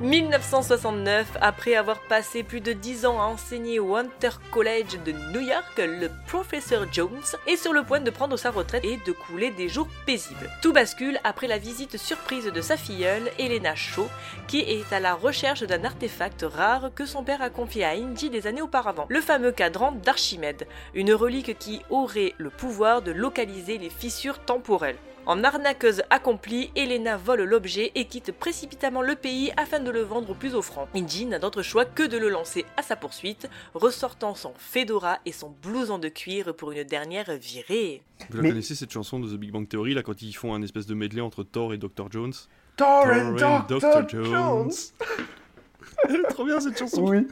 1969, après avoir passé plus de 10 ans à enseigner au Hunter College de New York, le professeur Jones est sur le point de prendre sa retraite et de couler des jours paisibles. Tout bascule après la visite surprise de sa filleule, Elena Shaw, qui est à la recherche d'un artefact rare que son père a confié à Indy des années auparavant, le fameux cadran d'Archimède, une relique qui aurait le pouvoir de localiser les fissures temporelles. En arnaqueuse accomplie, Elena vole l'objet et quitte précipitamment le pays afin de le vendre au plus offrant. Indy n'a d'autre choix que de le lancer à sa poursuite, ressortant son fedora et son blouson de cuir pour une dernière virée. Vous la connaissez cette chanson de The Big Bang Theory, là, quand ils font un espèce de medley entre Thor et Dr. Jones? Thor and Dr. Jones. Elle est trop bien cette chanson. Oui.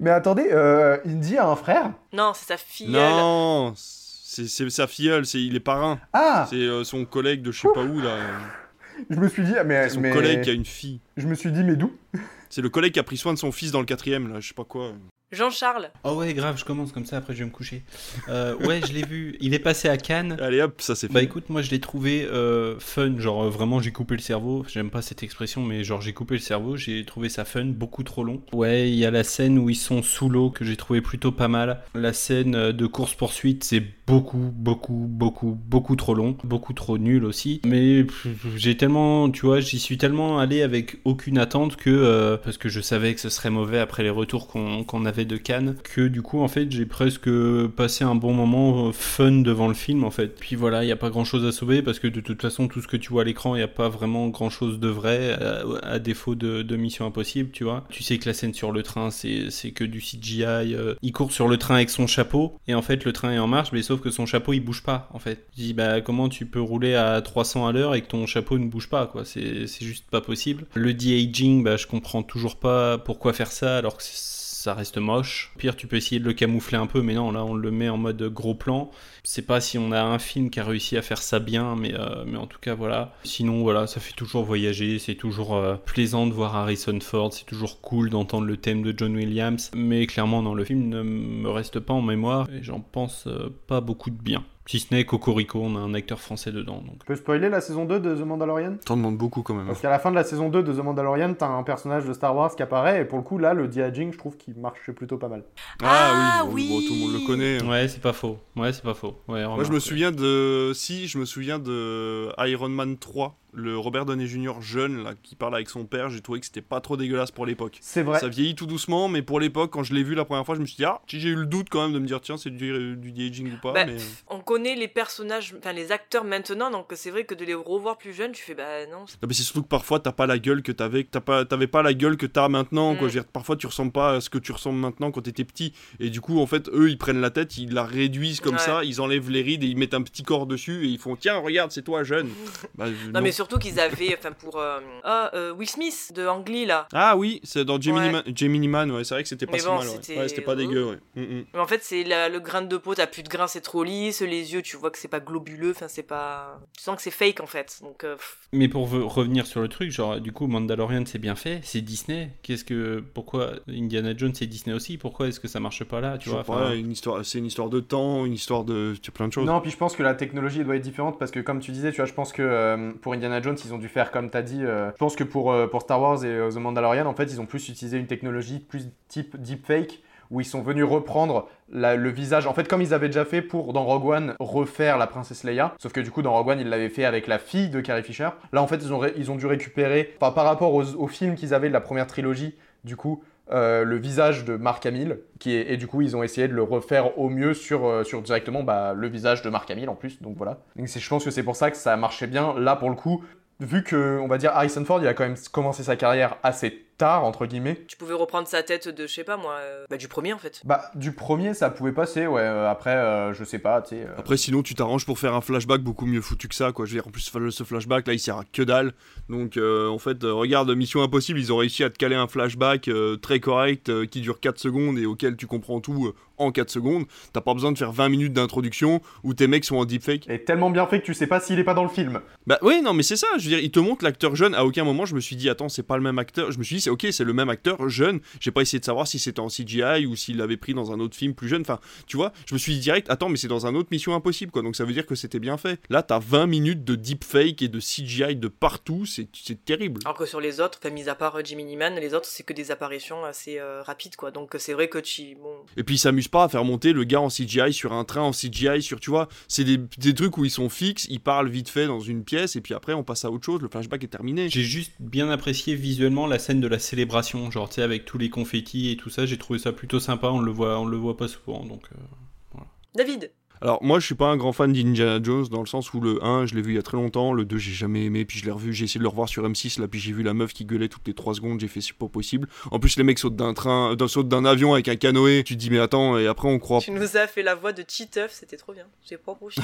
Mais attendez, euh, Indy a un frère Non, c'est sa filleule. Non, c'est c'est sa filleule, c'est il est parrain. Ah C'est euh, son collègue de je sais pas où là. Je me suis dit, ah, mais. C'est son mais- collègue qui a une fille. Je me suis dit, mais d'où? C'est le collègue qui a pris soin de son fils dans le quatrième là, je sais pas quoi. Jean-Charles. Oh ouais, grave, je commence comme ça, après je vais me coucher. Euh, ouais, je l'ai vu. Il est passé à Cannes. Allez hop, ça c'est Bah écoute, moi je l'ai trouvé euh, fun, genre euh, vraiment j'ai coupé le cerveau. J'aime pas cette expression, mais genre j'ai coupé le cerveau. J'ai trouvé ça fun, beaucoup trop long. Ouais, il y a la scène où ils sont sous l'eau que j'ai trouvé plutôt pas mal. La scène euh, de course poursuite, c'est beaucoup, beaucoup, beaucoup, beaucoup trop long, beaucoup trop nul aussi. Mais j'ai tellement, tu vois, j'y suis tellement allé avec aucune attente que euh, parce que je savais que ce serait mauvais après les retours qu'on qu'on avait de Cannes, que du coup en fait j'ai presque passé un bon moment euh, fun devant le film en fait. Puis voilà, il n'y a pas grand chose à sauver parce que de toute façon tout ce que tu vois à l'écran, il n'y a pas vraiment grand chose de vrai à, défaut de, Mission Impossible, tu vois. Tu sais que la scène sur le train c'est que du CGI. euh, il court sur le train avec son chapeau et en fait le train est en marche, mais sauf que son chapeau il bouge pas en fait. Je dis bah comment tu peux rouler à 300 à l'heure et que ton chapeau ne bouge pas quoi, c'est c'est juste pas possible. Le de-aging, bah je comprends toujours pas pourquoi faire ça alors que c'est- ça reste moche. Pire, tu peux essayer de le camoufler un peu, mais non, là on le met en mode gros plan. C'est pas si on a un film qui a réussi à faire ça bien, mais, euh, mais en tout cas voilà. Sinon voilà, ça fait toujours voyager, c'est toujours euh, plaisant de voir Harrison Ford, c'est toujours cool d'entendre le thème de John Williams, mais clairement dans le film ne me reste pas en mémoire et j'en pense euh, pas beaucoup de bien. Si ce n'est Cocorico, on a un acteur français dedans. Donc. Tu peux spoiler la saison 2 de The Mandalorian? T'en demandes beaucoup quand même. Parce qu'à la fin de la saison 2 de The Mandalorian, t'as un personnage de Star Wars qui apparaît, et pour le coup, là, le de-aging, je trouve qu'il marche plutôt pas mal. Ah, oui, bon, bon, tout le monde le connaît. hein. Ouais, c'est pas faux. Ouais, c'est pas faux. Ouais, Moi, je me souviens de. Si, je me souviens de Iron Man 3, le Robert Downey Jr. jeune, là, qui parle avec son père. J'ai trouvé que c'était pas trop dégueulasse pour l'époque. C'est vrai. Ça vieillit tout doucement, mais pour l'époque, quand je l'ai vu la première fois, je me suis dit, ah, j'ai eu le doute quand même de me dire, tiens, c'est du, du de-aging ou pas. Bah, mais... on connaît les personnages, enfin les acteurs maintenant, donc c'est vrai que de les revoir plus jeunes, tu fais bah non. c'est- Non, mais c'est surtout que parfois t'as pas la gueule que t'avais, t'as pas, t'avais pas la gueule que t'as maintenant. Quoi. Je veux dire, parfois tu ressembles pas à ce que tu ressembles maintenant quand t'étais petit. Et du coup, en fait, eux, ils prennent la tête, ils la réduisent comme Ouais. ça, ils enlèvent les rides et ils mettent un petit corps dessus et ils font tiens, regarde, c'est toi jeune. Bah, je- Non, mais surtout qu'ils avaient, enfin pour euh, ah euh, Will Smith de Ang Lee là. Ah oui, c'est dans Gemini, Ouais. Man, Gemini Man, ouais, c'est vrai que c'était pas si bon, mal. Ouais, c'était- Ouais, pas dégueu, ouais. Mm, mm. Mais en fait, c'est la- le grain de peau, t'as plus de grain, c'est trop lisse, les yeux, tu vois que c'est pas globuleux, enfin c'est pas. Tu sens que c'est fake en fait. Donc euh, Mais pour ve- revenir sur le truc, genre du coup Mandalorian c'est bien fait, c'est Disney. Qu'est-ce que pourquoi Indiana Jones c'est Disney aussi? Pourquoi est-ce que ça marche pas là Tu Je vois? sais enfin, pas, une histoire, c'est une histoire de temps, une histoire de, tu plein de choses. Non, puis je pense que la technologie doit être différente parce que, comme tu disais, tu vois, je pense que euh, pour Indiana Jones, ils ont dû faire comme t'as dit. euh, je pense que pour, euh, pour Star Wars et euh, The Mandalorian, en fait, ils ont plus utilisé une technologie plus type deepfake où ils sont venus reprendre le visage. En fait, comme ils avaient déjà fait pour dans Rogue One refaire la princesse Leia, sauf que du coup dans Rogue One ils l'avaient fait avec la fille de Carrie Fisher. Là en fait ils ont, ils ont dû récupérer, par rapport aux, aux films qu'ils avaient de la première trilogie, du coup euh, le visage de Mark Hamill, qui est, et du coup ils ont essayé de le refaire au mieux sur, euh, sur directement bah, le visage de Mark Hamill en plus, donc voilà. Donc je pense que c'est pour ça que ça marchait bien. Là pour le coup, vu que on va dire Harrison Ford, il a quand même commencé sa carrière assez tard entre guillemets. Tu pouvais reprendre sa tête de, je sais pas moi, euh, bah, du premier en fait. Bah du premier ça pouvait passer, ouais. euh, après euh, je sais pas, tu sais. euh, Après, sinon, tu t'arranges pour faire un flashback beaucoup mieux foutu que ça, quoi. Je veux dire, en plus, ce flashback, là, il sert à que dalle. Donc, euh, en fait, euh, regarde, Mission Impossible, ils ont réussi à te caler un flashback euh, très correct euh, qui dure 4 secondes et auquel tu comprends tout euh, en 4 secondes. T'as pas besoin de faire 20 minutes d'introduction où tes mecs sont en deepfake. Et tellement bien fait que tu sais pas s'il est pas dans le film. Bah oui, non, mais c'est ça. Je veux dire, il te montre l'acteur jeune. À aucun moment, je me suis dit, attends, c'est pas le même acteur. Je me suis dit, c'est ok, c'est le même acteur jeune. J'ai pas essayé de savoir si c'était en CGI ou s'il l'avait pris dans un autre film plus jeune. Enfin, tu vois, je me suis dit direct, attends, mais c'est dans un autre Mission Impossible, quoi. Donc ça veut dire que c'était bien fait. Là, t'as 20 minutes de deepfake et de CGI de partout. C'est c'est terrible. Alors que sur les autres, enfin, mis à part euh, Jimmy Neiman, les autres c'est que des apparitions assez euh, rapides quoi. Donc c'est vrai que tu. Bon. Et puis ils s'amusent pas à faire monter le gars en CGI sur un train en CGI sur tu vois, c'est des, des trucs où ils sont fixes, ils parlent vite fait dans une pièce et puis après on passe à autre chose, le flashback est terminé. J'ai juste bien apprécié visuellement la scène de la célébration, genre tu sais avec tous les confettis et tout ça, j'ai trouvé ça plutôt sympa, on le voit, on le voit pas souvent donc. euh, David Alors moi je suis pas un grand fan d'Indiana Jones dans le sens où le 1 je l'ai vu il y a très longtemps, le 2 j'ai jamais aimé, puis je l'ai revu, j'ai essayé de le revoir sur M6 là, puis j'ai vu la meuf qui gueulait toutes les 3 secondes, j'ai fait c'est pas possible. En plus les mecs sautent d'un train, euh, sautent d'un avion avec un canoë, tu te dis mais attends et après on croit Tu nous as fait la voix de Cheetuff, c'était trop bien. J'ai pas approché.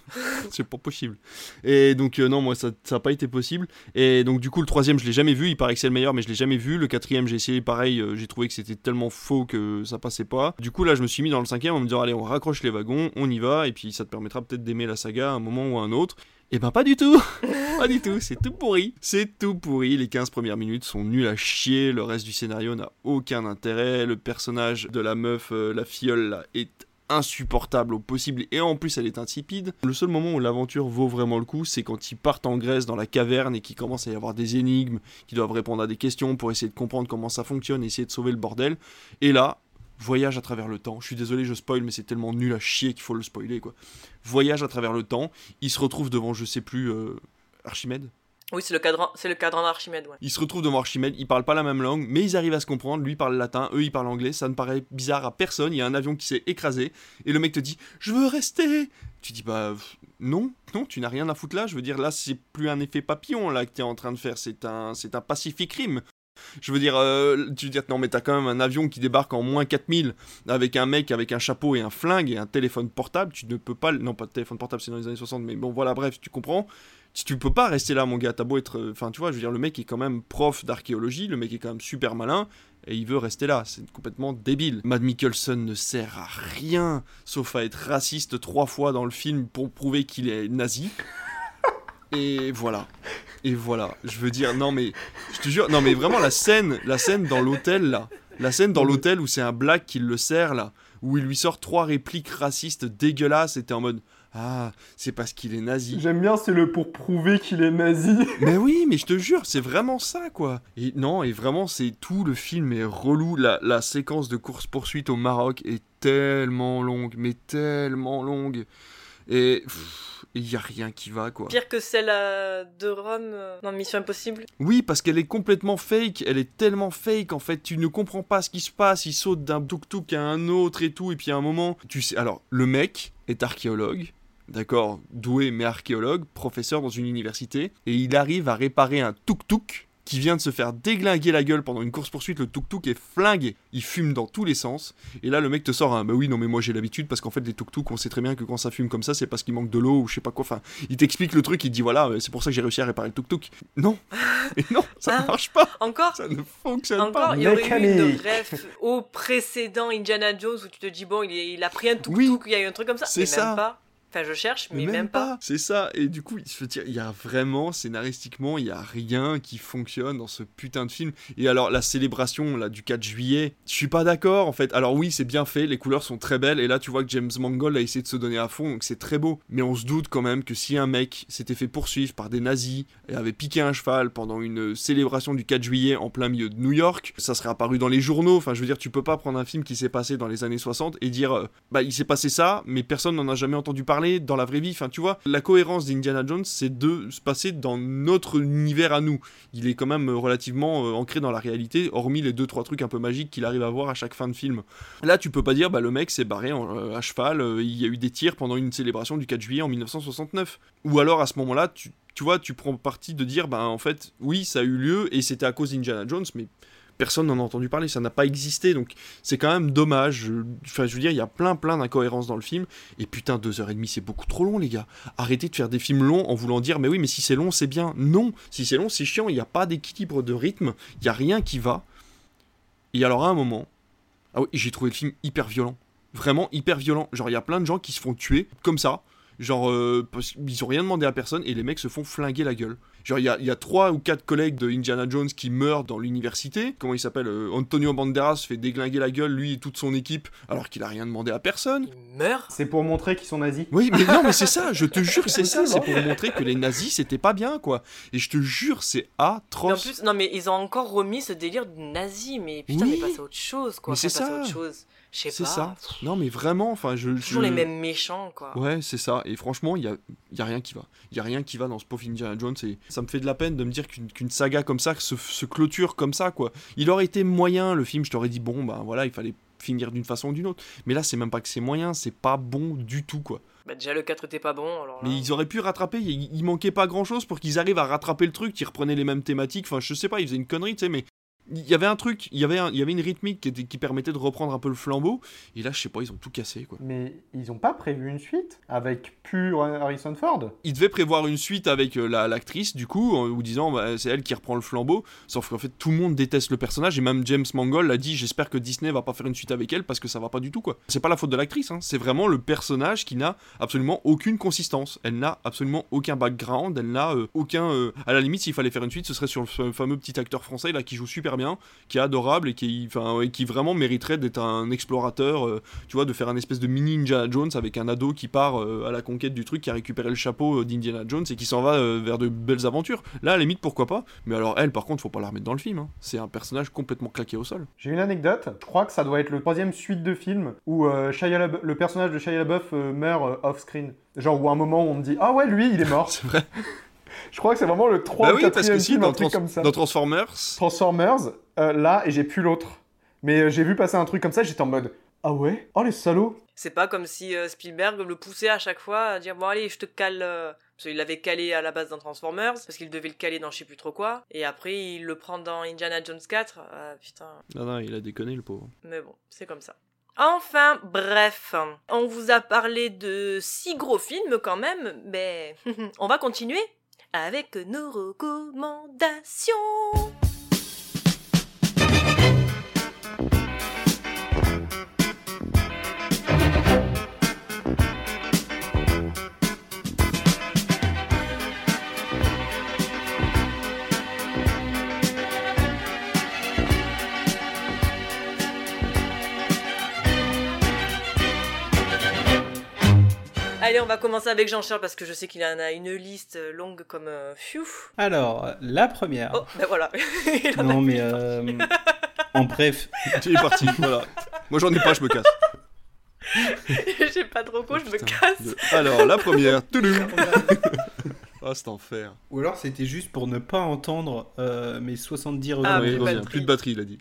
c'est pas possible. Et donc euh, non, moi ça ça a pas été possible. Et donc du coup le troisième je l'ai jamais vu, il paraît que c'est le meilleur, mais je l'ai jamais vu. Le quatrième j'ai essayé pareil, euh, j'ai trouvé que c'était tellement faux que ça passait pas. Du coup là je me suis mis dans le cinquième en me disant allez on raccroche les wagons, on y va, et puis ça te permettra peut-être d'aimer la saga à un moment ou à un autre. Et ben pas du tout Pas du tout, c'est tout pourri C'est tout pourri, les 15 premières minutes sont nulles à chier, le reste du scénario n'a aucun intérêt, le personnage de la meuf, euh, la filleule là, est insupportable au possible et en plus elle est insipide. Le seul moment où l'aventure vaut vraiment le coup, c'est quand ils partent en Grèce dans la caverne et qu'il commence à y avoir des énigmes, qu'ils doivent répondre à des questions pour essayer de comprendre comment ça fonctionne, essayer de sauver le bordel. Et là, voyage à travers le temps. Je suis désolé, je spoil, mais c'est tellement nul à chier qu'il faut le spoiler quoi. Voyage à travers le temps, ils se retrouvent devant je sais plus euh, Archimède. Oui, c'est le cadran, c'est le cadran d'Archimède, ouais. Ils se retrouvent devant Archimède, ils parlent pas la même langue, mais ils arrivent à se comprendre. Lui parle latin, eux ils parlent anglais. Ça ne paraît bizarre à personne. Il y a un avion qui s'est écrasé et le mec te dit Je veux rester. Tu dis Bah non, non, tu n'as rien à foutre là. Je veux dire, là c'est plus un effet papillon là que tu es en train de faire. C'est un, c'est un Pacific Rim. Je veux dire, euh, tu veux dire, non, mais t'as quand même un avion qui débarque en moins 4000 avec un mec avec un chapeau et un flingue et un téléphone portable. Tu ne peux pas. Non, pas de téléphone portable, c'est dans les années 60, mais bon, voilà, bref, tu comprends. Tu, tu peux pas rester là, mon gars. T'as beau être. euh, Enfin, tu vois, je veux dire, le mec est quand même prof d'archéologie, le mec est quand même super malin et il veut rester là. C'est complètement débile. Mad Mikkelsen ne sert à rien sauf à être raciste trois fois dans le film pour prouver qu'il est nazi. Et voilà. Et voilà. Je veux dire, non mais, je te jure, non mais vraiment la scène, la scène dans l'hôtel là, la scène dans l'hôtel où c'est un black qui le sert là, où il lui sort trois répliques racistes dégueulasses, et t'es en mode, ah, c'est parce qu'il est nazi. J'aime bien, c'est le pour prouver qu'il est nazi. Mais oui, mais je te jure, c'est vraiment ça, quoi. Et non, et vraiment, c'est tout le film est relou. La, la séquence de course-poursuite au Maroc est tellement longue, mais tellement longue. Et il y a rien qui va, quoi. Pire que celle euh, de Rome euh, dans Mission Impossible. Oui, parce qu'elle est complètement fake. Elle est tellement fake, en fait. Tu ne comprends pas ce qui se passe. Il saute d'un tuk-tuk à un autre et tout. Et puis à un moment, tu sais. Alors, le mec est archéologue. D'accord, doué mais archéologue, professeur dans une université, et il arrive à réparer un tuk-tuk qui vient de se faire déglinguer la gueule pendant une course-poursuite, le tuk-tuk est flingué, il fume dans tous les sens, et là le mec te sort un bah oui non mais moi j'ai l'habitude parce qu'en fait les tuk-tuk on sait très bien que quand ça fume comme ça c'est parce qu'il manque de l'eau ou je sais pas quoi, enfin il t'explique le truc, il te dit voilà c'est pour ça que j'ai réussi à réparer le tuk-tuk. Non, et non, ça ne marche pas, Encore. Ça ne fonctionne Encore, pas. il y aurait eu une ref au précédent Indiana Jones où tu te dis bon, il, a pris un tuk-tuk, il y a eu un truc comme ça. c'est ça. même pas. Enfin, je cherche, mais, même, pas. C'est ça, et du coup, je veux dire, il y a vraiment, scénaristiquement, il y a rien qui fonctionne dans ce putain de film. Et alors, la célébration là, du 4 juillet, je suis pas d'accord en fait. Alors, oui, c'est bien fait, les couleurs sont très belles, et là, tu vois que James Mangold a essayé de se donner à fond, donc c'est très beau. Mais on se doute quand même que si un mec s'était fait poursuivre par des nazis et avait piqué un cheval pendant une célébration du 4 juillet en plein milieu de New York, ça serait apparu dans les journaux. Enfin, je veux dire, tu peux pas prendre un film qui s'est passé dans les années 60 et dire, euh, bah, il s'est passé ça, mais personne n'en a jamais entendu parler dans la vraie vie. Enfin, tu vois, la cohérence d'Indiana Jones, c'est de se passer dans notre univers à nous. Il est quand même relativement euh, ancré dans la réalité, hormis les deux trois trucs un peu magiques qu'il arrive à voir à chaque fin de film. Là, tu peux pas dire, bah le mec s'est barré euh, à cheval, euh, il y a eu des tirs pendant une célébration du 4 juillet en 1969. Ou alors à ce moment-là, tu vois, tu prends parti de dire, bah en fait, oui, ça a eu lieu et c'était à cause d'Indiana Jones, mais personne n'en a entendu parler, ça n'a pas existé, donc c'est quand même dommage. Enfin, je veux dire, il y a plein plein d'incohérences dans le film, et putain, deux heures et demie, c'est beaucoup trop long, les gars. Arrêtez de faire des films longs en voulant dire, mais oui, mais si c'est long, c'est bien. Non, si c'est long, c'est chiant, il n'y a pas d'équilibre de rythme, il n'y a rien qui va. Et alors à un moment, ah oui, j'ai trouvé le film hyper violent. Vraiment hyper violent. Genre, il y a plein de gens qui se font tuer comme ça. Genre, euh, qu'ils ont rien demandé à personne et les mecs se font flinguer la gueule. Genre, il y a, y a trois ou quatre collègues de Indiana Jones qui meurent dans l'université. Comment il s'appelle euh, Antonio Banderas se fait déglinguer la gueule, lui et toute son équipe, alors qu'il a rien demandé à personne. Meurt? C'est pour montrer qu'ils sont nazis. Oui, mais non, mais c'est ça, je te jure que c'est ça, c'est pour montrer que les nazis c'était pas bien, quoi. Et je te jure, c'est Mais en atroce. plus, non, mais ils ont encore remis ce délire de nazi, mais putain, Oui. mais passe à autre chose, quoi. Mais c'est ça. autre chose. Je sais C'est pas. ça. Non, mais vraiment, enfin, je. Toujours je- les mêmes méchants, quoi. Ouais, c'est ça. Et franchement, il y a, y a rien qui va. Il y a rien qui va dans ce pauvre Indiana Jones. Et ça me fait de la peine de me dire qu'une saga comme ça se, se clôture comme ça, quoi. Il aurait été moyen, le film, je t'aurais dit, bon, bah voilà, il fallait finir d'une façon ou d'une autre. Mais là, c'est même pas que c'est moyen, c'est pas bon du tout, quoi. Bah, déjà, le 4 était pas bon, alors. là- Mais ils auraient pu rattraper, il, il manquait pas grand chose pour qu'ils arrivent à rattraper le truc, ils reprenaient les mêmes thématiques, enfin je sais pas, ils faisaient une connerie, tu sais, mais il y avait un truc, il y avait, un- il y avait une rythmique qui, était- qui permettait de reprendre un peu le flambeau, et là je sais pas, ils ont tout cassé quoi. Mais ils ont pas prévu une suite avec pur Harrison Ford? Ils devaient prévoir une suite avec euh, la- l'actrice, du coup, en ou disant bah, c'est elle qui reprend le flambeau, sauf qu'en fait tout le monde déteste le personnage, et même James Mangold a dit j'espère que Disney va pas faire une suite avec elle parce que ça va pas du tout quoi. C'est pas la faute de l'actrice, hein, c'est vraiment le personnage qui n'a absolument aucune consistance. Elle n'a absolument aucun background, elle n'a euh, aucun. euh, à la limite, s'il fallait faire une suite, ce serait sur le fa- fameux petit acteur français là qui joue super bien, qui est adorable et qui, vraiment mériterait d'être un explorateur, euh, tu vois, de faire un espèce de mini Indiana Jones avec un ado qui part euh, à la conquête du truc, qui a récupéré le chapeau euh, d'Indiana Jones et qui s'en va vers de belles aventures. Là, à la limite, pourquoi pas Mais alors, elle, par contre, faut pas la remettre dans le film. hein. C'est un personnage complètement claqué au sol. J'ai une anecdote, je crois que ça doit être le troisième suite de film où Shia le personnage de Shia LaBeouf meurt off-screen. Genre où à un moment on me dit Ah ouais, lui il est mort. c'est vrai. Je crois que c'est vraiment le 3 bah ou oui, parce 4 que si, film, dans, un truc Trans- comme ça. dans Transformers, Transformers, euh, là, et j'ai plus l'autre. Mais euh, j'ai vu passer un truc comme ça, j'étais en mode Ah ouais? Oh les salauds C'est pas comme si euh, Spielberg le poussait à chaque fois à dire bon allez je te cale euh, parce qu'il l'avait calé à la base dans Transformers parce qu'il devait le caler dans je sais plus trop quoi et après il le prend dans Indiana Jones 4 ah, putain non, non, il a déconné, le pauvre. mais bon c'est comme ça Enfin, bref, on vous a parlé de six gros films quand même, mais on va continuer avec nos recommandations. Va commencer avec Jean-Charles parce que je sais qu'il en a une liste longue comme euh. Alors, la première. Oh, ben voilà. Il en a non, mais euh, en bref. Il est parti, voilà. Moi, j'en ai pas, je me casse. J'ai pas de recours, je me casse. De- Alors, la première. Touloum. Ah, c'est enfer. Ou alors c'était juste pour ne pas entendre euh, mes 70 Ah, recommandations. Oui, reviens. plus de batterie, il a dit.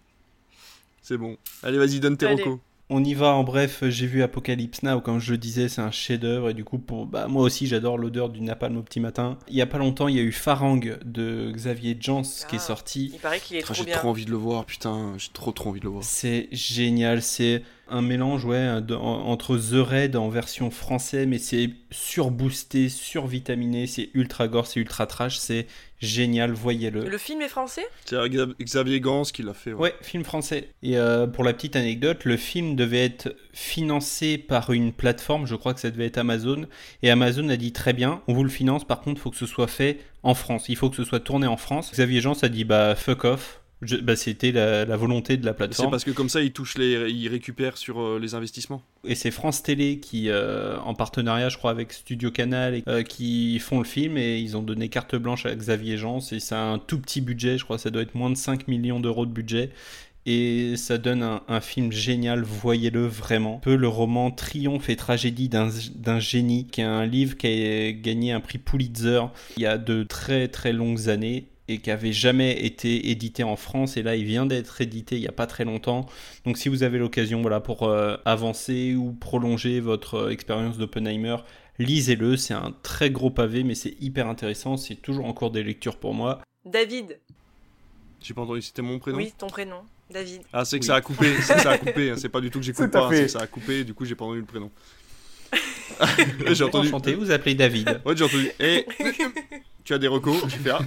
C'est bon. Allez, vas-y, donne tes recos. On y va, en bref, j'ai vu Apocalypse Now, comme je le disais, c'est un chef-d'œuvre, et du coup, pour, bah, moi aussi, j'adore l'odeur du napalm au petit matin. Il y a pas longtemps, il y a eu Farang de Xavier Jans qui est sorti. Il paraît qu'il est Putain, trop J'ai trop envie de le voir, putain. J'ai trop, trop envie de le voir. C'est génial, c'est Un mélange, ouais, de- en- entre The Raid en version français, mais c'est surboosté, survitaminé, c'est ultra gore, c'est ultra trash, c'est génial, voyez-le. Le film est français? C'est Xa- Xavier Gans qui l'a fait. Ouais, film français. Et euh, pour la petite anecdote, le film devait être financé par une plateforme, je crois que ça devait être Amazon, et Amazon a dit très bien, on vous le finance, par contre, il faut que ce soit fait en France, il faut que ce soit tourné en France. Xavier Jean a dit bah fuck off. Bah, c'était la, la volonté de la C'est plateforme. parce que comme ça, il touche les, il récupère sur euh, les investissements. Et c'est France Télé qui, euh, en partenariat, je crois, avec Studio Canal, euh, qui font le film et ils ont donné carte blanche à Xavier Jean. Et c'est un tout petit budget, je crois, ça doit être moins de 5 millions d'euros de budget. Et ça donne un, un film génial, voyez-le vraiment. Un peu le roman Triomphe et tragédie d'un d'un génie, qui est un livre qui a gagné un prix Pulitzer il y a de très très longues années et qui avait jamais été édité en France et là il vient d'être édité il y a pas très longtemps donc si vous avez l'occasion voilà pour euh, avancer ou prolonger votre euh, expérience d'Oppenheimer lisez-le c'est un très gros pavé mais c'est hyper intéressant c'est toujours en cours des lectures pour moi David. J'ai pas entendu, c'était mon prénom? Oui, ton prénom. David. Ah, c'est que Oui. ça a coupé, c'est que ça a coupé, hein, c'est pas du tout que j'écoute pas, fait. c'est que ça a coupé, du coup j'ai pas entendu le prénom. j'ai entendu. enchanté vous appelez David Ouais, j'ai entendu. Et tu as des recos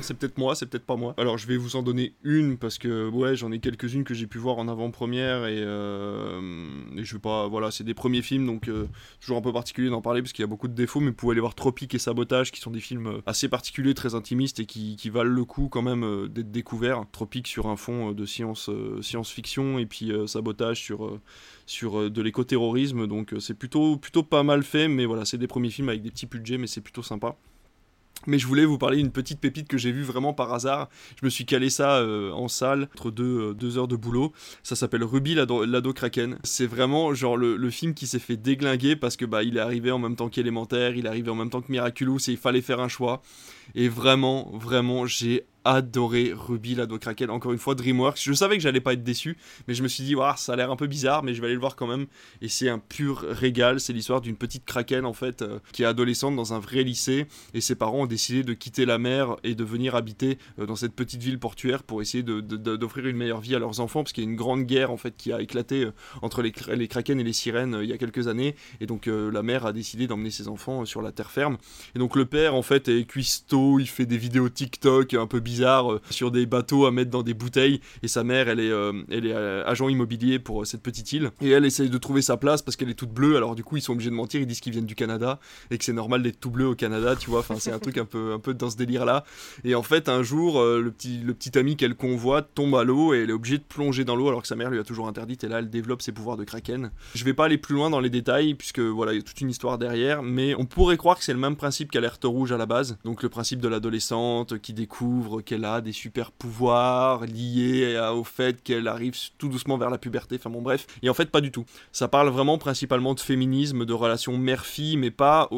c'est peut-être moi, c'est peut-être pas moi. Alors je vais vous en donner une parce que ouais, j'en ai quelques-unes que j'ai pu voir en avant-première et, euh, et je vais pas. Voilà, c'est des premiers films donc euh, toujours un peu particulier d'en parler parce qu'il y a beaucoup de défauts, mais vous pouvez aller voir Tropique et Sabotage qui sont des films euh, assez particuliers, très intimistes et qui, valent le coup quand même euh, d'être découverts. Tropique sur un fond de science, science-fiction et puis Sabotage sur. sur de l'éco-terrorisme, donc c'est plutôt, plutôt pas mal fait, mais voilà, c'est des premiers films avec des petits budgets, mais c'est plutôt sympa. Mais je voulais vous parler d'une petite pépite que j'ai vue vraiment par hasard. Je me suis calé ça euh, en salle, entre deux, euh, deux heures de boulot. Ça s'appelle Ruby l'ado, Kraken. C'est vraiment genre le, le film qui s'est fait déglinguer parce que bah il est arrivé en même temps qu'Élémentaire, il est arrivé en même temps que Miraculous et il fallait faire un choix. Et vraiment, vraiment, j'ai adoré Ruby l'ado Kraken. Encore une fois, DreamWorks. Je savais que j'allais pas être déçu, mais je me suis dit, Ouah, ça a l'air un peu bizarre, mais je vais aller le voir quand même. Et c'est un pur régal. C'est l'histoire d'une petite Kraken en fait, euh, qui est adolescente dans un vrai lycée, et ses parents ont décidé de quitter la mer et de venir habiter euh, dans cette petite ville portuaire pour essayer d'offrir une meilleure vie à leurs enfants, parce qu'il y a une grande guerre en fait qui a éclaté euh, entre les, les Kraken et les sirènes il y a quelques années, et donc la mère a décidé d'emmener ses enfants sur la terre ferme. Et donc le père en fait est cuistot, il fait des vidéos TikTok un peu bizarres euh, sur des bateaux à mettre dans des bouteilles et sa mère elle est, euh, elle est euh, agent immobilier pour cette petite île. Et elle essaye de trouver sa place parce qu'elle est toute bleue alors du coup ils sont obligés de mentir, ils disent qu'ils viennent du Canada et que c'est normal d'être tout bleu au Canada tu vois, enfin c'est un truc un peu, un peu dans ce délire là et en fait un jour le, petit, le petit ami qu'elle convoite tombe à l'eau et elle est obligée de plonger dans l'eau alors que sa mère lui a toujours interdit et là elle développe ses pouvoirs de kraken. Je vais pas aller plus loin dans les détails puisque voilà il y a toute une histoire derrière mais on pourrait croire que c'est le même principe qu'Alerte Rouge à la base. Donc le principe de l'adolescente qui découvre qu'elle a des super pouvoirs liés au fait qu'elle arrive tout doucement vers la puberté enfin bon bref. Et en fait pas du tout. Ça parle vraiment principalement de féminisme de relations mère-fille mais pas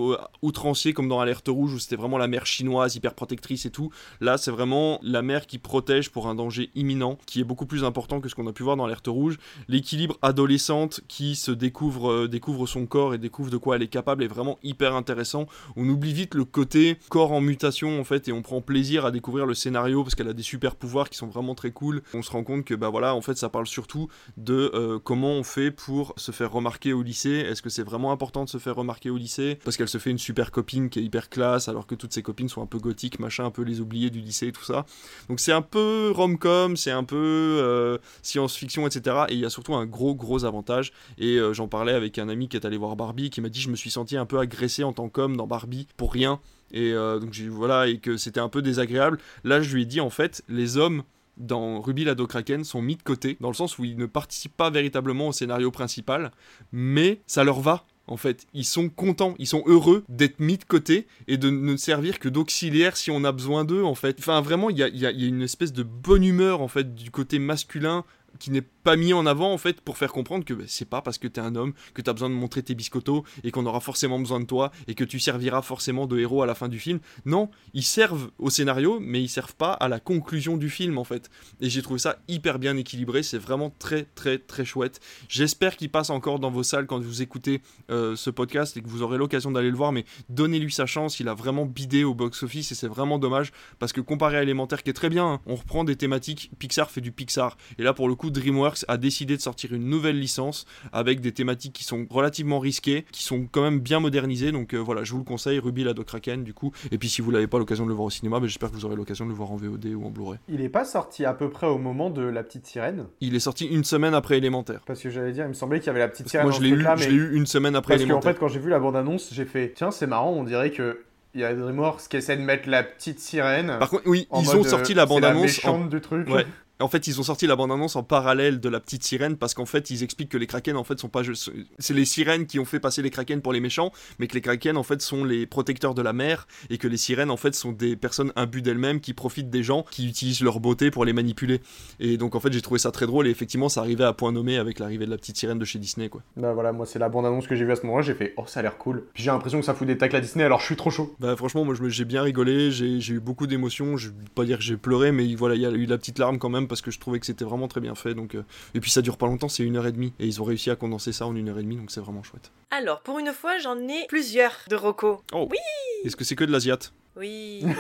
outrancier comme dans Alerte Rouge où c'était vraiment la mère chinoise hyper protectrice et tout. Là c'est vraiment la mère qui protège pour un danger imminent qui est beaucoup plus important que ce qu'on a pu voir dans Alerte Rouge. L'équilibre adolescente qui se découvre, euh, découvre son corps et découvre de quoi elle est capable est vraiment hyper intéressant. On oublie vite le côté corps en mutation et on prend plaisir à découvrir le scénario parce qu'elle a des super pouvoirs qui sont vraiment très cool. On se rend compte que bah voilà en fait ça parle surtout de euh, comment on fait pour se faire remarquer au lycée. Est-ce que c'est vraiment important de se faire remarquer au lycée? Parce qu'elle se fait une super copine qui est hyper classe alors que toutes ses copines sont un peu gothiques machin un peu les oubliés du lycée et tout ça. Donc c'est un peu rom-com, c'est un peu euh, science-fiction, etc. Et il y a surtout un gros, gros avantage. Et euh, j'en parlais avec un ami qui est allé voir Barbie, qui m'a dit je me suis senti un peu agressé en tant qu'homme dans Barbie pour rien. Et euh, donc j'ai voilà et que c'était un peu désagréable. Là je lui ai dit en fait les hommes dans Ruby Lado Kraken sont mis de côté dans le sens où ils ne participent pas véritablement au scénario principal, mais ça leur va. En fait, ils sont contents, ils sont heureux d'être mis de côté et de ne servir que d'auxiliaire si on a besoin d'eux, en fait. Enfin, vraiment, il y a, y y a une espèce de bonne humeur, en fait, du côté masculin qui n'est pas mis en avant en fait pour faire comprendre que bah, c'est pas parce que t'es un homme que t'as besoin de montrer tes biscottos et qu'on aura forcément besoin de toi et que tu serviras forcément de héros à la fin du film. Non, ils servent au scénario mais ils servent pas à la conclusion du film en fait. Et j'ai trouvé ça hyper bien équilibré, c'est vraiment très très très chouette. J'espère qu'il passe encore dans vos salles quand vous écoutez euh, ce podcast et que vous aurez l'occasion d'aller le voir mais donnez-lui sa chance, il a vraiment bidé au box-office et c'est vraiment dommage parce que comparé à Élémentaire qui est très bien, hein, on reprend des thématiques, Pixar fait du Pixar et là pour le coup DreamWorks A décidé de sortir une nouvelle licence avec des thématiques qui sont relativement risquées, qui sont quand même bien modernisées. Donc euh, voilà, je vous le conseille, Ruby la Kraken du coup. Et puis si vous n'avez pas l'occasion de le voir au cinéma, ben, j'espère que vous aurez l'occasion de le voir en VOD ou en Blu-ray. Il est pas sorti à peu près au moment de La Petite Sirène? Il est sorti une semaine après Élémentaire. Parce que j'allais dire, il me semblait qu'il y avait La Petite Parce Sirène. moi je l'ai eu, mais- une semaine après Parce qu'en Élémentaire. fait, quand j'ai vu la bande-annonce, j'ai fait Tiens, c'est marrant, on dirait que. Il y a DreamWorks qui essaie de mettre la petite sirène. Par contre, oui, ils ont sorti la euh, c'est bande-annonce. méchante en- du truc. Ouais. En fait, ils ont sorti la bande-annonce en parallèle de la petite sirène parce qu'en fait, ils expliquent que les kraken en fait sont pas juste- c'est les sirènes qui ont fait passer les kraken pour les méchants, mais que les kraken en fait sont les protecteurs de la mer et que les sirènes en fait sont des personnes imbues d'elles-mêmes qui profitent des gens qui utilisent leur beauté pour les manipuler. Et donc en fait, j'ai trouvé ça très drôle et effectivement, ça arrivait à point nommé avec l'arrivée de la petite sirène de chez Disney quoi. Bah voilà, moi c'est la bande-annonce que j'ai vue à ce moment-là, j'ai fait Oh, ça a l'air cool. Puis j'ai l'impression que ça fout des tacles à Disney, alors je suis trop chaud. Bah franchement, moi j'ai bien rigolé, j'ai j'ai eu beaucoup d'émotions, je vais pas dire que j'ai pleuré, mais voilà, il y a eu la petite larme quand même parce que je trouvais que c'était vraiment très bien fait. Donc, euh, Et puis ça dure pas longtemps, c'est une heure et demie, et ils ont réussi à condenser ça en une heure et demie, donc c'est vraiment chouette. Alors, pour une fois, j'en ai plusieurs de Rocco. Oh. Oui Est-ce que c'est que de l'Asiat Oui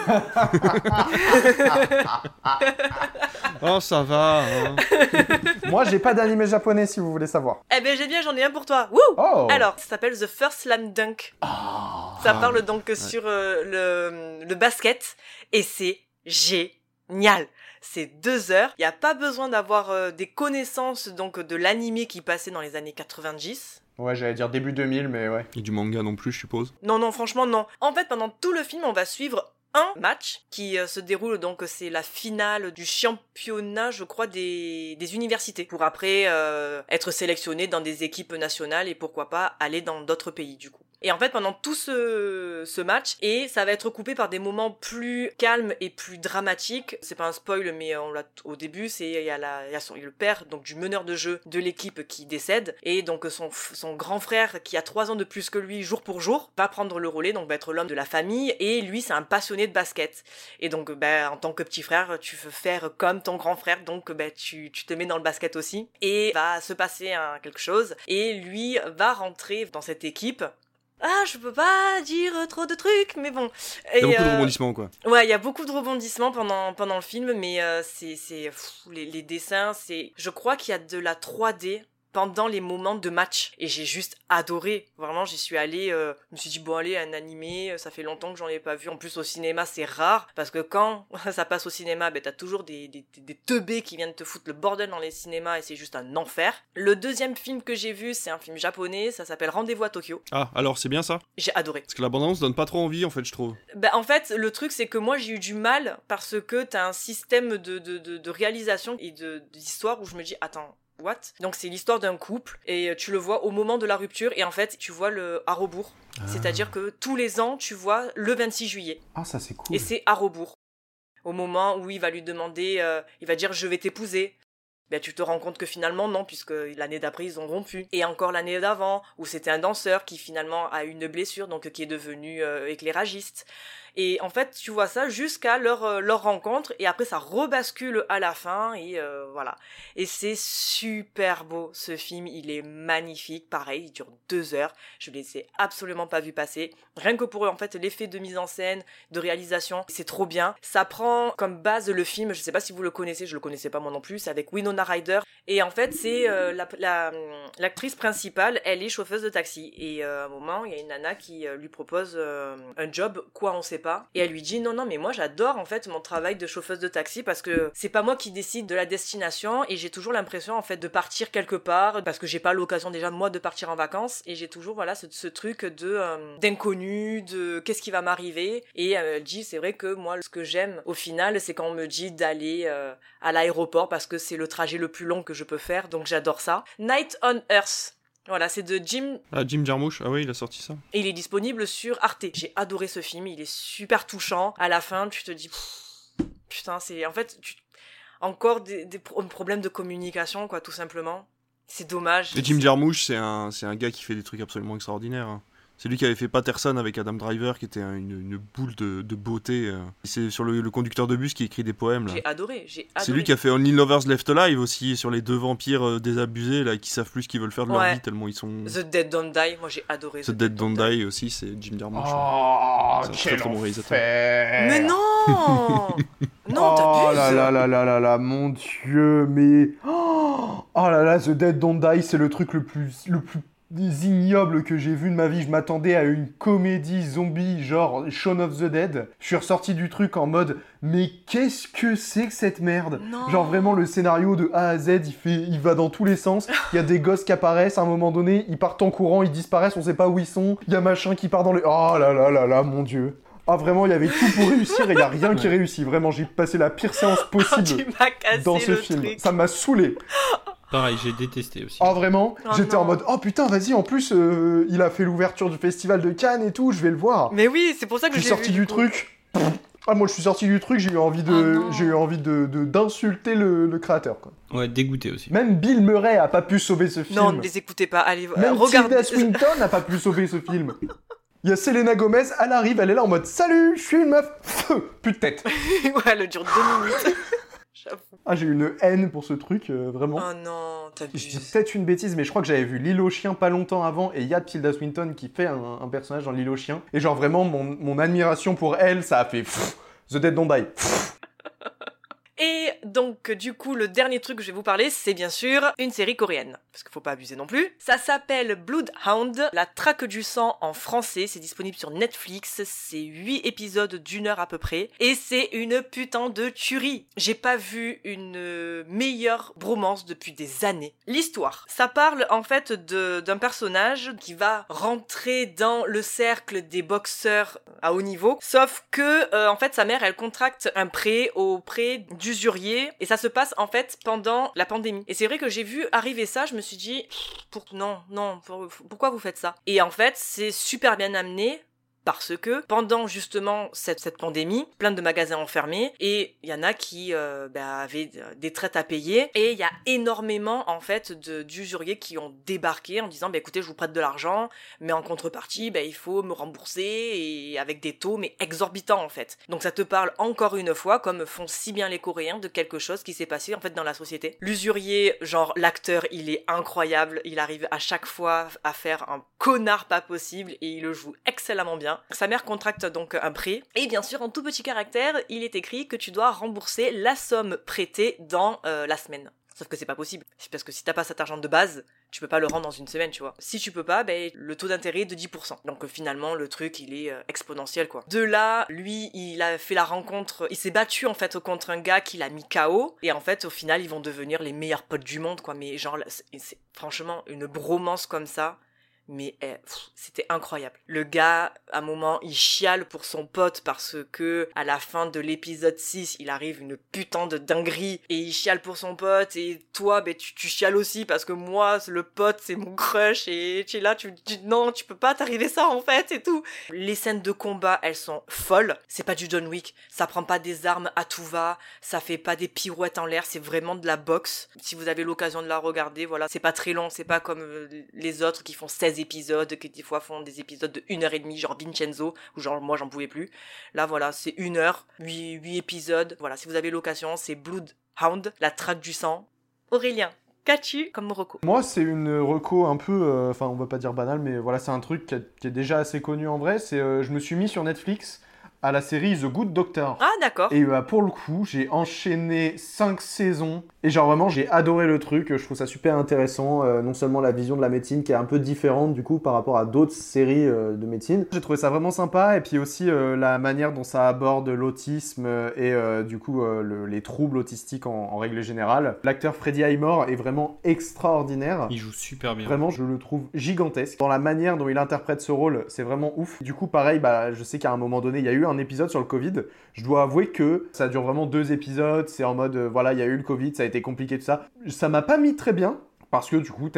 Oh ça va hein. moi j'ai pas d'animé japonais si vous voulez savoir. Eh ben j'ai bien, j'en ai un pour toi. Wouh Oh. Alors, ça s'appelle The First Slam Dunk. ça Ah, parle donc ouais. sur euh, le, le basket et c'est génial. C'est deux heures. Il n'y a pas besoin d'avoir euh, des connaissances donc de l'animé qui passait dans les années 90. Ouais, j'allais dire début 2000, mais ouais. Et du manga non plus, je suppose. Non, non, franchement, non. En fait, pendant tout le film, on va suivre un match qui euh, se déroule donc c'est la finale du championnat je crois des, des universités pour après euh, être sélectionné dans des équipes nationales et pourquoi pas aller dans d'autres pays du coup et en fait pendant tout ce, ce match et ça va être coupé par des moments plus calmes et plus dramatiques. C'est pas un spoil mais on l'a au début c'est il y a la y le père donc du meneur de jeu de l'équipe qui décède. Et donc son son grand frère qui a trois ans de plus que lui jour pour jour va prendre le relais donc va être l'homme de la famille. Et lui c'est un passionné de basket. Et donc ben en tant que petit frère tu veux faire comme ton grand frère donc ben tu, tu te mets dans le basket aussi. Et va se passer un, quelque chose. Et lui va rentrer dans cette équipe ah, je peux pas dire trop de trucs, mais bon. Il y a beaucoup de euh, rebondissements quoi. Ouais, il y a beaucoup de rebondissements pendant, pendant le film, mais euh, c'est, les, les dessins, c'est, je crois qu'il y a de la 3D pendant les moments de match. Et j'ai juste adoré. Vraiment j'y suis allée euh, je me suis dit bon allez un animé ça fait longtemps que j'en ai pas vu. En plus au cinéma c'est rare. Parce que quand ça passe au cinéma ben t'as toujours des, des, teubés qui viennent te foutre le bordel dans les cinémas et c'est juste un enfer. Le deuxième film que j'ai vu c'est un film japonais. Ça s'appelle Rendez-vous à Tokyo. Ah, alors c'est bien ça? J'ai adoré. Parce que la bande-annonce donne pas trop envie en fait, je trouve. bah, en fait, le truc, c'est que moi, j'ai eu du mal parce que t'as un système de, de, de, de réalisation et de d'histoire où je me dis, attends, what Donc, c'est l'histoire d'un couple et euh, tu le vois au moment de la rupture et en fait, tu vois le à rebours. C'est-à-dire que tous les ans, tu vois le 26 juillet. Ah, ça c'est cool. Et c'est à rebours. Au moment où il va lui demander, euh, il va dire je vais t'épouser. Ben, tu te rends compte que finalement non, puisque l'année d'après ils ont rompu. Et encore l'année d'avant, où c'était un danseur qui finalement a une blessure, donc qui est devenu euh, éclairagiste. Et en fait, tu vois ça jusqu'à leur, euh, leur rencontre, et après ça rebascule à la fin, et euh, voilà. Et c'est super beau, ce film, il est magnifique, pareil, il dure deux heures, je ne les ai absolument pas vu passer. Rien que pour eux, en fait, l'effet de mise en scène, de réalisation, c'est trop bien. Ça prend comme base le film, je sais pas si vous le connaissez, je le connaissais pas moi non plus, c'est avec Winona Ryder, et en fait, c'est euh, la- la- l'actrice principale, elle est chauffeuse de taxi, et euh, à un moment, il y a une nana qui lui propose un job, quoi on sait pas, et elle lui dit non non mais moi j'adore en fait mon travail de chauffeuse de taxi parce que c'est pas moi qui décide de la destination et j'ai toujours l'impression en fait de partir quelque part parce que j'ai pas l'occasion déjà moi de partir en vacances et j'ai toujours voilà ce, truc de euh, d'inconnu de qu'est-ce qui va m'arriver. Et elle dit c'est vrai que moi ce que j'aime au final c'est quand on me dit d'aller euh, à l'aéroport parce que c'est le trajet le plus long que je peux faire. Donc j'adore ça. Night on Earth voilà, c'est de Jim Ah, Jim Jarmusch, ah oui, il a sorti ça. et il est disponible sur Arte. J'ai adoré ce film, il est super touchant. À la fin, tu te dis, putain, c'est en fait tu- encore des, des pro- problèmes de communication, quoi, tout simplement. C'est dommage. Et Jim Jarmusch, c'est un, c'est un gars qui fait des trucs absolument extraordinaires. Hein. C'est lui qui avait fait Patterson avec Adam Driver, qui était un- une, une boule de, de beauté. euh. C'est sur le, le conducteur de bus qui écrit des poèmes. là. J'ai adoré, j'ai adoré. C'est lui qui a fait Only Lovers Left Alive aussi, sur les deux vampires euh, désabusés là, qui savent plus ce qu'ils veulent faire de leur vie tellement ils sont. The Dead Don't Die, moi j'ai adoré. The Dead Don't Die aussi, c'est Jim Jarmusch. Oh, C'est un très quel très bon réalisateur. Mais non Non, oh là là là là là là, mon dieu, mais... Oh, oh là là, The Dead Don't Die, c'est le truc le plus, le plus ignoble que j'ai vu de ma vie. Je m'attendais à une comédie zombie genre Shaun of the Dead. Je suis ressorti du truc en mode, mais qu'est-ce que c'est que cette merde? Non. Genre vraiment le scénario de A à Z, il, fait, il va dans tous les sens. Il y a des gosses qui apparaissent à un moment donné, ils partent en courant, ils disparaissent, on sait pas où ils sont. Il y a machin qui part dans les... Oh là là là là, mon dieu. Ah vraiment, il y avait tout pour réussir et il y a rien qui réussit. Vraiment, j'ai passé la pire séance possible tu m'as cassé dans ce le film. truc. Ça m'a saoulé. Pareil, j'ai détesté aussi. Ah vraiment Oh J'étais en mode oh putain vas-y en plus euh, il a fait l'ouverture du festival de Cannes et tout je vais le voir. Mais oui, c'est pour ça que je je suis sorti vu, du coup. truc. Ah moi je suis sorti du truc j'ai eu envie de j'ai eu envie de de- d'insulter le, le créateur quoi. Ouais, dégoûté aussi. Même Bill Murray a pas pu sauver ce film. Non, ne les écoutez pas. Allez, euh, Même regardez. Swinton n'a pas pu sauver ce film. Il y a Selena Gomez, elle arrive, elle est là en mode salut, je suis une meuf, plus de tête. ouais, elle dure deux minutes. Ah j'ai une haine pour ce truc euh, vraiment. Oh non, Je t'abuses. dis peut-être une bêtise, mais je crois que j'avais vu L'île aux chiens pas longtemps avant, et il y a Tilda Swinton qui fait un, un personnage dans L'île aux chiens. Et genre vraiment, mon, mon admiration pour elle, ça a fait pff, The Dead Don't Die. Pff. Et donc, du coup, le dernier truc que je vais vous parler, c'est bien sûr une série coréenne. Parce qu'il faut pas abuser non plus. Ça s'appelle Bloodhound, la traque du sang en français. C'est disponible sur Netflix. C'est 8 épisodes d'une heure à peu près. Et c'est une putain de tuerie. J'ai pas vu une meilleure bromance depuis des années. L'histoire. Ça parle en fait d'un personnage qui va rentrer dans le cercle des boxeurs à haut niveau. Sauf que, euh, en fait, sa mère, elle contracte un prêt auprès Et ça se passe, en fait, pendant la pandémie. Et c'est vrai que j'ai vu arriver ça, je me suis dit, non, non, pour- pourquoi vous faites ça? Et en fait, c'est super bien amené. Parce que pendant justement cette, cette pandémie, plein de magasins ont fermé et il y en a qui euh, bah, avaient des traites à payer et il y a énormément en fait d'usuriers qui ont débarqué en disant bah, écoutez je vous prête de l'argent mais en contrepartie bah, il faut me rembourser et avec des taux mais exorbitants en fait. Donc ça te parle encore une fois comme font si bien les Coréens de quelque chose qui s'est passé en fait dans la société. L'usurier genre l'acteur il est incroyable, il arrive à chaque fois à faire un connard pas possible et il le joue excellemment bien. Sa mère contracte donc un prêt et bien sûr en tout petit caractère il est écrit que tu dois rembourser la somme prêtée dans euh, la semaine. Sauf que c'est pas possible. C'est parce que si t'as pas cet argent de base, tu peux pas le rendre dans une semaine, tu vois. Si tu peux pas, ben, le taux d'intérêt est de 10%. Donc euh, finalement, le truc, il est euh, exponentiel, quoi. De là, lui, il a fait la rencontre, il s'est battu, en fait, contre un gars qui l'a mis KO. Et en fait, au final, ils vont devenir les meilleurs potes du monde, quoi. Mais genre, c'est franchement une bromance comme ça. Mais eh, c'était incroyable. Le gars, à un moment, il chiale pour son pote parce que à la fin de l'épisode 6, il arrive une putain de dinguerie et il chiale pour son pote et toi, ben tu, tu chiales aussi parce que moi, le pote, c'est mon crush et tu es là, tu dis non, tu peux pas t'arriver ça en fait et tout. Les scènes de combat, elles sont folles. C'est pas du John Wick, ça prend pas des armes à tout va, ça fait pas des pirouettes en l'air, c'est vraiment de la boxe. Si vous avez l'occasion de la regarder, voilà, c'est pas très long, c'est pas comme euh, les autres qui font 16 épisodes, qui des fois font des épisodes de 1 heure et demie, genre Vincenzo, ou genre moi j'en pouvais plus. Là voilà, c'est une heure, 8, 8 épisodes. Voilà, si vous avez l'occasion, c'est Bloodhound, la traque du sang. Aurélien, qu'as-tu comme reco? Moi, c'est une reco un peu, euh, enfin, on va pas dire banal, mais voilà, c'est un truc qui est déjà assez connu en vrai. C'est, euh, je me suis mis sur Netflix à la série The Good Doctor. Ah d'accord. Et bah, pour le coup, j'ai enchaîné 5 saisons. Et genre vraiment, j'ai adoré le truc. Je trouve ça super intéressant. euh, non seulement la vision de la médecine qui est un peu différente du coup par rapport à d'autres séries euh, de médecine. J'ai trouvé ça vraiment sympa. Et puis aussi euh, la manière dont ça aborde l'autisme et euh, du coup euh, le- les troubles autistiques en, en règle générale. L'acteur Freddie Highmore est vraiment extraordinaire. Il joue super bien. Vraiment, je le trouve gigantesque. Dans la manière dont il interprète ce rôle, c'est vraiment ouf. Du coup, pareil, bah, je sais qu'à un moment donné, il y a eu un épisode sur le Covid. Je dois avouer que ça dure vraiment deux épisodes. C'est en mode, euh, voilà, il y a eu le Covid, ça a été compliqué, tout ça. Ça m'a pas mis très bien. Parce que du coup,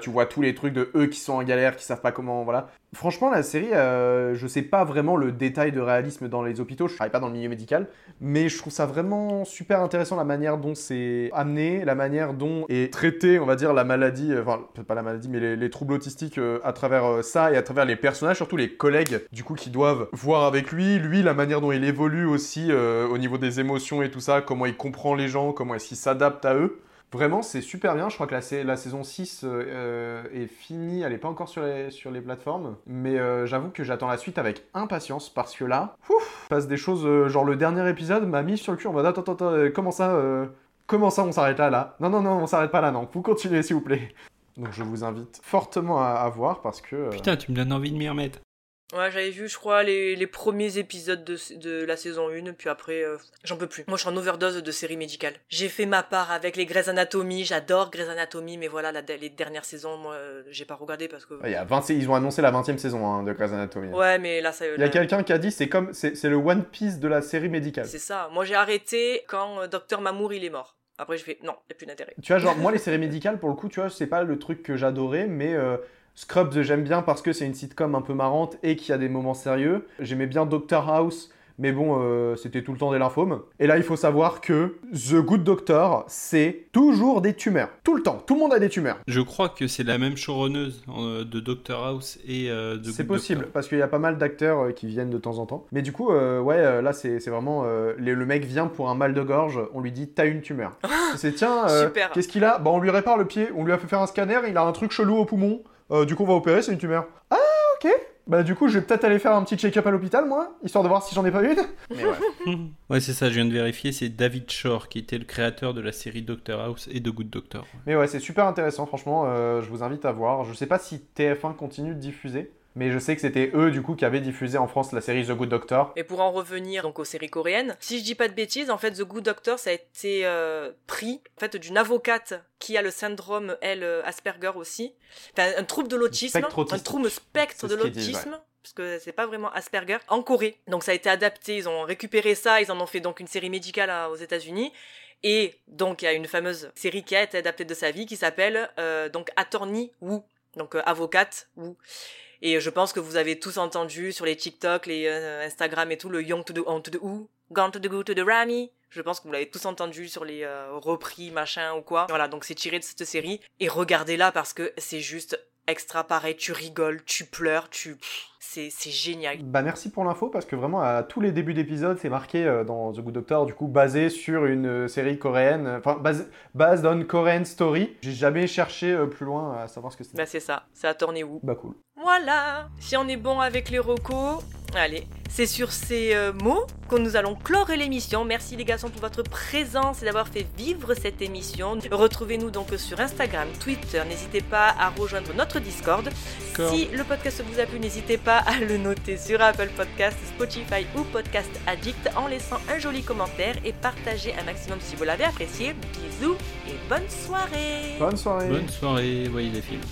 tu vois tous les trucs de eux qui sont en galère, qui savent pas comment, voilà. Franchement, la série, euh, je sais pas vraiment le détail de réalisme dans les hôpitaux, je travaille pas dans le milieu médical, mais je trouve ça vraiment super intéressant la manière dont c'est amené, la manière dont est traité, on va dire, la maladie, euh, enfin, pas la maladie, mais les, les troubles autistiques euh, à travers euh, ça et à travers les personnages, surtout les collègues, du coup, qui doivent voir avec lui, lui, la manière dont il évolue aussi au niveau des émotions et tout ça, comment il comprend les gens, comment est-ce qu'il s'adapte à eux. Vraiment, c'est super bien. Je crois que la, la saison 6 euh, est finie. Elle n'est pas encore sur les, plateformes. Mais euh, j'avoue que j'attends la suite avec impatience parce que là, ouf, passe des choses. euh, genre le dernier épisode m'a mis sur le cul en mode attends, attends, attends, comment ça Comment ça on s'arrête là, là? Non, non, non, on s'arrête pas là, non. Vous continuez s'il vous plaît. Donc je vous invite fortement à, voir parce que. Putain, tu me donnes envie de m'y remettre. Ouais, j'avais vu, je crois, les, les premiers épisodes de, de la saison 1, puis après, euh, j'en peux plus. Moi, je suis en overdose de séries médicales. J'ai fait ma part avec les Grey's Anatomy, j'adore Grey's Anatomy, mais voilà, la- les dernières saisons, moi, euh, j'ai pas regardé parce que... il y a 20 ils ont annoncé la 20 e saison hein, de Grey's Anatomy. Ouais, mais là, ça... Il y a là- quelqu'un qui a dit c'est comme c'est le One Piece de la série médicale. C'est ça. Moi, j'ai arrêté quand euh, Docteur Mamour, il est mort. Après, je fais, non, y a plus d'intérêt. Tu vois, genre, moi, les séries médicales, pour le coup, tu vois, c'est pas le truc que j'adorais, mais euh, Scrubs, j'aime bien parce que c'est une sitcom un peu marrante et qu'il y a des moments sérieux. J'aimais bien Doctor House, mais bon, euh, c'était tout le temps des lymphomes. Et là, il faut savoir que The Good Doctor, c'est toujours des tumeurs. Tout le temps. Tout le monde a des tumeurs. Je crois que c'est la même showrunneuse euh, de Doctor House et euh, de C'est Good possible, Doctor. parce qu'il y a pas mal d'acteurs euh, qui viennent de temps en temps. Mais du coup, euh, ouais, là, c'est c'est vraiment... euh, les- le mec vient pour un mal de gorge, on lui dit « t'as une tumeur ». C'est « tiens, euh, qu'est-ce qu'il a ?» Bah, on lui répare le pied, on lui a fait faire un scanner, il a un truc chelou au poumon. Euh, du coup, on va opérer, c'est une tumeur. Ah, ok Bah, du coup, je vais peut-être aller faire un petit check-up à l'hôpital, moi, histoire de voir si j'en ai pas une. Mais ouais. Ouais, c'est ça, je viens de vérifier, c'est David Shore qui était le créateur de la série Doctor House et de Good Doctor. Mais ouais, c'est super intéressant, franchement, euh, je vous invite à voir. Je sais pas si TF1 continue de diffuser, mais je sais que c'était eux, du coup, qui avaient diffusé en France la série The Good Doctor. Et pour en revenir donc aux séries coréennes, si je dis pas de bêtises, en fait The Good Doctor ça a été euh, pris en fait d'une avocate qui a le syndrome elle euh, Asperger aussi, enfin un trouble de l'autisme, un trouble spectre de l'autisme. Parce que c'est pas vraiment Asperger en Corée. Donc ça a été adapté, ils ont récupéré ça, ils en ont fait donc une série médicale à- aux États-Unis. Et donc il y a une fameuse série qui a été adaptée de sa vie qui s'appelle euh, donc Attorney Wu, donc euh, avocate Wu. Et je pense que vous avez tous entendu sur les TikTok, les euh, Instagram et tout, le Young to the On to the Who, Gone to the Go to the Rami. Je pense que vous l'avez tous entendu sur les euh, repris, machin ou quoi. Voilà, donc c'est tiré de cette série. Et regardez-la parce que c'est juste extra pareil. Tu rigoles, tu pleures, tu... C'est c'est génial. Bah merci pour l'info parce que vraiment à tous les débuts d'épisodes c'est marqué euh, dans The Good Doctor du coup basé sur une euh, série coréenne, euh, enfin basé based on Korean story. J'ai jamais cherché plus loin à savoir ce que c'était. Bah c'est ça, c'est Attorney Wu. Bah cool. Voilà, si on est bon avec les recos, allez, c'est sur ces euh, mots que nous allons clore l'émission. Merci les garçons pour votre présence et d'avoir fait vivre cette émission. Retrouvez-nous donc sur Instagram, Twitter, n'hésitez pas à rejoindre notre Discord. Si le podcast vous a plu, n'hésitez pas à le noter sur Apple Podcast, Spotify ou Podcast Addict en laissant un joli commentaire et partagez un maximum si vous l'avez apprécié. Bisous et bonne soirée Bonne soirée. Bonne soirée, voyez des films.